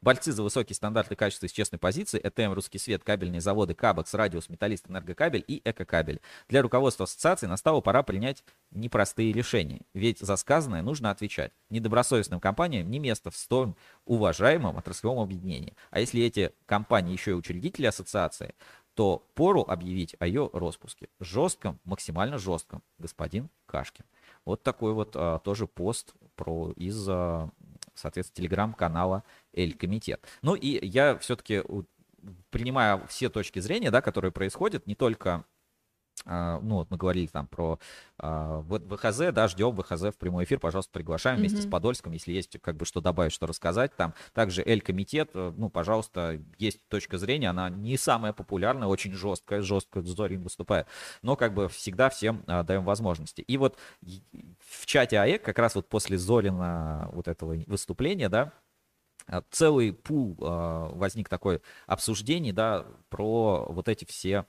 Борцы за высокие стандарты качества из честной позиции, ЭТМ, Русский Свет, кабельные заводы, Кабекс, Радиус, Металлист, Энергокабель и Экокабель. Для руководства ассоциации настало пора принять непростые решения, ведь за сказанное нужно отвечать. Недобросовестным компаниям не место в столь уважаемом отраслевом объединении. А если эти компании еще и учредители ассоциации, то пору объявить о ее распуске. Жестком, максимально жестком, господин Кашкин. Вот такой вот а, тоже пост про из а, соответственно, телеграм-канала Эль Комитет. Ну и я все-таки принимаю все точки зрения, да, которые происходят, не только ну, вот мы говорили там про а, ВХЗ, да, ждем ВХЗ в прямой эфир, пожалуйста, приглашаем вместе mm-hmm. с Подольском, если есть как бы что добавить, что рассказать там. Также Эль-комитет, э, ну, пожалуйста, есть точка зрения, она не самая популярная, очень жесткая, жестко Зорин выступает, но как бы всегда всем а, даем возможности. И вот в чате АЭК как раз вот после Зорина вот этого выступления, да, целый пул возник такой обсуждений, да, про вот эти все а,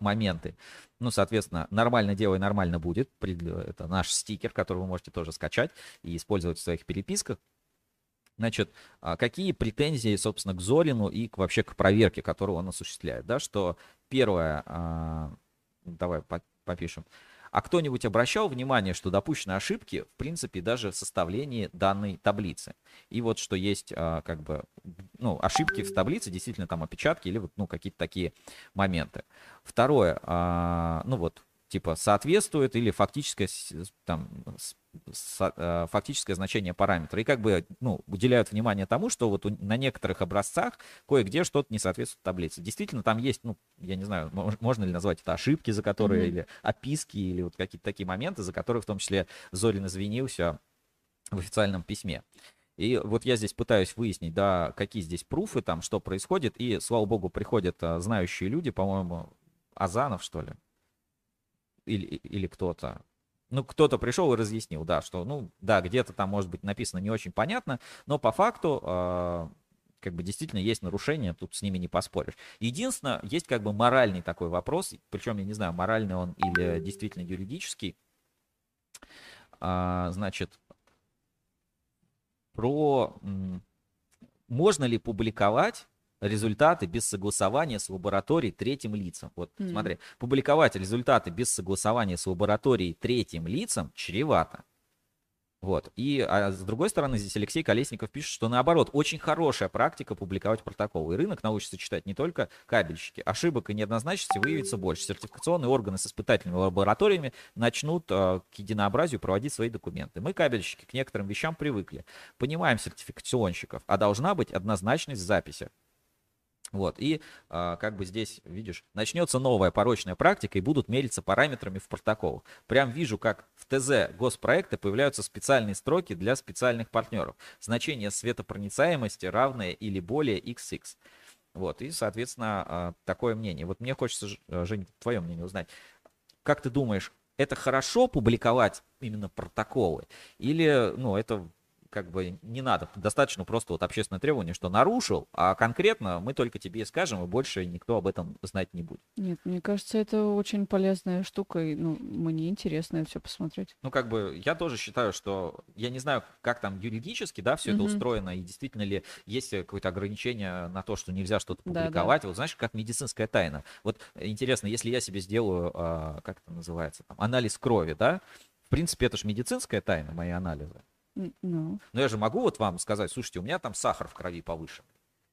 моменты. Ну, соответственно, нормально делай, нормально будет. Это наш стикер, который вы можете тоже скачать и использовать в своих переписках. Значит, а, какие претензии, собственно, к Зорину и вообще к проверке, которую он осуществляет, да, что первое, а, давай попишем, а кто-нибудь обращал внимание, что допущены ошибки, в принципе, даже в составлении данной таблицы? И вот что есть, а, как бы, ну, ошибки в таблице, действительно там опечатки или ну, какие-то такие моменты. Второе, а, ну вот, типа соответствует или фактическое, там, э, фактическое значение параметра. И как бы ну, уделяют внимание тому, что вот на некоторых образцах кое-где что-то не соответствует таблице. Действительно, там есть, ну, я не знаю, можно ли назвать это ошибки, за которые, mm-hmm. или описки, или вот какие-то такие моменты, за которые в том числе Зорин извинился в официальном письме. И вот я здесь пытаюсь выяснить, да, какие здесь пруфы, там, что происходит. И, слава богу, приходят а, знающие люди, по-моему, Азанов, что ли, или, или кто-то, ну, кто-то пришел и разъяснил, да, что, ну, да, где-то там может быть написано не очень понятно, но по факту, э, как бы действительно есть нарушения, тут с ними не поспоришь. Единственное, есть как бы моральный такой вопрос, причем я не знаю, моральный он или действительно юридический, э, значит, про можно ли публиковать результаты без согласования с лабораторией третьим лицам. Вот, mm-hmm. смотри, публиковать результаты без согласования с лабораторией третьим лицам чревато. Вот. И а с другой стороны, здесь Алексей Колесников пишет, что наоборот, очень хорошая практика публиковать протоколы. И рынок научится читать не только кабельщики. Ошибок и неоднозначности выявится больше. Сертификационные органы с испытательными лабораториями начнут э, к единообразию проводить свои документы. Мы, кабельщики, к некоторым вещам привыкли. Понимаем сертификационщиков, а должна быть однозначность в записях. Вот, и а, как бы здесь, видишь, начнется новая порочная практика и будут мериться параметрами в протоколах. Прям вижу, как в ТЗ госпроекта появляются специальные строки для специальных партнеров. Значение светопроницаемости равное или более XX. Вот, и, соответственно, а, такое мнение. Вот мне хочется, а, Жень, твое мнение узнать. Как ты думаешь, это хорошо публиковать именно протоколы? Или, ну, это как бы не надо. Достаточно просто вот общественное требование, что нарушил, а конкретно мы только тебе скажем, и больше никто об этом знать не будет. Нет, мне кажется, это очень полезная штука, и ну, мне интересно это все посмотреть. Ну, как бы, я тоже считаю, что я не знаю, как там юридически, да, все это Мгм. устроено, и действительно ли есть какое-то ограничение на то, что нельзя что-то Да, да. публиковать. Вот знаешь, как медицинская тайна. Вот интересно, если я себе сделаю, а, как это называется, там, анализ крови, да, в принципе, это же медицинская тайна, мои анализы. Ну, Но я же могу вот вам сказать, слушайте, у меня там сахар в крови повышен.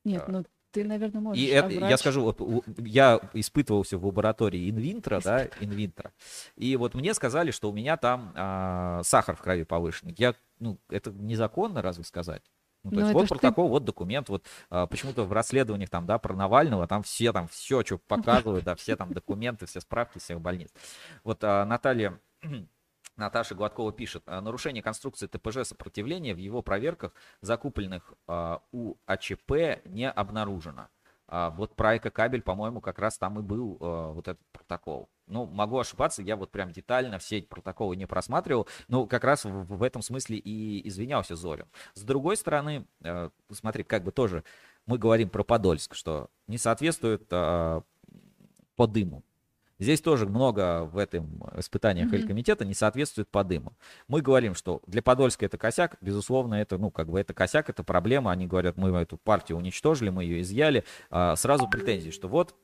нет, ну ты, наверное, можешь. И а это, я врач- скажу, вот, я испытывался в лаборатории инвинтро, да, инвинтро, и вот мне сказали, что у меня там а, сахар в крови повышенный. Я, ну, это незаконно, разве сказать? Ну, то Ну, есть вот ж ты- протокол, вот документ, вот а, почему-то в расследованиях там, да, про Навального, там все там все, что показывают, да, все там документы, все справки всех больниц. Вот а, Наталья Наташа Гладкова пишет, «А, нарушение конструкции ТПЖ сопротивления в его проверках, закупленных а, у АЧП, не обнаружено. А, вот про экокабель, по-моему, как раз там и был вот этот протокол. Ну, могу ошибаться, я вот прям детально все эти протоколы не просматривал, но как раз в, этом смысле и извинялся Зорин. С другой стороны, смотри, как бы тоже мы говорим про Подольск, что не соответствует по дыму. Здесь тоже много в этом испытаниях Мгм. комитета не соответствует по дыму. Мы говорим, что для Подольска это косяк, безусловно, это, ну, как бы это косяк, это проблема. Они говорят, мы эту партию уничтожили, мы ее изъяли. А, сразу претензии, что вот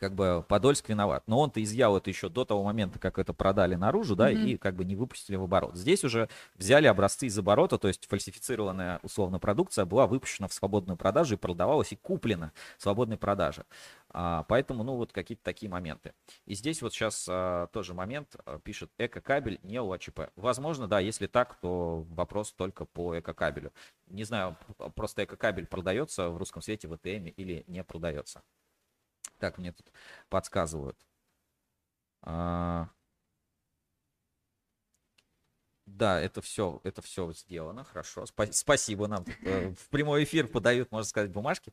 как бы Подольск виноват. Но он-то изъял это еще до того момента, как это продали наружу, да, Мгм. и как бы не выпустили в оборот. Здесь уже взяли образцы из оборота, то есть фальсифицированная условно продукция была выпущена в свободную продажу и продавалась и куплена в свободной продаже. А, поэтому, ну, вот какие-то такие моменты. И здесь вот сейчас а, тоже момент, а, пишет эко-кабель не у АЧП. Возможно, да, если так, то вопрос только по эко-кабелю. Не знаю, просто эко-кабель продается в русском свете в ЭТМ или не продается. Так, мне тут подсказывают. Да, это все, это все сделано, хорошо. Спа- спасибо нам э, в прямой эфир подают, можно сказать, бумажки.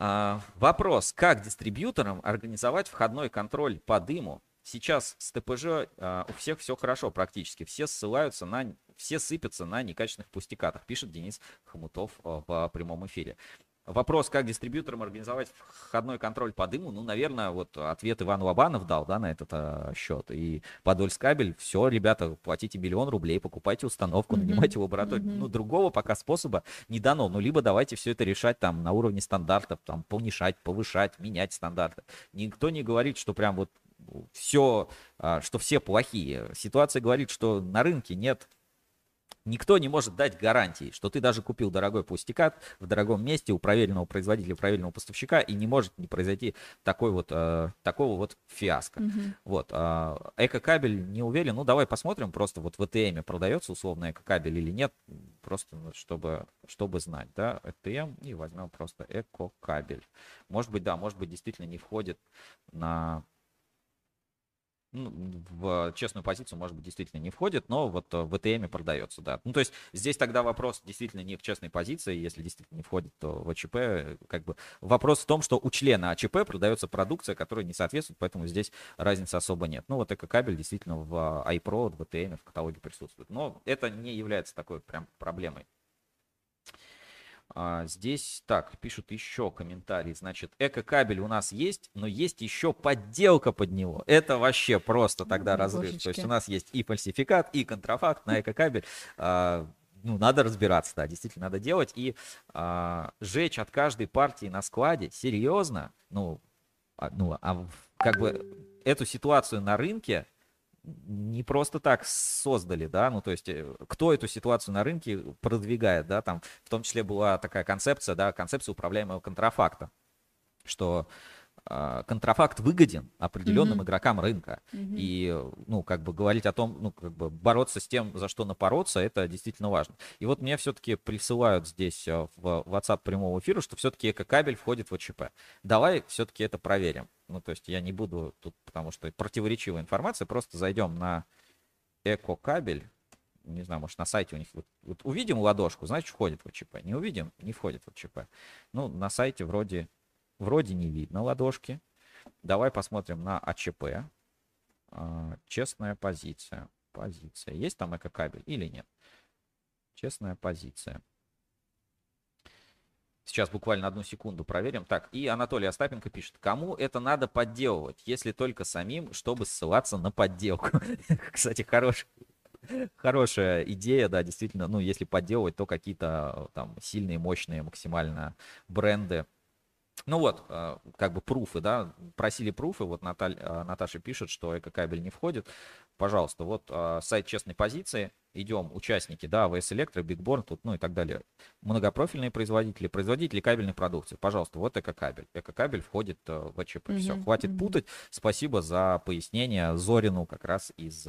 А, вопрос, как дистрибьюторам организовать входной контроль по дыму? Сейчас с ТПЖ а, у всех все хорошо практически, все ссылаются на, все сыпятся на некачественных пустякатах, пишет Денис Хомутов а, по прямому эфире. Вопрос, как дистрибьюторам организовать входной контроль по дыму, ну, наверное, вот ответ Иван Лобанов дал, да, на этот а, счет. И Подольскабель, все, ребята, платите миллион рублей, покупайте установку, Мгм. нанимайте лабораторию. Мгм. Ну, другого пока способа не дано. Ну, либо давайте все это решать там на уровне стандартов, там, понижать, повышать, менять стандарты. Никто не говорит, что прям вот все, что все плохие. Ситуация говорит, что на рынке нет Никто не может дать гарантии, что ты даже купил дорогой пустикат в дорогом месте у проверенного производителя, проверенного поставщика, и не может не произойти такой вот, э, такого вот фиаско. Мгм. Вот. а, Эко-кабель не уверен. Ну, давай посмотрим, просто вот в ЭТМ продается условно эко-кабель или нет, просто вот чтобы, чтобы знать, да, ЭТМ, и возьмем просто эко-кабель. Может быть, да, может быть, действительно не входит на ну, в честную позицию, может быть, действительно не входит, но вот э, в ЭТМ продается, да. Ну, то есть здесь тогда вопрос действительно не в честной позиции, если действительно не входит, то в АЧП, э, как бы вопрос в том, что у члена АЧП продается продукция, которая не соответствует, поэтому здесь разницы особо нет. Ну, вот эко-кабель действительно в iPro, в ЭТМ, в каталоге присутствует. Но это не является такой прям проблемой. А, здесь, так, пишут еще комментарии. Значит, эко-кабель у нас есть, но есть еще подделка под него. Это вообще просто тогда разрыв. То есть божечки. у нас есть и фальсификат, и контрафакт на эко-кабель. А, ну, надо разбираться, да, действительно надо делать. И а, жечь от каждой партии на складе, серьезно, ну, а, ну, а как бы эту ситуацию на рынке не просто так создали, да, ну, то есть, э, кто эту ситуацию на рынке продвигает, да, там, в том числе была такая концепция, да, концепция управляемого контрафакта, что контрафакт выгоден определенным Мгм. игрокам рынка. Мгм. И, ну, как бы говорить о том, ну, как бы бороться с тем, за что напороться, это действительно важно. И вот мне все-таки присылают здесь э, в WhatsApp прямого эфира, что все-таки эко-кабель входит в ОЧП. Давай все-таки это проверим. Ну, то есть я не буду тут, потому что противоречивая информация, просто зайдем на эко-кабель, не знаю, может, на сайте у них, вот, вот увидим ладошку, значит, входит в ОЧП. Не увидим, не входит в ОЧП. Ну, на сайте вроде, вроде не видно ладошки. Давай посмотрим на АЧП. А, Честная позиция. Позиция. Есть там эко-кабель или нет? Честная позиция. Сейчас буквально одну секунду проверим. Так, и Анатолий Остапенко пишет. Кому это надо подделывать, если только самим, чтобы ссылаться на подделку? Кстати, хороший, хорошая идея, да, действительно. Ну, если подделывать, то какие-то там сильные, мощные максимально бренды. Ну вот, э, как бы пруфы, да, просили пруфы, вот Наталь, э, Наташа пишет, что эко-кабель не входит. Пожалуйста, вот э, сайт честной позиции, идем, участники, да, АВС Электро, Бигборн, тут, ну и так далее. Многопрофильные производители, производители кабельной продукции. Пожалуйста, вот эко-кабель. Эко-кабель входит в АЧП. Все, mm-hmm. хватит mm-hmm. путать. Спасибо за пояснение Зорину как раз из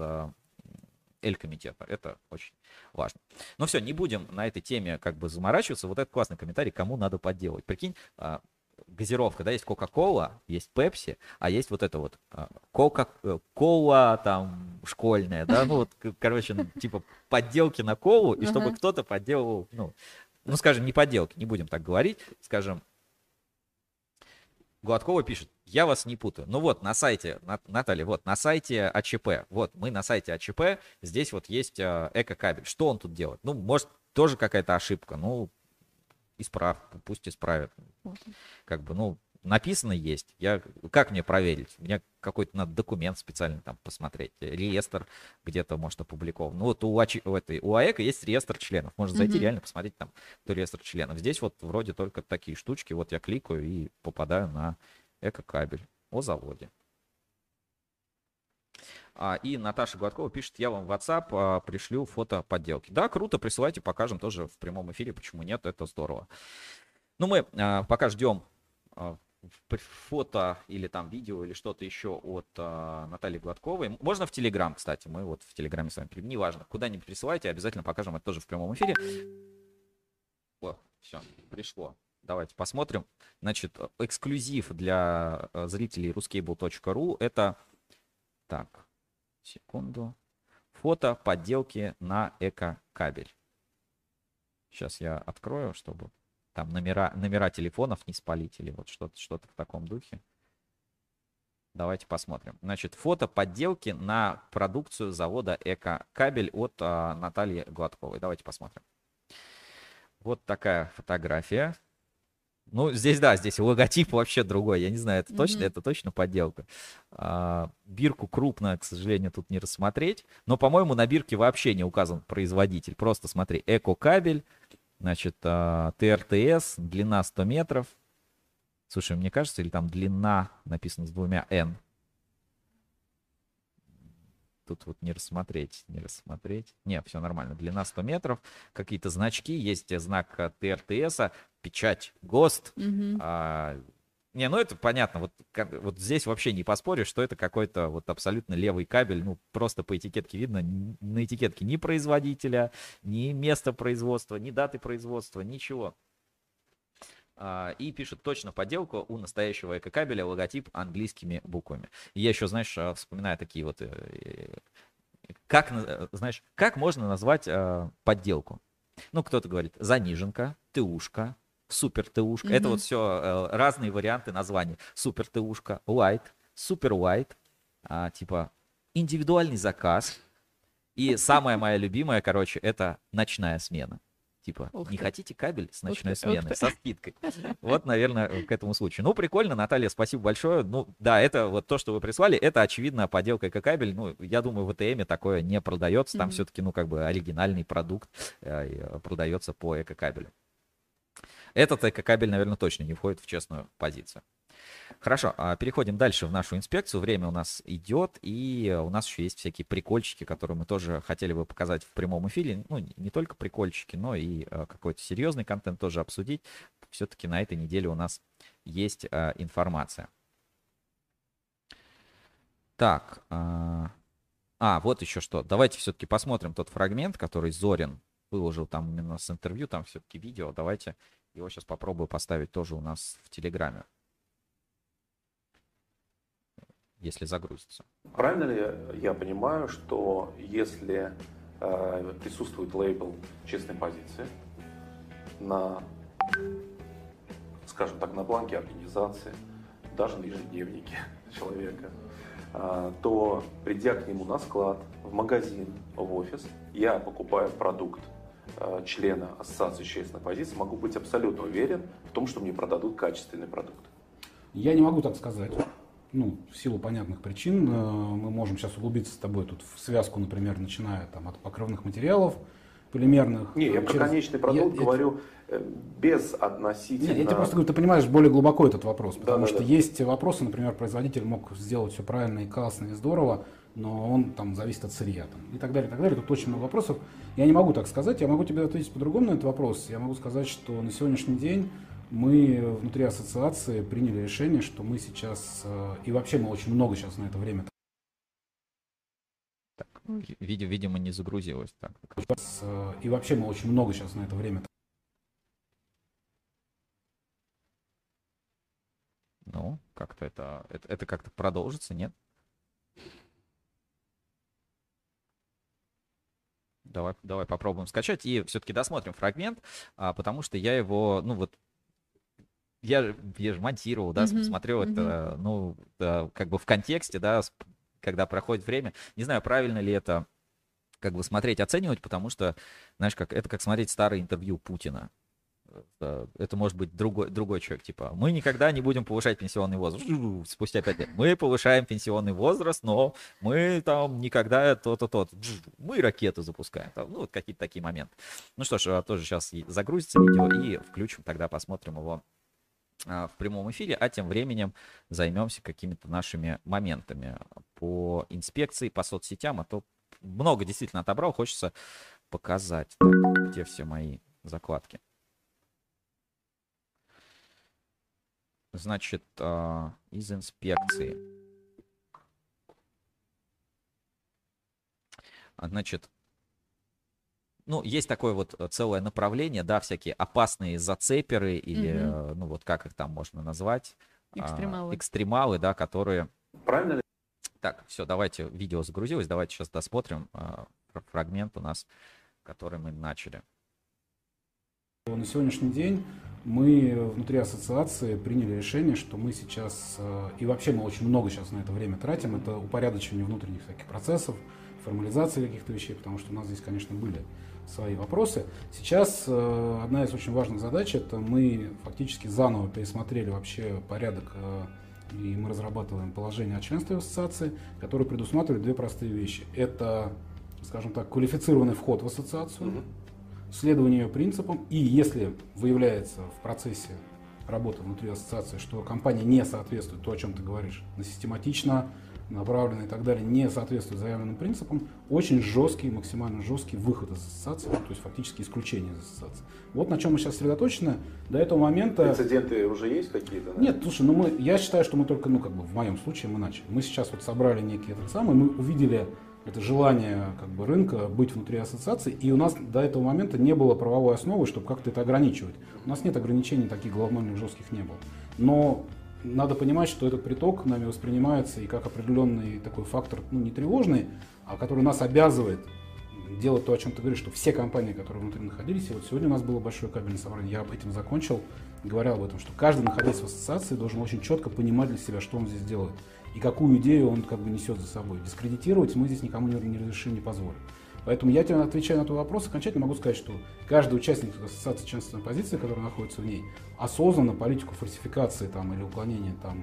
Эль-комитета. Это очень важно. Но все, не будем на этой теме как бы заморачиваться. Вот этот классный комментарий, кому надо подделывать. Прикинь, газировка, да, есть Кока-Кола, есть Пепси, а есть вот это вот а, Кока-Кола там школьная, да, ну вот, короче, ну, типа подделки на колу, и чтобы кто-то подделывал, ну, ну, скажем, не подделки, не будем так говорить, скажем, Гладкова пишет, я вас не путаю. Ну вот, на сайте, Наталья, вот, на сайте АЧП, вот, мы на сайте АЧП, здесь вот есть э, эко-кабель. Что он тут делает? Ну, может, тоже какая-то ошибка, ну, исправ, пусть исправят. Как бы, ну, написано есть. Я, как мне проверить? Мне какой-то надо документ специально там посмотреть. Реестр где-то, может, опубликован. Ну, вот у, АЧ, у, этой, у АЭКа есть реестр членов. Можно зайти mm-hmm. реально посмотреть там кто реестр членов. Здесь вот вроде только такие штучки. Вот я кликаю и попадаю на эко-кабель о заводе. А, и Наташа Гладкова пишет, я вам в WhatsApp а, пришлю фото подделки. Да, круто, присылайте, покажем тоже в прямом эфире, почему нет, это здорово. Ну, мы а, пока ждем фото или там видео или что-то еще от а, Натальи Гладковой. Можно в Телеграм, кстати, мы вот в Телеграме с вами, неважно, куда-нибудь присылайте, обязательно покажем это тоже в прямом эфире. О, все, пришло. Давайте посмотрим. Значит, эксклюзив для зрителей ruscable.ru это... Так, Секунду. Фото подделки на эко-кабель. Сейчас я открою, чтобы там номера, номера телефонов не спалить или вот что-то что в таком духе. Давайте посмотрим. Значит, фото подделки на продукцию завода Эко-кабель от а, Натальи Гладковой. Давайте посмотрим. Вот такая фотография. Ну, здесь, да, здесь логотип вообще другой. Я не знаю, это точно, mm-hmm. это точно подделка. А, бирку крупно, к сожалению, тут не рассмотреть. Но, по-моему, на бирке вообще не указан производитель. Просто смотри, эко-кабель, значит, а, ТРТС, длина 100 метров. Слушай, мне кажется, или там длина написано с двумя N тут вот не рассмотреть, не рассмотреть. Не, все нормально. Длина 100 метров, какие-то значки, есть знак ТРТС, печать ГОСТ. Угу. А, не, ну это понятно. Вот, как, вот здесь вообще не поспоришь, что это какой-то вот абсолютно левый кабель. Ну, просто по этикетке видно, на этикетке ни производителя, ни места производства, ни даты производства, ничего. А, и пишет точно подделку у настоящего эко-кабеля логотип английскими буквами. И я еще, знаешь, а, вспоминаю такие вот... Э, как, знаешь, как можно назвать а, подделку? Ну, кто-то говорит заниженка, тыушка, супер тыушка. Mm-hmm. Это вот все э, разные варианты названий. Супер тыушка, light, супер light, типа индивидуальный заказ. И самая моя любимая, короче, это ночная смена. Типа, Ух не ты. хотите кабель с ночной ты, смены, со скидкой? Вот, наверное, к этому случаю. Ну, прикольно, Наталья, спасибо большое. Ну, да, это вот то, что вы прислали, это, очевидно, поделка эко-кабель. Ну, я думаю, в АТМе такое не продается. Там mm-hmm. все-таки, ну, как бы оригинальный продукт э, продается по эко-кабелю. Этот эко-кабель, наверное, точно не входит в честную позицию. Хорошо, а переходим дальше в нашу инспекцию. Время у нас идет, и у нас еще есть всякие прикольчики, которые мы тоже хотели бы показать в прямом эфире. Ну, не только прикольчики, но и а, какой-то серьезный контент тоже обсудить. Все-таки на этой неделе у нас есть а, информация. Так, а, а, вот еще что. Давайте все-таки посмотрим тот фрагмент, который Зорин выложил там именно с интервью, там все-таки видео. Давайте его сейчас попробую поставить тоже у нас в Телеграме если загрузится. Правильно ли я понимаю, что если э, присутствует лейбл честной позиции на, скажем так, на бланке организации, даже на ежедневнике человека, э, то придя к нему на склад, в магазин, в офис, я покупаю продукт члена Ассоциации общественных позиций могу быть абсолютно уверен в том, что мне продадут качественный продукт. Я не могу так сказать. Ну, в силу понятных причин э, мы можем сейчас углубиться с тобой тут в связку, например, начиная там, от покровных материалов, полимерных. Не, я про через- конечный продукт Я- я- говорю э, без относительно... Нет, я тебе просто говорю, ты понимаешь более глубоко этот вопрос, потому Да-да-да. что есть вопросы, например, производитель мог сделать все правильно и классно и здорово, но он там зависит от сырья там, и так далее, и так далее. Тут очень много вопросов. Я не могу так сказать, я могу тебе ответить по-другому на этот вопрос. Я могу сказать, что на сегодняшний день мы внутри ассоциации приняли решение, что мы сейчас, э, и вообще мы очень много сейчас на это время Видео, видимо, не загрузилось. Так. Сейчас, И вообще мы очень много сейчас на это время. Ну, как-то это, это, это как-то продолжится, нет? Давай, давай попробуем скачать и все-таки досмотрим фрагмент, а, потому что я его, ну вот, я, я же монтировал, да, Мгм, смотрел это, ну, да, как бы в контексте, да, когда проходит время. Не знаю, правильно ли это как бы смотреть, оценивать, потому что, знаешь, как это как смотреть старое интервью Путина. Э, Это может быть другой, другой человек, типа, мы никогда не будем повышать пенсионный возраст. Спустя пять лет. Мы повышаем пенсионный возраст, но мы там никогда то-то. Жу, Мы ракету запускаем. Там, ну, вот какие-то такие моменты. Ну что ж, а, тоже сейчас загрузится видео и включим, тогда посмотрим его а, в прямом эфире, а тем временем займемся какими-то нашими моментами по инспекции, по соцсетям, а то много действительно отобрал, хочется показать, где все мои закладки. Значит, а, из инспекции. А, Значит, ну, есть такое вот э, целое направление, да, всякие опасные зацеперы или, э, ну, вот как их там можно назвать? А, Экстремалы. Экстремалы, да, которые... Правильно ли? Так, все, давайте, видео загрузилось, давайте сейчас досмотрим фр- фрагмент у нас, который мы начали. На сегодняшний день мы внутри ассоциации приняли решение, что мы сейчас, э, и вообще мы очень много сейчас на это время тратим, это упорядочивание внутренних всяких процессов, формализация каких-то вещей, потому что у нас здесь, конечно, были свои вопросы. Сейчас э, одна из очень важных задач, это мы фактически заново пересмотрели вообще порядок, э, и мы разрабатываем положение о членстве в ассоциации, которое предусматривает две простые вещи. Это, скажем так, квалифицированный вход в ассоциацию, следование ее принципам, и если выявляется в процессе работы внутри ассоциации, что компания не соответствует то, о чем ты говоришь, на систематично, направленно и так далее, не соответствует заявленным принципам, очень жесткий, максимально жесткий выход из ассоциации, то есть фактически исключение из ассоциации. Вот на чем мы сейчас сосредоточены. До этого момента... Прецеденты уже есть какие-то? да? Нет, слушай, ну мы, я считаю, что мы только, ну как бы в моем случае мы начали. Мы сейчас вот собрали некий этот самый, мы увидели это желание как бы рынка быть внутри ассоциации, и у нас до этого момента не было правовой основы, чтобы как-то это ограничивать. У нас нет ограничений таких глобальных жестких не было. Но надо понимать, что этот приток нами воспринимается и как определенный такой фактор, ну не тревожный, а который нас обязывает делать то, о чем ты говоришь, что все компании, которые внутри находились, и вот сегодня у нас было большое кабельное собрание, я об этом закончил, говорил об этом, что каждый, находясь в ассоциации, должен очень четко понимать для себя, что он здесь делает и какую идею он как бы несет за собой. Дискредитировать мы здесь никому не, не разрешим, не позволим. Поэтому я тебе отвечаю на твой вопрос, окончательно могу сказать, что каждый участник ассоциации членственной позиции, который находится в ней, осознанно политику фальсификации там, или уклонения там,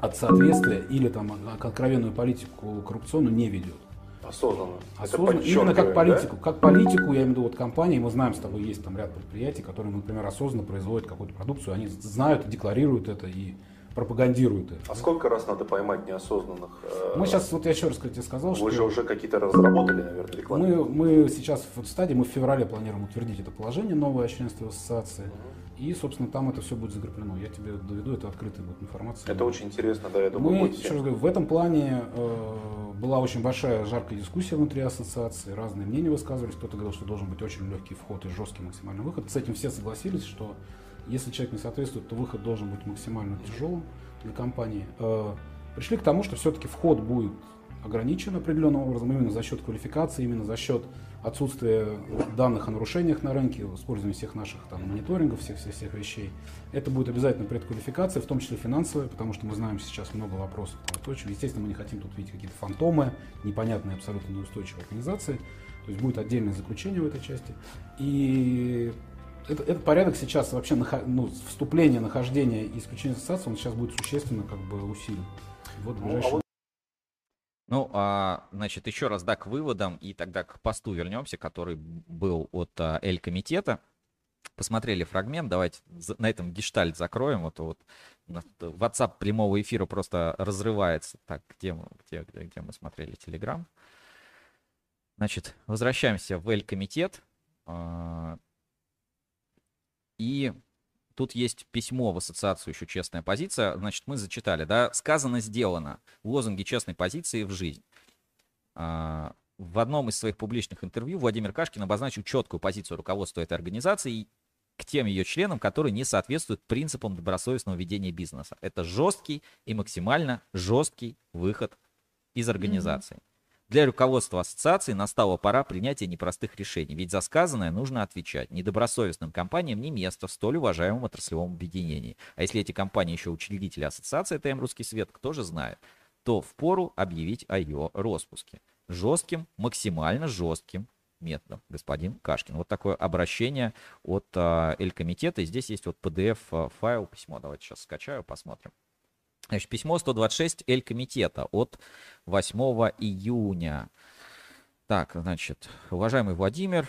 э, от соответствия или там, откровенную политику коррупционную не ведет. Осознанно. Это Осознанно, именно как политику. да? Как политику, я имею в виду вот компании, мы знаем с тобой, есть там ряд предприятий, которые, например, осознанно производят какую-то продукцию, они знают, декларируют это и пропагандируют это. А сколько раз надо поймать неосознанных? э, Мы сейчас, вот я еще раз тебе сказал, что... Вы же уже какие-то разработали, наверное, рекламу. Мы, мы сейчас в стадии, мы в феврале планируем утвердить это положение новое о членстве в ассоциации. И, собственно, там это все будет закреплено. Я тебе доведу, это открытая будет информация. Это очень интересно, да, я думаю, Мы, еще раз говорю, в этом плане э, была очень большая жаркая дискуссия внутри ассоциации, разные мнения высказывались. Кто-то говорил, что должен быть очень легкий вход и жесткий максимальный выход. С этим все согласились, что если человек не соответствует, то выход должен быть максимально тяжелым для компании. Э, пришли к тому, что все-таки вход будет ограничен определенным образом именно за счет квалификации, именно за счет отсутствия данных о нарушениях на рынке, использования всех наших там, мониторингов, всех, всех, всех вещей. Это будет обязательно предквалификация, в том числе финансовая, потому что мы знаем сейчас много вопросов по устойчивости. Естественно, мы не хотим тут видеть какие-то фантомы, непонятные абсолютно неустойчивые организации. То есть будет отдельное заключение в этой части. И это, этот порядок сейчас вообще ну, вступление, нахождение и исключение ассоциации, он сейчас будет существенно как бы усилен. Вот ну, ближайшее... Ну, а, значит, еще раз, да, к выводам и тогда к посту вернемся, который был от а, Эль-комитета. Посмотрели фрагмент, давайте на этом гештальт закроем. Вот, вот WhatsApp прямого эфира просто разрывается. Так, где мы, где, где, где мы смотрели Telegram? Значит, возвращаемся в Эль-комитет. И тут есть письмо в ассоциацию еще «Честная позиция». Значит, мы зачитали, да, сказано, сделано. Лозунги честной позиции в жизнь. А, в одном из своих публичных интервью Владимир Кашкин обозначил четкую позицию руководства этой организации к тем ее членам, которые не соответствуют принципам добросовестного ведения бизнеса. Это жесткий и максимально жесткий выход из организации. Mm-hmm. Для руководства ассоциации настала пора принятия непростых решений, ведь за сказанное нужно отвечать. Недобросовестным компаниям не место в столь уважаемом отраслевом объединении. А если эти компании еще учредители ассоциации ТМ «Русский свет», кто же знает, то впору объявить о ее распуске. Жестким, максимально жестким методом, господин Кашкин. Вот такое обращение от э, Эль-комитета. И здесь есть вот PDF-файл, письмо. Давайте сейчас скачаю, посмотрим. Значит, письмо 126 Эль-комитета от 8 июня. Так, значит, уважаемый Владимир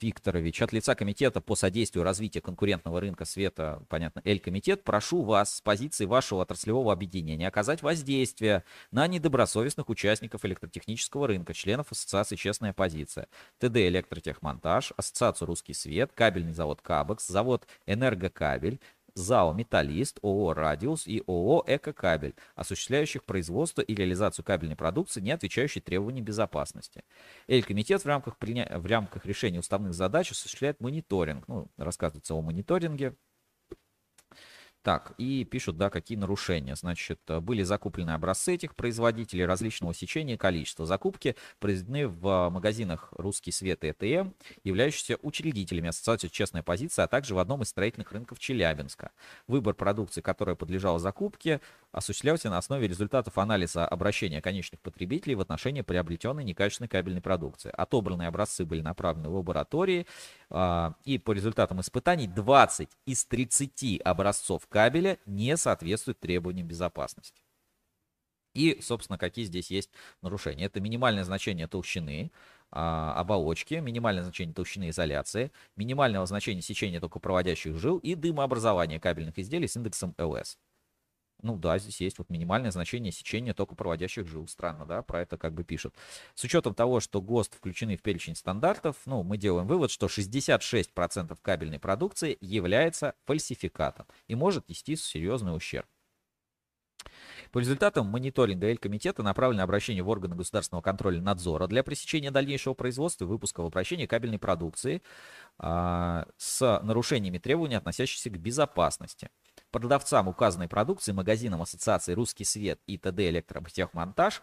Викторович, от лица Комитета по содействию развитию конкурентного рынка света, понятно, Эль-комитет, прошу вас с позиции вашего отраслевого объединения оказать воздействие на недобросовестных участников электротехнического рынка, членов Ассоциации «Честная позиция», ТД «Электротехмонтаж», Ассоциацию «Русский свет», кабельный завод «Кабекс», завод «Энергокабель», ЗАО «Металлист», ООО «Радиус» и ООО «Экокабель», осуществляющих производство и реализацию кабельной продукции, не отвечающей требованиям безопасности. Эль-комитет в рамках, приня... в рамках решения уставных задач осуществляет мониторинг. Ну, рассказывается о мониторинге так, и пишут, да, какие нарушения. Значит, э, были закуплены образцы этих производителей различного сечения и количества. Закупки произведены в магазинах «Русский свет» и «ЭТМ», являющиеся учредителями Ассоциации «Честная позиция», а также в одном из строительных рынков Челябинска. Выбор продукции, которая подлежала закупке, осуществлялся на основе результатов анализа обращения конечных потребителей в отношении приобретенной некачественной кабельной продукции. Отобранные образцы были направлены в лаборатории, а, и по результатам испытаний 20 из 30 образцов кабеля не соответствуют требованиям безопасности. И, собственно, какие здесь есть нарушения. Это минимальное значение толщины а, оболочки, минимальное значение толщины изоляции, минимального значения сечения токопроводящих жил и дымообразования кабельных изделий с индексом LS. Ну да, здесь есть вот минимальное значение сечения токопроводящих жил. Странно, да, про это как бы пишут. С учетом того, что ГОСТ включены в перечень стандартов, ну, мы делаем вывод, что 66% кабельной продукции является фальсификатом и может нести серьезный ущерб. По результатам мониторинга Эль-комитета направлено обращение в органы государственного контроля и надзора для пресечения дальнейшего производства и выпуска в обращение кабельной продукции а, с нарушениями требований, относящихся к безопасности. Продавцам указанной продукции, магазинам Ассоциации «Русский свет» и ТД «Электромонтаж»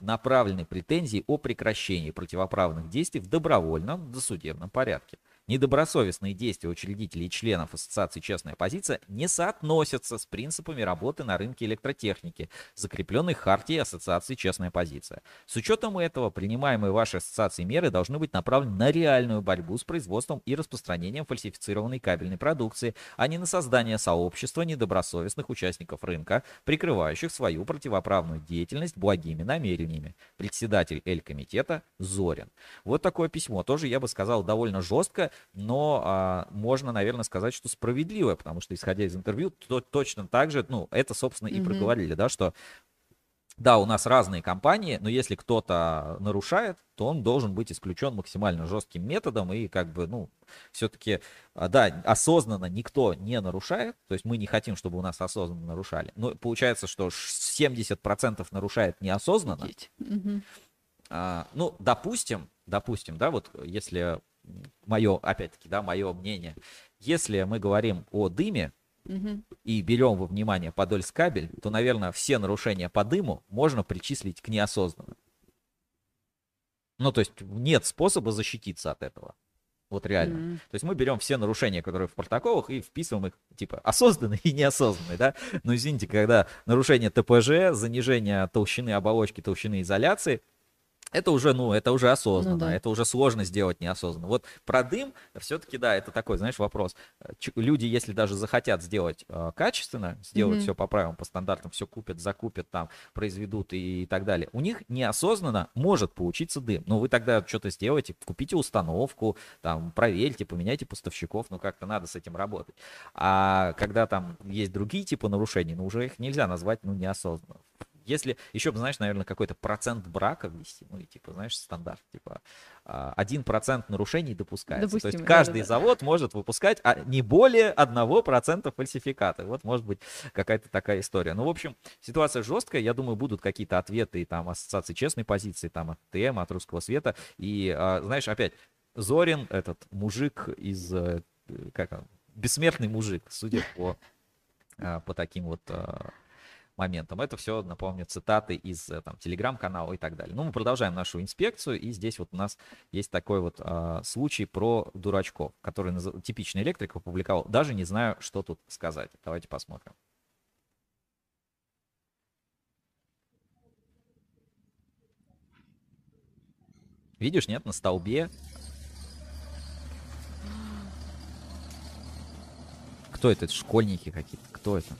направлены претензии о прекращении противоправных действий в добровольном досудебном порядке. Недобросовестные действия учредителей и членов Ассоциации «Честная позиция» не соотносятся с принципами работы на рынке электротехники, закрепленной Хартией Ассоциации «Честная позиция». С учетом этого, принимаемые вашей ассоциацией меры должны быть направлены на реальную борьбу с производством и распространением фальсифицированной кабельной продукции, а не на создание сообщества недобросовестных участников рынка, прикрывающих свою противоправную деятельность благими намерениями. Председатель Эль-комитета Зорин. Вот такое письмо. Тоже, я бы сказал, довольно жестко но а, можно, наверное, сказать, что справедливое, потому что, исходя из интервью, то, точно так же, ну, это, собственно, и mm-hmm. проговорили, да, что да, у нас разные компании, но если кто-то нарушает, то он должен быть исключен максимально жестким методом и как бы, ну, все-таки, а, да, осознанно никто не нарушает, то есть мы не хотим, чтобы у нас осознанно нарушали. Но получается, что 70% нарушает неосознанно. Mm-hmm. А, ну, допустим, допустим, да, вот если мое, опять-таки, да, мое мнение. Если мы говорим о дыме угу. и берем во внимание Подольск кабель, то, наверное, все нарушения по дыму можно причислить к неосознанным. Ну, то есть нет способа защититься от этого. Вот реально. Mm-hmm. То есть мы берем все нарушения, которые в протоколах, и вписываем их, типа, осознанные и неосознанные, да? Но извините, когда нарушение ТПЖ, занижение толщины оболочки, толщины изоляции, Это уже, ну, это уже осознанно, Ну да. это уже сложно сделать неосознанно. Вот про дым все-таки, да, это такой, знаешь, вопрос. Э, Ч- Люди, если даже захотят сделать э, качественно, сделать Мгм. все по правилам, по стандартам, все купят, закупят, там, произведут и, так далее, у них неосознанно может получиться дым. Но вы тогда что-то сделайте, купите установку, там, проверьте, поменяйте поставщиков, ну, как-то надо с этим работать. А когда там есть другие типы нарушений, ну, уже их нельзя назвать, ну, неосознанно. Если еще бы, знаешь, наверное, какой-то процент брака ввести, ну и типа, знаешь, стандарт, типа а, один процент нарушений допускается. То есть каждый да-да-да. завод может выпускать а, не более одного процента фальсификаты. Вот может быть какая-то такая история. Ну, в общем, ситуация жесткая. Я думаю, будут какие-то ответы и там ассоциации честной позиции, там от ТМ, от Русского Света. И, а, знаешь, опять, Зорин, этот мужик из, э, как он, бессмертный мужик, судя по, по таким вот моментам. Это все, напомню, цитаты из э, там, телеграм-канала и так далее. Ну, мы продолжаем нашу инспекцию, и здесь вот у нас есть такой вот а, случай про дурачков, который наз- типичный электрик опубликовал. Даже не знаю, что тут сказать. Давайте посмотрим. Видишь, нет, на столбе. Кто это? Это Школьники какие-то. Кто это?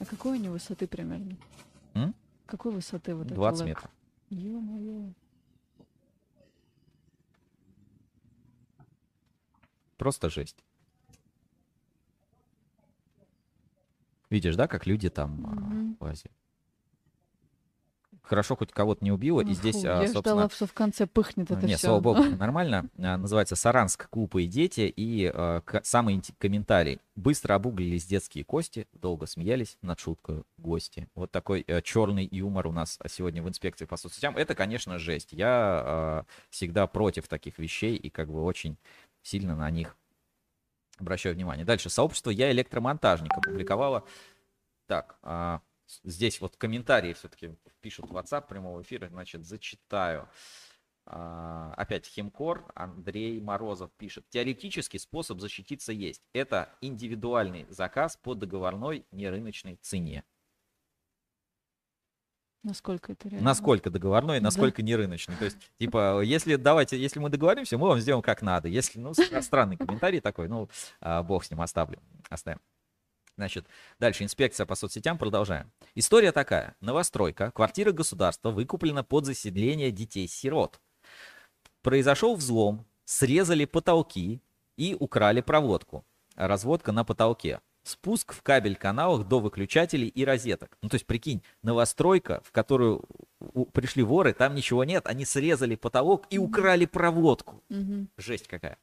А какой у него высоты примерно? М? Какой высоты вот этот 20 лэк? метров. Ё-моё. Просто жесть. Видишь, да, как люди там а, Мгм. лазят. Хорошо, хоть кого-то не убило, и здесь, а, я собственно... ждала, что в конце пыхнет это Не, все. слава богу, нормально. А, Называется «Саранск. Глупые дети». И э, самый комментарий. Быстро обуглились детские кости, долго смеялись над шуткой гости. Вот такой черный юмор у нас сегодня в инспекции по соцсетям. Это, конечно, жесть. Я э, всегда против таких вещей и как бы очень сильно на них обращаю внимание. Дальше. Сообщество «Я электромонтажник» опубликовало... Так, здесь вот комментарии все-таки пишут в WhatsApp прямого эфира, значит, зачитаю. А, Опять Химкор, Андрей Морозов пишет. Теоретически способ защититься есть. Это индивидуальный заказ по договорной нерыночной цене. Насколько это реально? Насколько договорной, Да. насколько нерыночный. То есть, типа, если давайте, если мы договоримся, мы вам сделаем как надо. Если, ну, странный комментарий такой, ну, а, бог с ним, оставлю, оставим. Значит, дальше инспекция по соцсетям, продолжаем. История такая. Новостройка, квартира государства выкуплена под заселение детей-сирот. Произошел взлом, срезали потолки и украли проводку. Разводка на потолке. Спуск в кабель каналах до выключателей и розеток. Ну, то есть, прикинь, новостройка, в которую пришли воры, там ничего нет, они срезали потолок и украли проводку. Мгм. Жесть какая.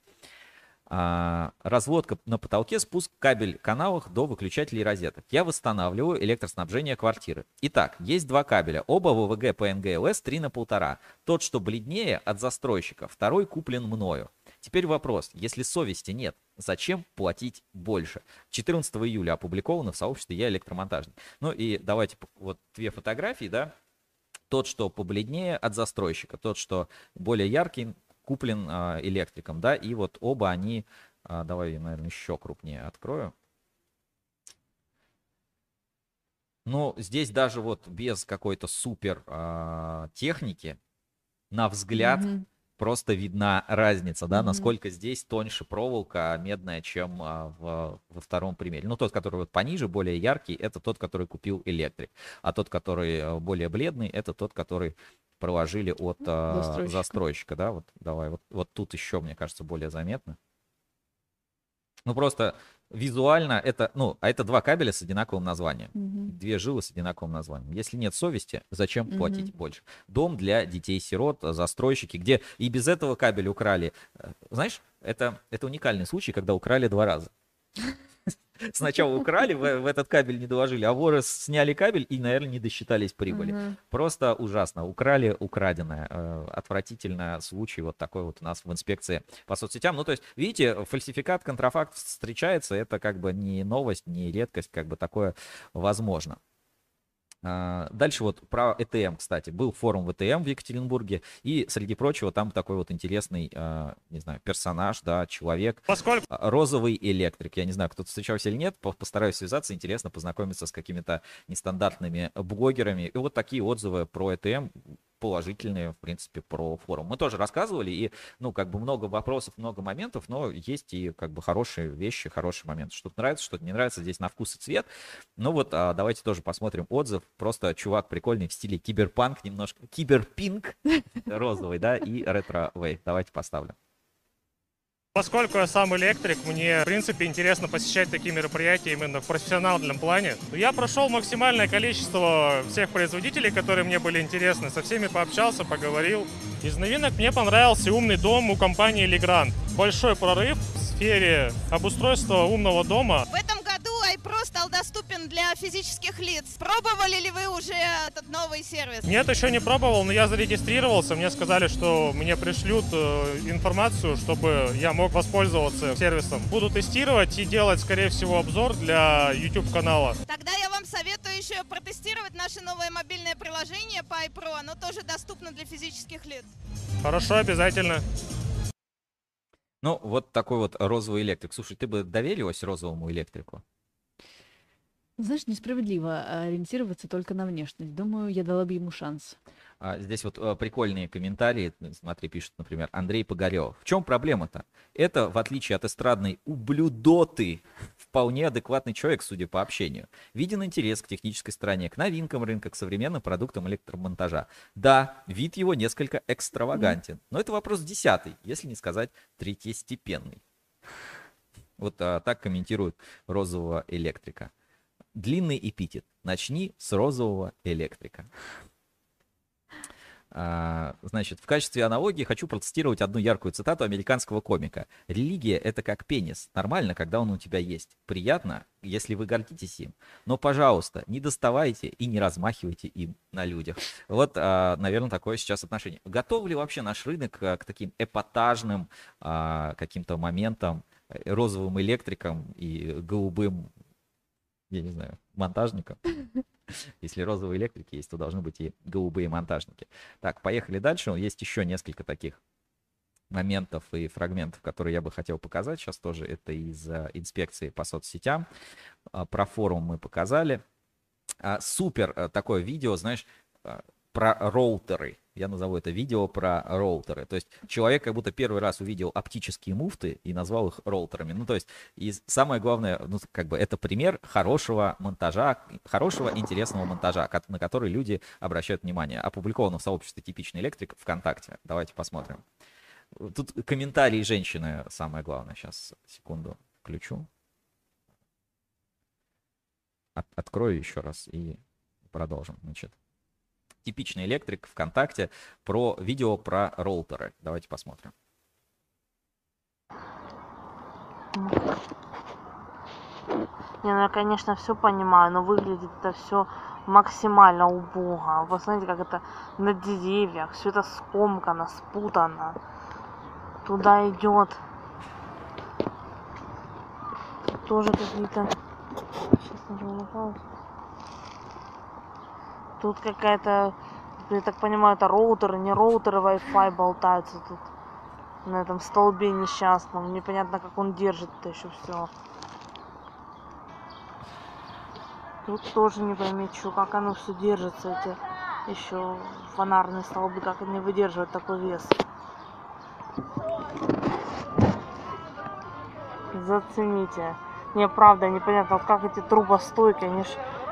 А, разводка на потолке, спуск кабель каналах до выключателей розеток. Я восстанавливаю электроснабжение квартиры. Итак, есть два кабеля, оба ВВГ ПНГ-ЛС 3 на полтора. Тот, что бледнее, от застройщика, второй куплен мною. Теперь вопрос, если совести нет, зачем платить больше? 14 июля опубликовано в сообществе «Я электромонтажник». Ну и давайте вот две фотографии, да. Тот, что побледнее от застройщика, тот, что более яркий, куплен а, электриком, да, и вот оба они, а, давай, наверное, еще крупнее открою. Ну, здесь даже вот без какой-то супер а, техники, на взгляд, Мгм. просто видна разница, да, Мгм. насколько здесь тоньше проволока медная, чем а, в- во втором примере. Ну, тот, который вот пониже, более яркий, это тот, который купил электрик, а тот, который а, более бледный, это тот, который проложили от а, Застройщика. застройщика, да, вот давай, вот, вот тут еще, мне кажется, более заметно. Ну, просто визуально это, ну, а это два кабеля с одинаковым названием. Мгм. Две жилы с одинаковым названием. Если нет совести, зачем Мгм. платить больше? Дом для детей-сирот, застройщики, где и без этого кабель украли. Э, Знаешь, это, это уникальный случай, когда украли два раза. Сначала украли, в, в этот кабель не доложили, а воры сняли кабель и, наверное, не досчитались прибыли. Мгм. Просто ужасно. Украли украденное. Э, Отвратительно случай вот такой вот у нас в инспекции по соцсетям. Ну, то есть, видите, фальсификат, контрафакт встречается. Это как бы не новость, не редкость, как бы такое возможно. А, Дальше вот про ЭТМ, кстати. Был форум ВТМ в Екатеринбурге, и среди прочего там такой вот интересный, а, не знаю, персонаж, да, человек. Поскольку... А, Розовый электрик. Я не знаю, кто-то встречался или нет, по- постараюсь связаться, интересно познакомиться с какими-то нестандартными блогерами. И вот такие отзывы про ЭТМ положительные, в принципе, про форум. Мы тоже рассказывали, и, ну, как бы много вопросов, много моментов, но есть и, как бы, хорошие вещи, хорошие моменты. Что-то нравится, что-то не нравится, здесь на вкус и цвет. Ну вот, а, давайте тоже посмотрим отзыв. Просто чувак прикольный в стиле киберпанк, немножко киберпинк розовый, да, и ретро-вейв. Давайте поставлю. Поскольку я сам электрик, мне, в принципе, интересно посещать такие мероприятия именно в профессиональном плане. Я прошел максимальное количество всех производителей, которые мне были интересны, со всеми пообщался, поговорил. Из новинок мне понравился умный дом у компании Legrand. Большой прорыв в сфере обустройства умного дома. В этом iPro стал доступен для физических лиц. Пробовали ли вы уже этот новый сервис? Нет, еще не пробовал, но я зарегистрировался. Мне сказали, что мне пришлют э, информацию, чтобы я мог воспользоваться сервисом. Буду тестировать и делать, скорее всего, обзор для YouTube канала. Тогда я вам советую еще протестировать наше новое мобильное приложение по iPro. Оно тоже доступно для физических лиц. Хорошо, обязательно. Ну, вот такой вот розовый электрик. Слушай, ты бы доверилась розовому электрику? Знаешь, несправедливо ориентироваться только на внешность. Думаю, я дала бы ему шанс. А, Здесь вот э, прикольные комментарии. Смотри, пишет, например, Андрей Погорелов. В чем проблема-то? Это, в отличие от эстрадной ублюдоты, вполне адекватный человек, судя по общению. Виден интерес к технической стороне, к новинкам рынка, к современным продуктам электромонтажа. Да, вид его несколько экстравагантен, но это вопрос десятый, если не сказать третьестепенный. Вот а, так комментирует розового электрика. Длинный эпитет. Начни с розового электрика. А, Значит, в качестве аналогии хочу процитировать одну яркую цитату американского комика. «Религия — это как пенис. Нормально, когда он у тебя есть. Приятно, если вы гордитесь им. Но, пожалуйста, не доставайте и не размахивайте им на людях». Вот, а, наверное, такое сейчас отношение. Готов ли вообще наш рынок а, к таким эпатажным каким-то моментам, э, розовым электрикам и голубым, я не знаю, монтажникам? Если розовые электрики есть, то должны быть и голубые монтажники. Так, поехали дальше. Есть еще несколько таких моментов и фрагментов, которые я бы хотел показать. Сейчас тоже это из а, инспекции по соцсетям. А, Про форум мы показали. А, Супер а, такое видео, знаешь, а, про роутеры. Я назову это видео про роутеры. То есть человек как будто первый раз увидел оптические муфты и назвал их роутерами. Ну, то есть, и самое главное, ну, как бы это пример хорошего монтажа, хорошего интересного монтажа, на который люди обращают внимание. Опубликовано в сообществе «Типичный электрик» ВКонтакте. Давайте посмотрим. Тут комментарии женщины самое главное. Сейчас, секунду, включу. От- открою еще раз и продолжим. Значит, типичный электрик ВКонтакте про видео про роутеры. Давайте посмотрим. Не, ну я, конечно, все понимаю, но выглядит это все максимально убого. Вы знаете, как это на деревьях, все это скомкано, спутано. Туда идет. Тоже какие-то. Сейчас нажму на паузу. Тут какая-то, я так понимаю, это роутеры, не роутеры Wi-Fi болтаются тут на этом столбе несчастном. Непонятно, как он держит это еще все. Тут тоже не пойми, что, как оно все держится, эти еще фонарные столбы, как они выдерживают такой вес. Зацените. Не, правда, непонятно, вот как эти трубостойки, они ж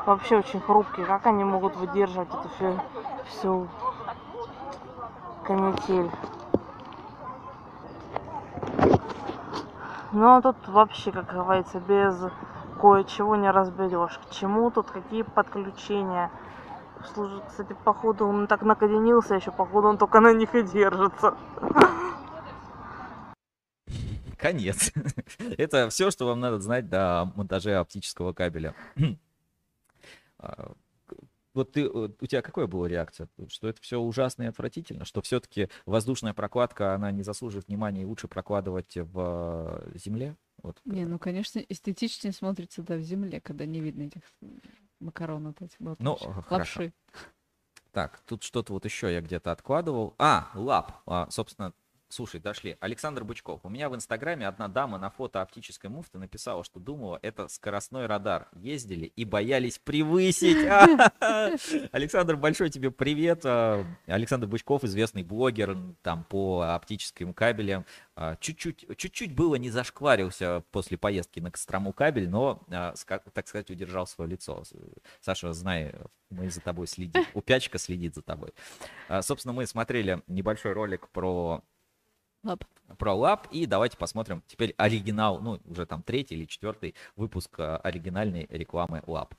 вообще очень хрупкие, как они могут выдерживать эту всю, всю канитель. Ну а тут вообще, как говорится, без кое-чего не разберешь. К чему тут, какие подключения. Слушай, кстати, походу он так накоденился еще, походу он только на них и держится. Конец. Это все, что вам надо знать до монтаже оптического кабеля. А, Вот ты, вот у тебя какая была реакция? Что это все ужасно и отвратительно? Что все-таки воздушная прокладка, она не заслуживает внимания и лучше прокладывать в э, земле? Вот. Не, ну, конечно, эстетичнее смотрится, да, в земле, когда не видно этих макарон вот эти вот. Ну, вообще. хорошо. Лапши. Так, тут что-то вот еще я где-то откладывал. А, лап. А, собственно, слушай, дошли. Александр Бычков. У меня в Инстаграме одна дама на фото оптической муфты написала, что думала, это скоростной радар. Ездили и боялись превысить. Александр, большой тебе привет. А, Александр Бычков, известный блогер там по оптическим кабелям. А, Чуть-чуть, чуть-чуть было не зашкварился после поездки на Кострому кабель, но, а, так сказать, удержал свое лицо. Саша, знай, мы за тобой следим. Упячка следит за тобой. Собственно, мы смотрели небольшой ролик про Лап. про лап. И давайте посмотрим теперь оригинал, ну, уже там третий или четвертый выпуск а, оригинальной рекламы лап.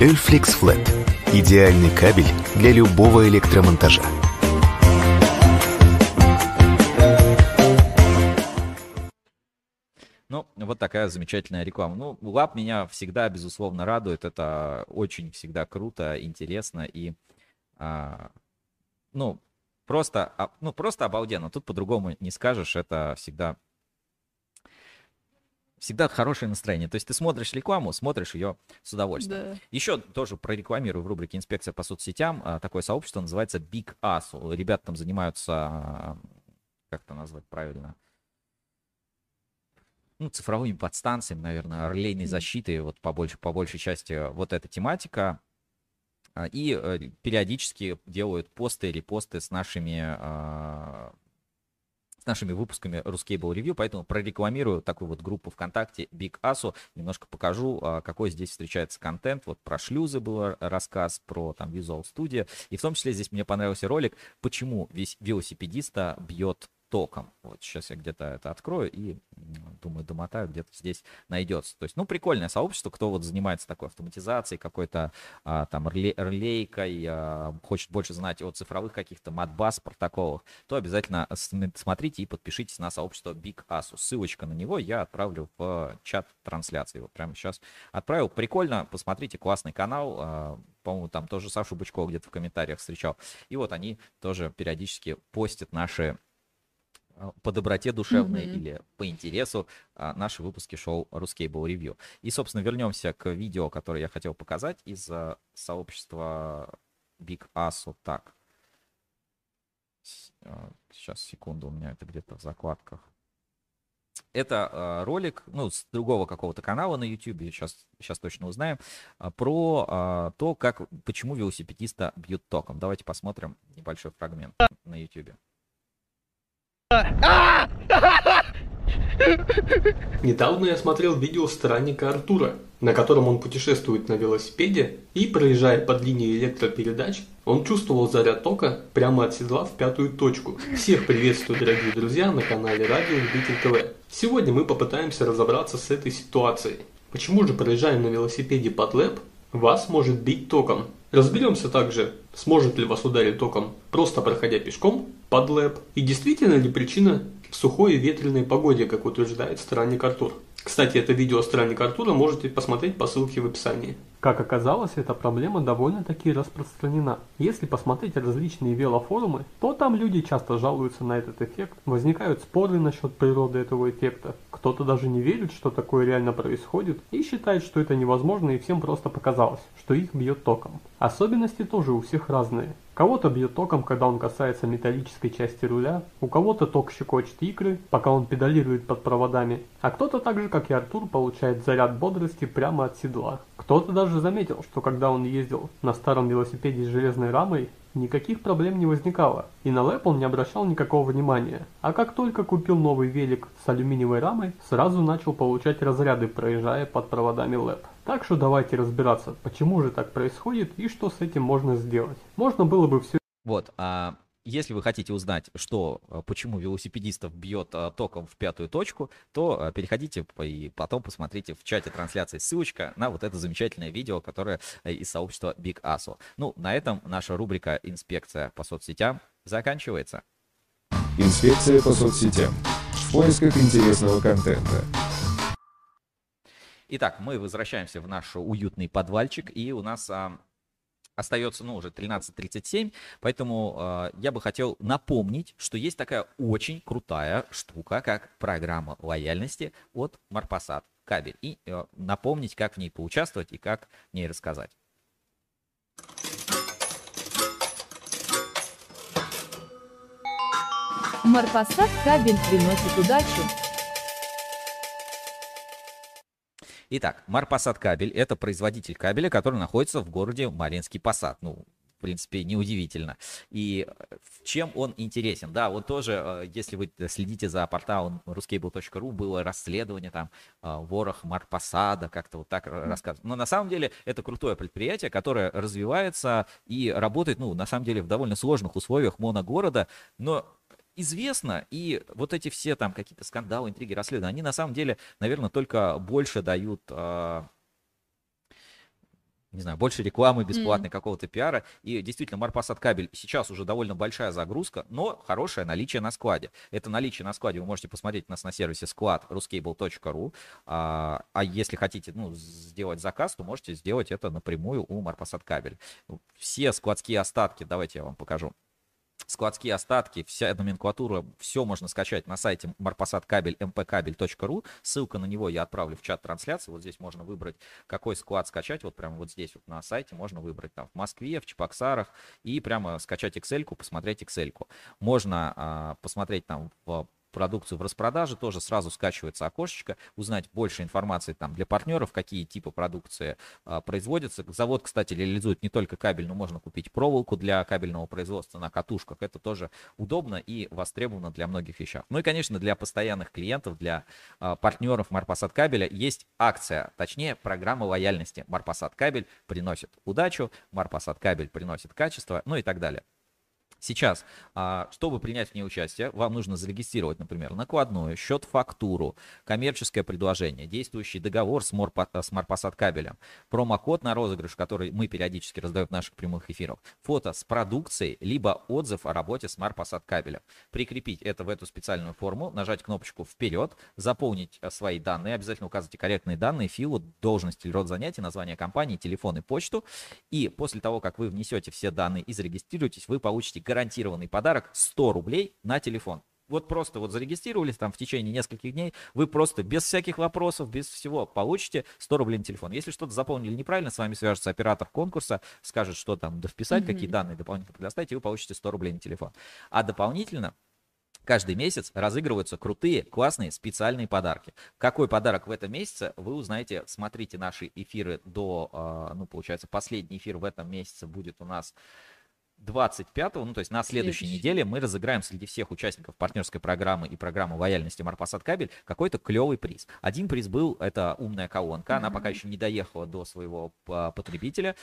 Эльфликс Flat – идеальный кабель для любого электромонтажа. Ну, вот такая замечательная реклама. Ну, лап меня всегда, безусловно, радует. Это очень всегда круто, интересно и, а, ну, просто, а, ну, просто обалденно. Тут по-другому не скажешь. Это всегда всегда хорошее настроение. То есть ты смотришь рекламу, смотришь ее с удовольствием. Да. Еще тоже прорекламирую в рубрике «Инспекция по соцсетям». а, Такое сообщество называется Big Asu. Ребята там занимаются, а, как это назвать правильно, ну, цифровыми подстанциями, наверное, релейной защиты, вот по, больш- по большей части вот эта тематика. А, И э, периодически делают посты, репосты с нашими а, с нашими выпусками Ruscable Review, поэтому прорекламирую такую вот группу ВКонтакте Big ASO, немножко покажу, а, какой здесь встречается контент. Вот про шлюзы был рассказ, про там Visual Studio, и в том числе здесь мне понравился ролик, почему весь велосипедиста бьет током. Вот сейчас я где-то это открою и, думаю, домотаю, где-то здесь найдется. То есть, ну, прикольное сообщество, кто вот занимается такой автоматизацией, какой-то а, там реле- релейкой, а, хочет больше знать о цифровых каких-то матбаз протоколах, то обязательно см- смотрите и подпишитесь на сообщество Big Asus. Ссылочка на него я отправлю в чат трансляции. Вот прямо сейчас отправил. Прикольно, посмотрите, классный канал. а, По-моему, там тоже Сашу Бычкова где-то в комментариях встречал. И вот они тоже периодически постят наши по доброте душевной Мгм. или по интересу а, наши выпуски шоу Ruscable Review. И, собственно, вернемся к видео, которое я хотел показать из а, сообщества Big Asu. Так. А, Сейчас, секунду, у меня это где-то в закладках. Это ролик, ну, с другого какого-то канала на YouTube, сейчас, сейчас точно узнаем, а, про а, то, как, почему велосипедиста бьют током. Давайте посмотрим небольшой фрагмент на YouTube. Недавно я смотрел видео странника Артура, на котором он путешествует на велосипеде и, проезжая под линией электропередач, он чувствовал заряд тока прямо от седла в пятую точку. Всех приветствую, дорогие друзья, на канале Радио Любитель ТВ. Сегодня мы попытаемся разобраться с этой ситуацией. Почему же, проезжая на велосипеде под лэп, вас может бить током? Разберемся также, сможет ли вас ударить током, просто проходя пешком под лэп, и действительно ли причина в сухой и ветреной погоде, как утверждает странник Артур. Кстати, это видео странник Артура можете посмотреть по ссылке в описании. Как оказалось, эта проблема довольно-таки распространена. Если посмотреть различные велофорумы, то там люди часто жалуются на этот эффект. Возникают споры насчет природы этого эффекта. Кто-то даже не верит, что такое реально происходит, и считает, что это невозможно и всем просто показалось, что их бьет током. Особенности тоже у всех разные. Кого-то бьет током, когда он касается металлической части руля, у кого-то ток щекочет икры, пока он педалирует под проводами, а кто-то так же, как и Артур, получает заряд бодрости прямо от седла. Кто-то даже заметил, что когда он ездил на старом велосипеде с железной рамой, никаких проблем не возникало, и на лэп он не обращал никакого внимания. А как только купил новый велик с алюминиевой рамой, сразу начал получать разряды, проезжая под проводами лэп. Так что давайте разбираться, почему же так происходит и что с этим можно сделать. Можно было бы все Вот, а если вы хотите узнать, что, а, почему велосипедистов бьет а, током в пятую точку, то а, переходите по- и потом посмотрите в чате трансляции ссылочка на вот это замечательное видео, которое из сообщества Big Aso. Ну, на этом наша рубрика «Инспекция по соцсетям» заканчивается. Инспекция по соцсетям. В поисках интересного контента. Итак, мы возвращаемся в наш уютный подвальчик, и у нас а, Остается, ну, уже 13.37, поэтому э, я бы хотел напомнить, что есть такая очень крутая штука, как программа лояльности от Марпасад кабель. И э, напомнить, как в ней поучаствовать и как в ней рассказать. Марпасад кабель приносит удачу. Итак, Марпасад кабель – это производитель кабеля, который находится в городе Маринский Посад. Ну, в принципе, неудивительно. И э, чем он интересен? Да, вот тоже, э, если вы следите за порталом ruscable.ru, было расследование там э, ворох Марпасада, как-то вот так рассказывают. Но на самом деле это крутое предприятие, которое развивается и работает, ну, на самом деле в довольно сложных условиях моногорода, но известно, и вот эти все там какие-то скандалы, интриги, расследования, они на самом деле, наверное, только больше дают не знаю, больше рекламы бесплатной, mm. какого-то пиара. И действительно, Марпасад кабель сейчас уже довольно большая загрузка, но хорошее наличие на складе. Это наличие на складе вы можете посмотреть у нас на сервисе склад ruscable.ru. А, а если хотите ну, сделать заказ, то можете сделать это напрямую у Марпасад кабель. Все складские остатки, давайте я вам покажу складские остатки, вся номенклатура, все можно скачать на сайте marpasatkabel mpkabel.ru. Ссылка на него я отправлю в чат трансляции. Вот здесь можно выбрать, какой склад скачать. Вот прямо вот здесь вот на сайте можно выбрать там в Москве, в Чебоксарах и прямо скачать Excel, посмотреть Excel. Можно а, посмотреть там в продукцию в распродаже, тоже сразу скачивается окошечко, узнать больше информации там для партнеров, какие типы продукции а, производятся. Завод, кстати, реализует не только кабель, но можно купить проволоку для кабельного производства на катушках. Это тоже удобно и востребовано для многих вещах. Ну и, конечно, для постоянных клиентов, для а, партнеров Марпасад кабеля есть акция, точнее программа лояльности. Марпасад кабель приносит удачу, Марпасад кабель приносит качество, ну и так далее. Сейчас, а, чтобы принять в ней участие, вам нужно зарегистрировать, например, накладную, счет-фактуру, коммерческое предложение, действующий договор с Марпасад кабелем, промокод на розыгрыш, который мы периодически раздаем в наших прямых эфирах, фото с продукцией, либо отзыв о работе с Марпасад кабелем. Прикрепить это в эту специальную форму, нажать кнопочку «Вперед», заполнить э, свои данные, обязательно указывайте корректные данные, филу, должность или род занятий, название компании, телефон и почту. И после того, как вы внесете все данные и зарегистрируетесь, вы получите гарантированный подарок 100 рублей на телефон. Вот просто вот зарегистрировались там в течение нескольких дней, вы просто без всяких вопросов, без всего получите 100 рублей на телефон. Если что-то заполнили неправильно, с вами свяжется оператор конкурса, скажет, что там вписать, mm-hmm. какие данные дополнительно предоставить, и вы получите 100 рублей на телефон. А дополнительно Каждый месяц разыгрываются крутые, классные, специальные подарки. Какой подарок в этом месяце, вы узнаете. Смотрите наши эфиры до, а, ну, получается, последний эфир в этом месяце будет у нас 25 ну то есть на следующей неделе мы разыграем среди всех участников партнерской программы и программы лояльности Марпасад Кабель какой-то клевый приз. Один приз был, это умная колонка, mm-hmm. она пока еще не доехала до своего потребителя.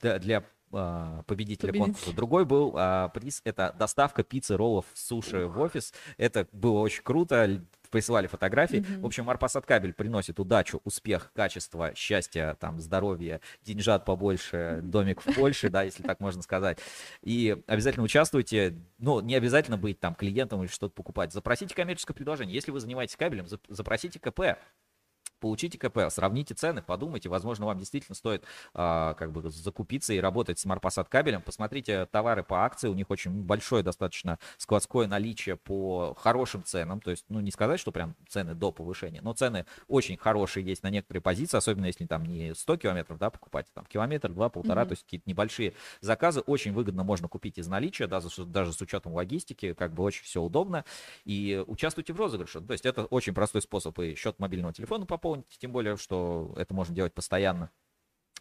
Для а, победителя Победитель. конкурса. Другой был а, приз, это доставка пиццы, роллов, суши в офис. Это было очень круто присылали фотографии. Mm-hmm. В общем, Марпасад кабель приносит удачу, успех, качество, счастье, там, здоровье, деньжат побольше, домик в Польше, да, если так можно сказать. И обязательно участвуйте. Ну, не обязательно быть там клиентом или что-то покупать. Запросите коммерческое предложение. Если вы занимаетесь кабелем, запросите КП получите КП, сравните цены, подумайте, возможно, вам действительно стоит а, как бы закупиться и работать с Марпасад кабелем. Посмотрите товары по акции, у них очень большое достаточно складское наличие по хорошим ценам, то есть, ну, не сказать, что прям цены до повышения, но цены очень хорошие есть на некоторые позиции, особенно если там не 100 километров, да, покупать, там километр, два, полтора, mm-hmm. то есть какие-то небольшие заказы, очень выгодно можно купить из наличия, даже, даже с учетом логистики, как бы очень все удобно, и участвуйте в розыгрыше, то есть это очень простой способ и счет мобильного телефона пополнить, заполнить, тем более, что это можно делать постоянно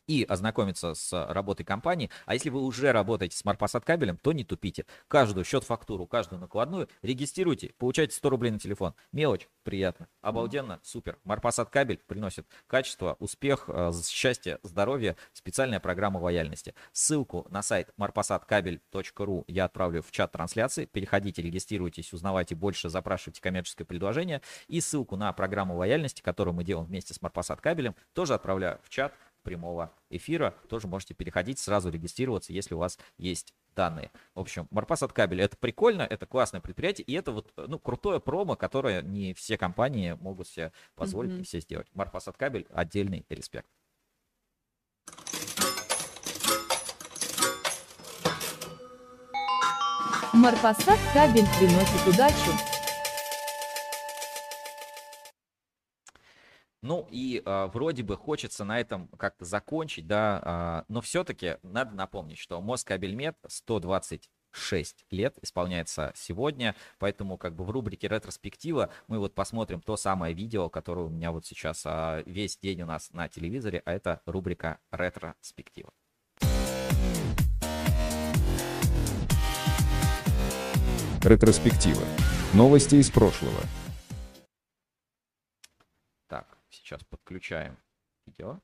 и ознакомиться с работой компании. А если вы уже работаете с Марпасад кабелем, то не тупите. Каждую счет-фактуру, каждую накладную регистрируйте, получайте 100 рублей на телефон. Мелочь, приятно, обалденно, супер. Марпасад кабель приносит качество, успех, э, счастье, здоровье, специальная программа лояльности. Ссылку на сайт marpasadkabel.ru я отправлю в чат трансляции. Переходите, регистрируйтесь, узнавайте больше, запрашивайте коммерческое предложение. И ссылку на программу лояльности, которую мы делаем вместе с Марпасад кабелем, тоже отправляю в чат прямого эфира. Тоже можете переходить, сразу регистрироваться, если у вас есть данные. В общем, Марпас от кабеля это прикольно, это классное предприятие, и это вот э, ну, крутое промо, которое не все компании могут себе позволить, mm-hmm. все сделать. Марпас от кабель отдельный респект. Марпасад кабель приносит удачу. Ну и э, вроде бы хочется на этом как-то закончить, да, э, но все-таки надо напомнить, что Москабельмет 126 лет исполняется сегодня, поэтому как бы в рубрике ретроспектива мы вот посмотрим то самое видео, которое у меня вот сейчас э, весь день у нас на телевизоре, а это рубрика ретроспектива. Ретроспектива. Новости из прошлого. Сейчас подключаем видео.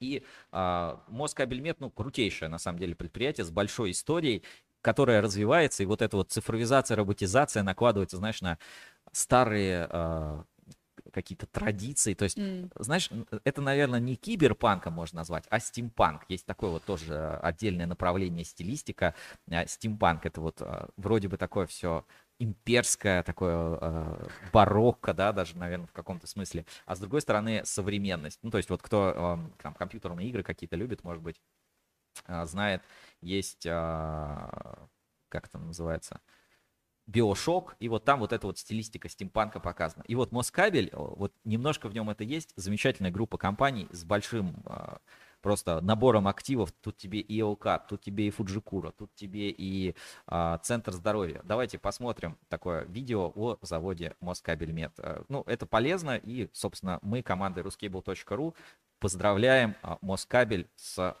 И а, Москабельмет, ну, крутейшее, на самом деле, предприятие с большой историей, которое развивается, и вот эта вот цифровизация, роботизация накладывается, знаешь, на старые а, какие-то традиции. То есть, mm. знаешь, это, наверное, не киберпанка можно назвать, а стимпанк. Есть такое вот тоже отдельное направление стилистика. А, стимпанк это вот а, вроде бы такое все имперское, такое э, барокко, да, даже, наверное, в каком-то смысле. А с другой стороны, современность. Ну, то есть вот кто э, там компьютерные игры какие-то любит, может быть, э, знает, есть, э, как это называется, Биошок, и вот там вот эта вот стилистика стимпанка показана. И вот Москабель, вот немножко в нем это есть, замечательная группа компаний с большим э, просто набором активов. Тут тебе и ОК, тут тебе и Фуджикура, тут тебе и а, Центр здоровья. Давайте посмотрим такое видео о заводе Москабельмет. Э, ну, это полезно, и, собственно, мы командой ruscable.ru поздравляем а, Москабель с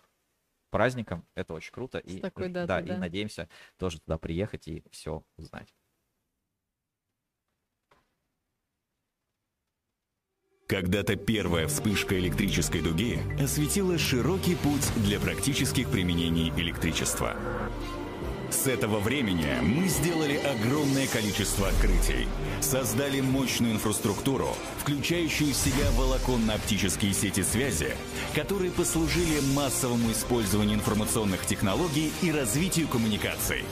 праздником. Это очень круто. С и, такой датой, да, да, и надеемся тоже туда приехать и все узнать. Когда-то первая вспышка электрической дуги осветила широкий путь для практических применений электричества. С этого времени мы сделали огромное количество открытий, создали мощную инфраструктуру, включающую в себя волоконно-оптические сети связи, которые послужили массовому использованию информационных технологий и развитию коммуникаций.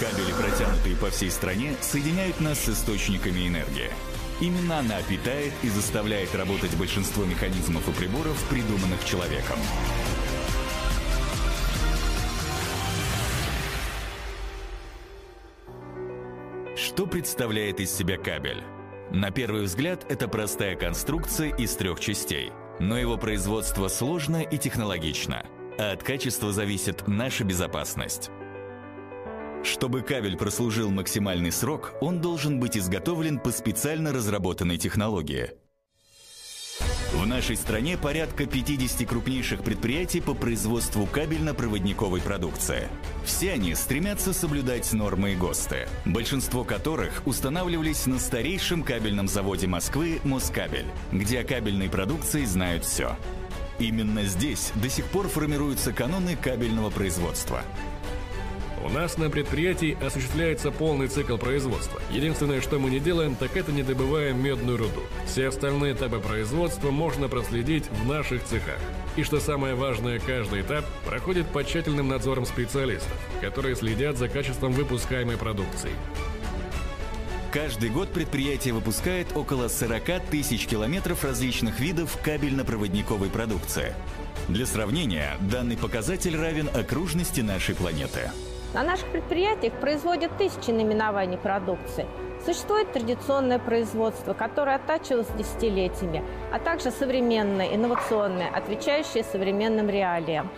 Кабели, протянутые по всей стране, соединяют нас с источниками энергии – Именно она питает и заставляет работать большинство механизмов и приборов, придуманных человеком. Что представляет из себя кабель? На первый взгляд, это простая конструкция из трех частей, но его производство сложно и технологично, а от качества зависит наша безопасность. Чтобы кабель прослужил максимальный срок, он должен быть изготовлен по специально разработанной технологии. В нашей стране порядка 50 крупнейших предприятий по производству кабельно-проводниковой продукции. Все они стремятся соблюдать нормы и ГОСТы, большинство которых устанавливались на старейшем кабельном заводе Москвы «Москабель», где о кабельной продукции знают все. Именно здесь до сих пор формируются каноны кабельного производства – у нас на предприятии осуществляется полный цикл производства. Единственное, что мы не делаем, так это не добываем медную руду. Все остальные этапы производства можно проследить в наших цехах. И что самое важное, каждый этап проходит под тщательным надзором специалистов, которые следят за качеством выпускаемой продукции. Каждый год предприятие выпускает около 40 тысяч километров различных видов кабельно-проводниковой продукции. Для сравнения, данный показатель равен окружности нашей планеты. На наших предприятиях производят тысячи наименований продукции. Существует традиционное производство, которое оттачивалось десятилетиями, а также современное, инновационное, отвечающее современным реалиям.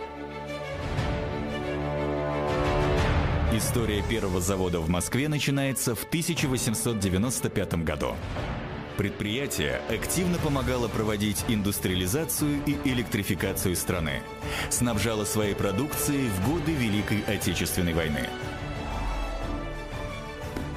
История первого завода в Москве начинается в 1895 году. Предприятие активно помогало проводить индустриализацию и электрификацию страны. Снабжало своей продукцией в годы Великой Отечественной войны.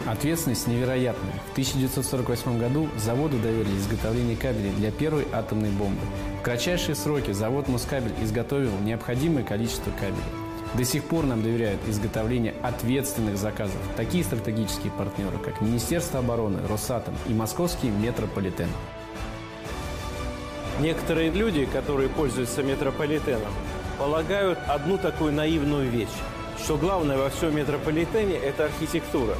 Ответственность невероятная. В 1948 году заводу доверили изготовление кабелей для первой атомной бомбы. В кратчайшие сроки завод «Москабель» изготовил необходимое количество кабелей. До сих пор нам доверяют изготовление ответственных заказов такие стратегические партнеры, как Министерство обороны, Росатом и Московский метрополитен. Некоторые люди, которые пользуются метрополитеном, полагают одну такую наивную вещь, что главное во всем метрополитене – это архитектура.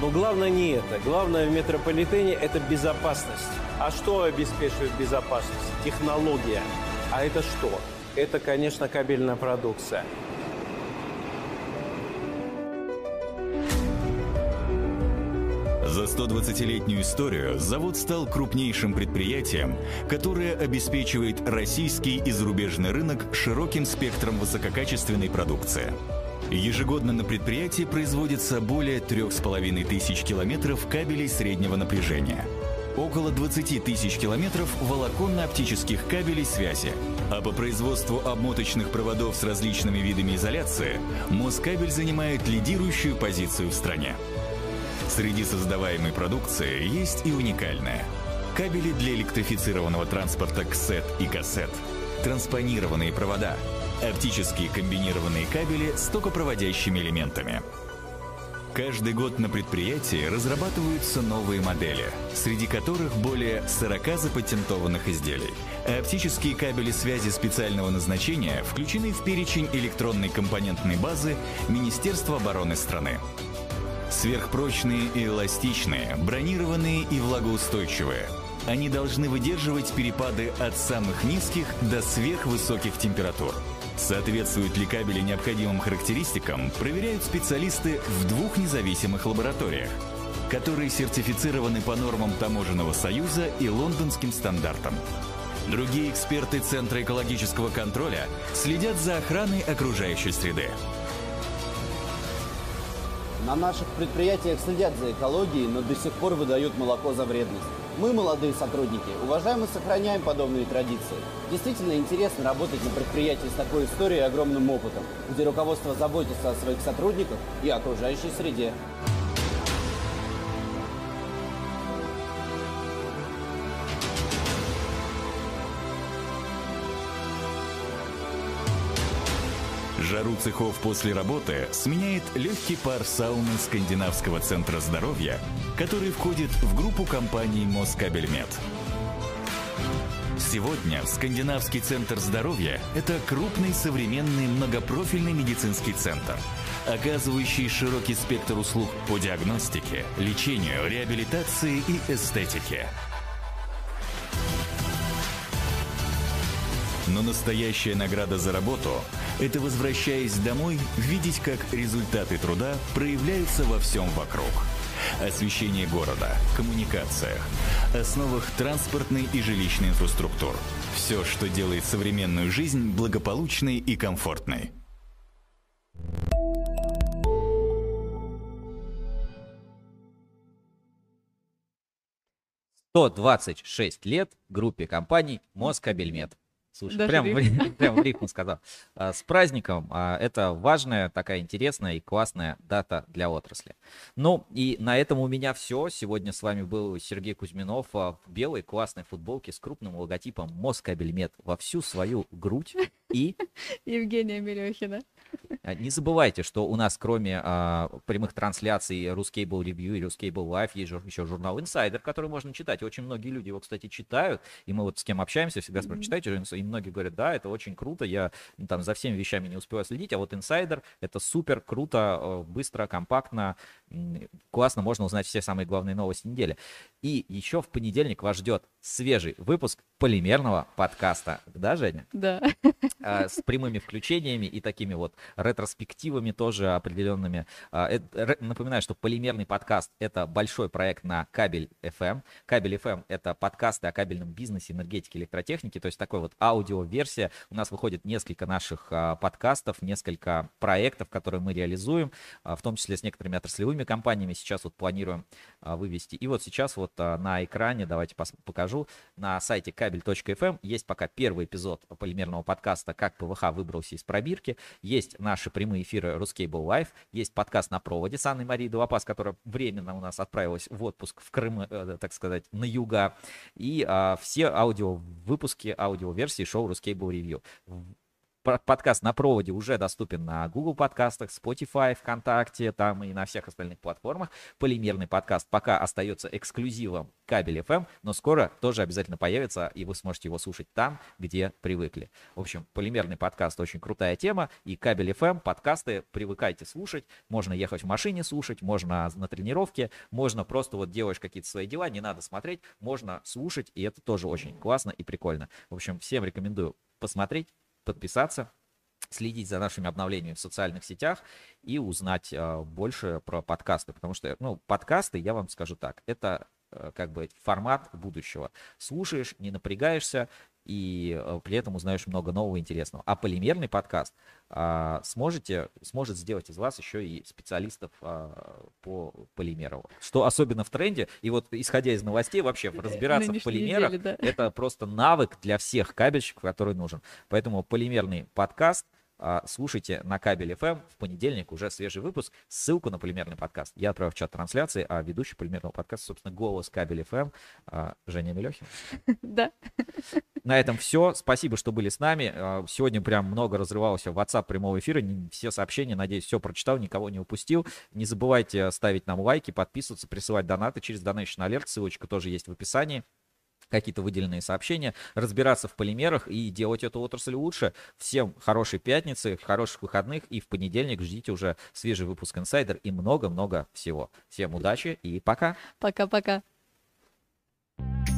Но главное не это. Главное в метрополитене – это безопасность. А что обеспечивает безопасность? Технология. А это что? это, конечно, кабельная продукция. За 120-летнюю историю завод стал крупнейшим предприятием, которое обеспечивает российский и зарубежный рынок широким спектром высококачественной продукции. Ежегодно на предприятии производится более 3,5 тысяч километров кабелей среднего напряжения, около 20 тысяч километров волоконно-оптических кабелей связи, а по производству обмоточных проводов с различными видами изоляции Москабель занимает лидирующую позицию в стране. Среди создаваемой продукции есть и уникальная. Кабели для электрифицированного транспорта КСЭТ и кассет, транспонированные провода, оптические комбинированные кабели с токопроводящими элементами. Каждый год на предприятии разрабатываются новые модели, среди которых более 40 запатентованных изделий. А оптические кабели связи специального назначения включены в перечень электронной компонентной базы Министерства обороны страны. Сверхпрочные и эластичные, бронированные и влагоустойчивые. Они должны выдерживать перепады от самых низких до сверхвысоких температур. Соответствуют ли кабели необходимым характеристикам, проверяют специалисты в двух независимых лабораториях, которые сертифицированы по нормам Таможенного союза и лондонским стандартам. Другие эксперты Центра экологического контроля следят за охраной окружающей среды. На наших предприятиях следят за экологией, но до сих пор выдают молоко за вредность. Мы, молодые сотрудники, уважаем и сохраняем подобные традиции. Действительно интересно работать на предприятии с такой историей и огромным опытом, где руководство заботится о своих сотрудниках и окружающей среде. Жару цехов после работы сменяет легкий пар сауны Скандинавского центра здоровья, который входит в группу компаний Москабельмет. Сегодня Скандинавский центр здоровья – это крупный современный многопрофильный медицинский центр, оказывающий широкий спектр услуг по диагностике, лечению, реабилитации и эстетике. Но настоящая награда за работу – это возвращаясь домой, видеть, как результаты труда проявляются во всем вокруг. Освещение города, коммуникациях, основах транспортной и жилищной инфраструктур. Все, что делает современную жизнь благополучной и комфортной. Сто двадцать шесть лет группе компаний Москабельмет. Слушай, Даже прям, рифм. ри- прям в рифму сказал. А, С праздником. а, Это важная, такая интересная и классная дата для отрасли. Ну, и на этом у меня все. Сегодня с вами был Сергей Кузьминов а, в белой классной футболке с крупным логотипом Москабельмет во всю свою грудь. И Евгения Мелехина. А, Не забывайте, что у нас кроме а, прямых трансляций Ruscable Review и Ruscable Live есть жур- еще журнал Insider, который можно читать. Очень многие люди его, кстати, читают. И мы вот с кем общаемся, всегда спрашиваем, читаете же Insider?» И многие говорят, да, это очень круто, я ну, там за всеми вещами не успеваю следить, а вот Insider это супер, круто, э, быстро, компактно, классно, можно узнать все самые главные новости недели. И еще в понедельник вас ждет свежий выпуск полимерного подкаста. Да, Женя? Да. а, с прямыми включениями и такими вот ретроспективами тоже определенными. А, Напоминаю, что полимерный подкаст — это большой проект на Кабель FM. Кабель FM — это подкасты о кабельном бизнесе, энергетике, электротехнике, то есть такой вот аудиоверсия. У нас выходит несколько наших а, подкастов, несколько проектов, которые мы реализуем, в том числе с некоторыми отраслевыми компаниями. Сейчас вот планируем вывести. И вот сейчас вот на экране, давайте пос- покажу, на сайте кабель.фм есть пока первый эпизод полимерного подкаста «Как ПВХ выбрался из пробирки». Есть наши прямые эфиры Ruscable Live, есть подкаст на проводе с Анной Марией Долопас, которая временно у нас отправилась в отпуск в Крым, э, так сказать, на юга. И а, все аудиовыпуски, аудиоверсии шоу Ruscable Review. Подкаст на проводе уже доступен на Google подкастах, Spotify, ВКонтакте, там и на всех остальных платформах. Полимерный подкаст пока остается эксклюзивом кабель FM, но скоро тоже обязательно появится, и вы сможете его слушать там, где привыкли. В общем, полимерный подкаст очень крутая тема, и кабель FM, подкасты привыкайте слушать. Можно ехать в машине слушать, можно на тренировке, можно просто вот делаешь какие-то свои дела, не надо смотреть, можно слушать, и это тоже очень классно и прикольно. В общем, всем рекомендую посмотреть, подписаться, следить за нашими обновлениями в социальных сетях и узнать э, больше про подкасты, потому что, ну, подкасты, я вам скажу так, это э, как бы формат будущего. Слушаешь, не напрягаешься, и э, при этом узнаешь много нового интересного. А полимерный подкаст а, сможете, сможет сделать из вас еще и специалистов а, по полимеру. Что особенно в тренде, и вот исходя из новостей, вообще разбираться в полимерах, неделе, да. это просто навык для всех кабельщиков, который нужен. Поэтому полимерный подкаст слушайте на кабель FM. В понедельник уже свежий выпуск. Ссылку на полимерный подкаст я отправил в чат трансляции, а ведущий полимерного подкаста, собственно, голос кабель FM а, Женя Мелехин. Да. На этом все. Спасибо, что были с нами. А, Сегодня прям много разрывалось в WhatsApp прямого эфира. Все сообщения, надеюсь, все прочитал, никого не упустил. Не забывайте ставить нам лайки, подписываться, присылать донаты через Donation Alert. Ссылочка тоже есть в описании какие-то выделенные сообщения, разбираться в полимерах и делать эту отрасль лучше. Всем хорошей пятницы, хороших выходных и в понедельник ждите уже свежий выпуск «Инсайдер» и много-много всего. Всем удачи и пока! Пока-пока! thank you